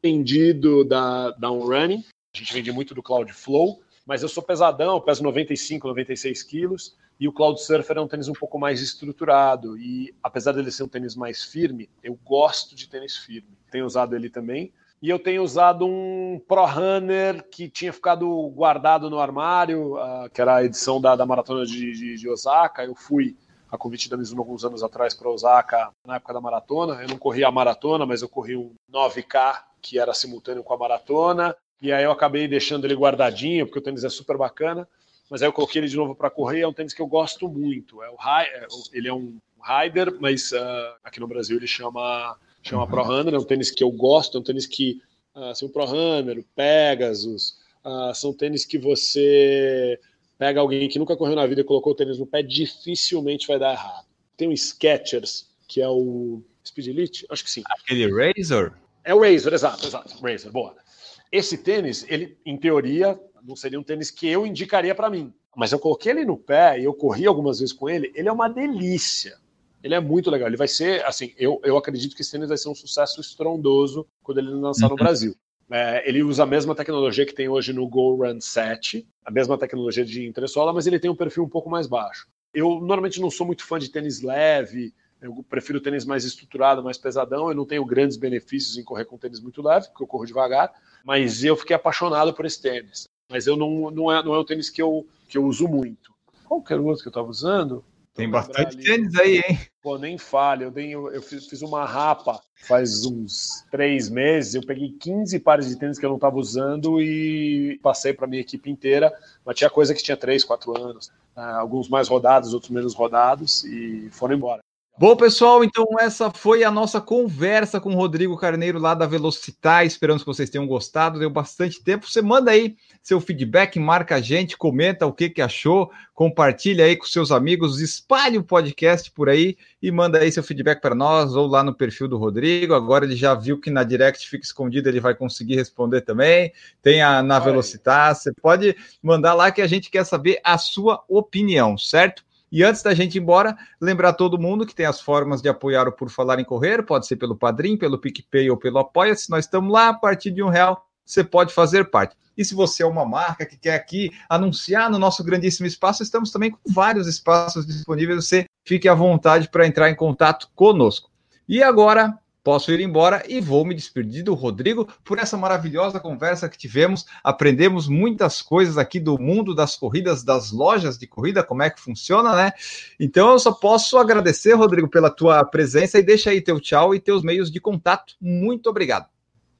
vendido da, da Running. A gente vende muito do Cloud Flow, mas eu sou pesadão, peso 95, 96 quilos, e o Cloud Surfer é um tênis um pouco mais estruturado. E apesar dele ser um tênis mais firme, eu gosto de tênis firme. Tenho usado ele também. E eu tenho usado um Pro Runner que tinha ficado guardado no armário, uh, que era a edição da, da maratona de, de, de Osaka. Eu fui a convite da Mizuno alguns anos atrás para Osaka, na época da maratona. Eu não corri a maratona, mas eu corri um 9K, que era simultâneo com a maratona. E aí eu acabei deixando ele guardadinho, porque o tênis é super bacana. Mas aí eu coloquei ele de novo para correr. É um tênis que eu gosto muito. É o, é, ele é um rider, mas uh, aqui no Brasil ele chama, chama uhum. Pro Runner. É um tênis que eu gosto. É um tênis que, uh, assim, o Pro Runner, o Pegasus, uh, são tênis que você Pega alguém que nunca correu na vida e colocou o tênis no pé, dificilmente vai dar errado. Tem o Skechers, que é o Speed Elite? Acho que sim. Aquele Razor? É o Razor, exato, exato. Razor, boa. Esse tênis, ele, em teoria, não seria um tênis que eu indicaria para mim. Mas eu coloquei ele no pé e eu corri algumas vezes com ele. Ele é uma delícia. Ele é muito legal. Ele vai ser, assim, eu, eu acredito que esse tênis vai ser um sucesso estrondoso quando ele lançar no uhum. Brasil. É, ele usa a mesma tecnologia que tem hoje no Go Run 7, a mesma tecnologia de entressola, mas ele tem um perfil um pouco mais baixo. Eu normalmente não sou muito fã de tênis leve, eu prefiro tênis mais estruturado, mais pesadão. Eu não tenho grandes benefícios em correr com tênis muito leve, porque eu corro devagar, mas eu fiquei apaixonado por esse tênis. Mas eu não, não, é, não é um tênis que eu, que eu uso muito. Qual que era o outro que eu estava usando? Tem bastante tênis aí, hein? Pô, nem falha. Eu, dei, eu fiz, fiz, uma rapa faz uns três meses. Eu peguei 15 pares de tênis que eu não estava usando e passei para minha equipe inteira. Mas tinha coisa que tinha três, quatro anos. Uh, alguns mais rodados, outros menos rodados e foram embora. Bom, pessoal, então essa foi a nossa conversa com o Rodrigo Carneiro lá da Velocitar. Esperamos que vocês tenham gostado. Deu bastante tempo. Você manda aí seu feedback, marca a gente, comenta o que, que achou, compartilha aí com seus amigos, espalhe o podcast por aí e manda aí seu feedback para nós ou lá no perfil do Rodrigo. Agora ele já viu que na direct fica escondido, ele vai conseguir responder também. Tem a na Velocitar. Você pode mandar lá que a gente quer saber a sua opinião, certo? E antes da gente ir embora, lembrar todo mundo que tem as formas de apoiar o Por Falar em Correr, pode ser pelo Padrim, pelo PicPay ou pelo Apoia-se. Nós estamos lá, a partir de um real você pode fazer parte. E se você é uma marca que quer aqui anunciar no nosso grandíssimo espaço, estamos também com vários espaços disponíveis. Você fique à vontade para entrar em contato conosco. E agora, posso ir embora e vou me despedir do Rodrigo por essa maravilhosa conversa que tivemos. Aprendemos muitas coisas aqui do mundo das corridas, das lojas de corrida, como é que funciona, né? Então eu só posso agradecer, Rodrigo, pela tua presença e deixa aí teu tchau e teus meios de contato. Muito obrigado.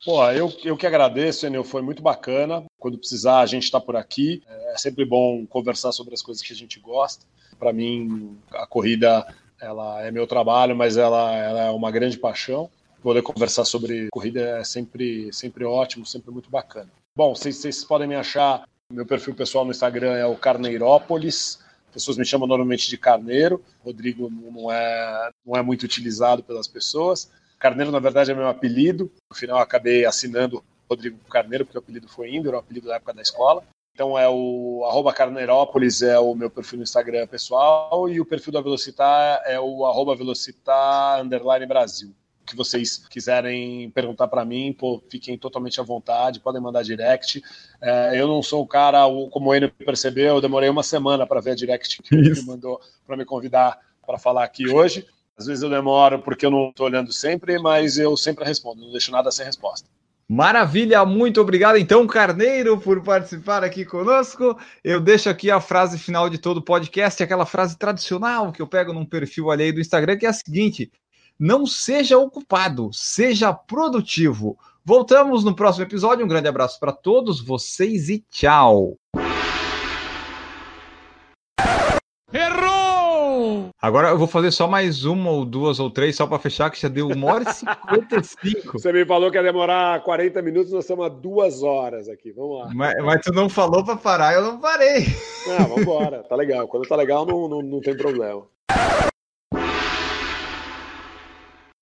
Pô, eu, eu que agradeço, Enel, foi muito bacana. Quando precisar, a gente está por aqui. É sempre bom conversar sobre as coisas que a gente gosta. Para mim, a corrida ela é meu trabalho, mas ela, ela é uma grande paixão. Poder conversar sobre corrida é sempre, sempre ótimo, sempre muito bacana. Bom, vocês, podem me achar, meu perfil pessoal no Instagram é o Carneirópolis. Pessoas me chamam normalmente de Carneiro. Rodrigo não é, não é muito utilizado pelas pessoas. Carneiro, na verdade, é meu apelido. No final, acabei assinando Rodrigo Carneiro, porque o apelido foi Indo, era o apelido da época da escola. Então é o arroba Carneirópolis é o meu perfil no Instagram pessoal e o perfil da Velocitar é o arroba Velocitar underline Brasil. O que vocês quiserem perguntar para mim, pô, fiquem totalmente à vontade, podem mandar direct. É, eu não sou o cara, como o Enio percebeu, eu demorei uma semana para ver a direct que ele mandou para me convidar para falar aqui hoje. Às vezes eu demoro porque eu não estou olhando sempre, mas eu sempre respondo, não deixo nada sem resposta. Maravilha, muito obrigado então, Carneiro, por participar aqui conosco. Eu deixo aqui a frase final de todo o podcast, aquela frase tradicional que eu pego num perfil alheio do Instagram, que é a seguinte: não seja ocupado, seja produtivo. Voltamos no próximo episódio. Um grande abraço para todos vocês e tchau. Agora eu vou fazer só mais uma ou duas ou três, só para fechar, que já deu uma hora e cinquenta e cinco. Você me falou que ia demorar 40 minutos, nós estamos a duas horas aqui. Vamos lá. Mas, mas tu não falou para parar, eu não parei. Ah, vamos embora. Tá legal. Quando tá legal, não, não, não tem problema.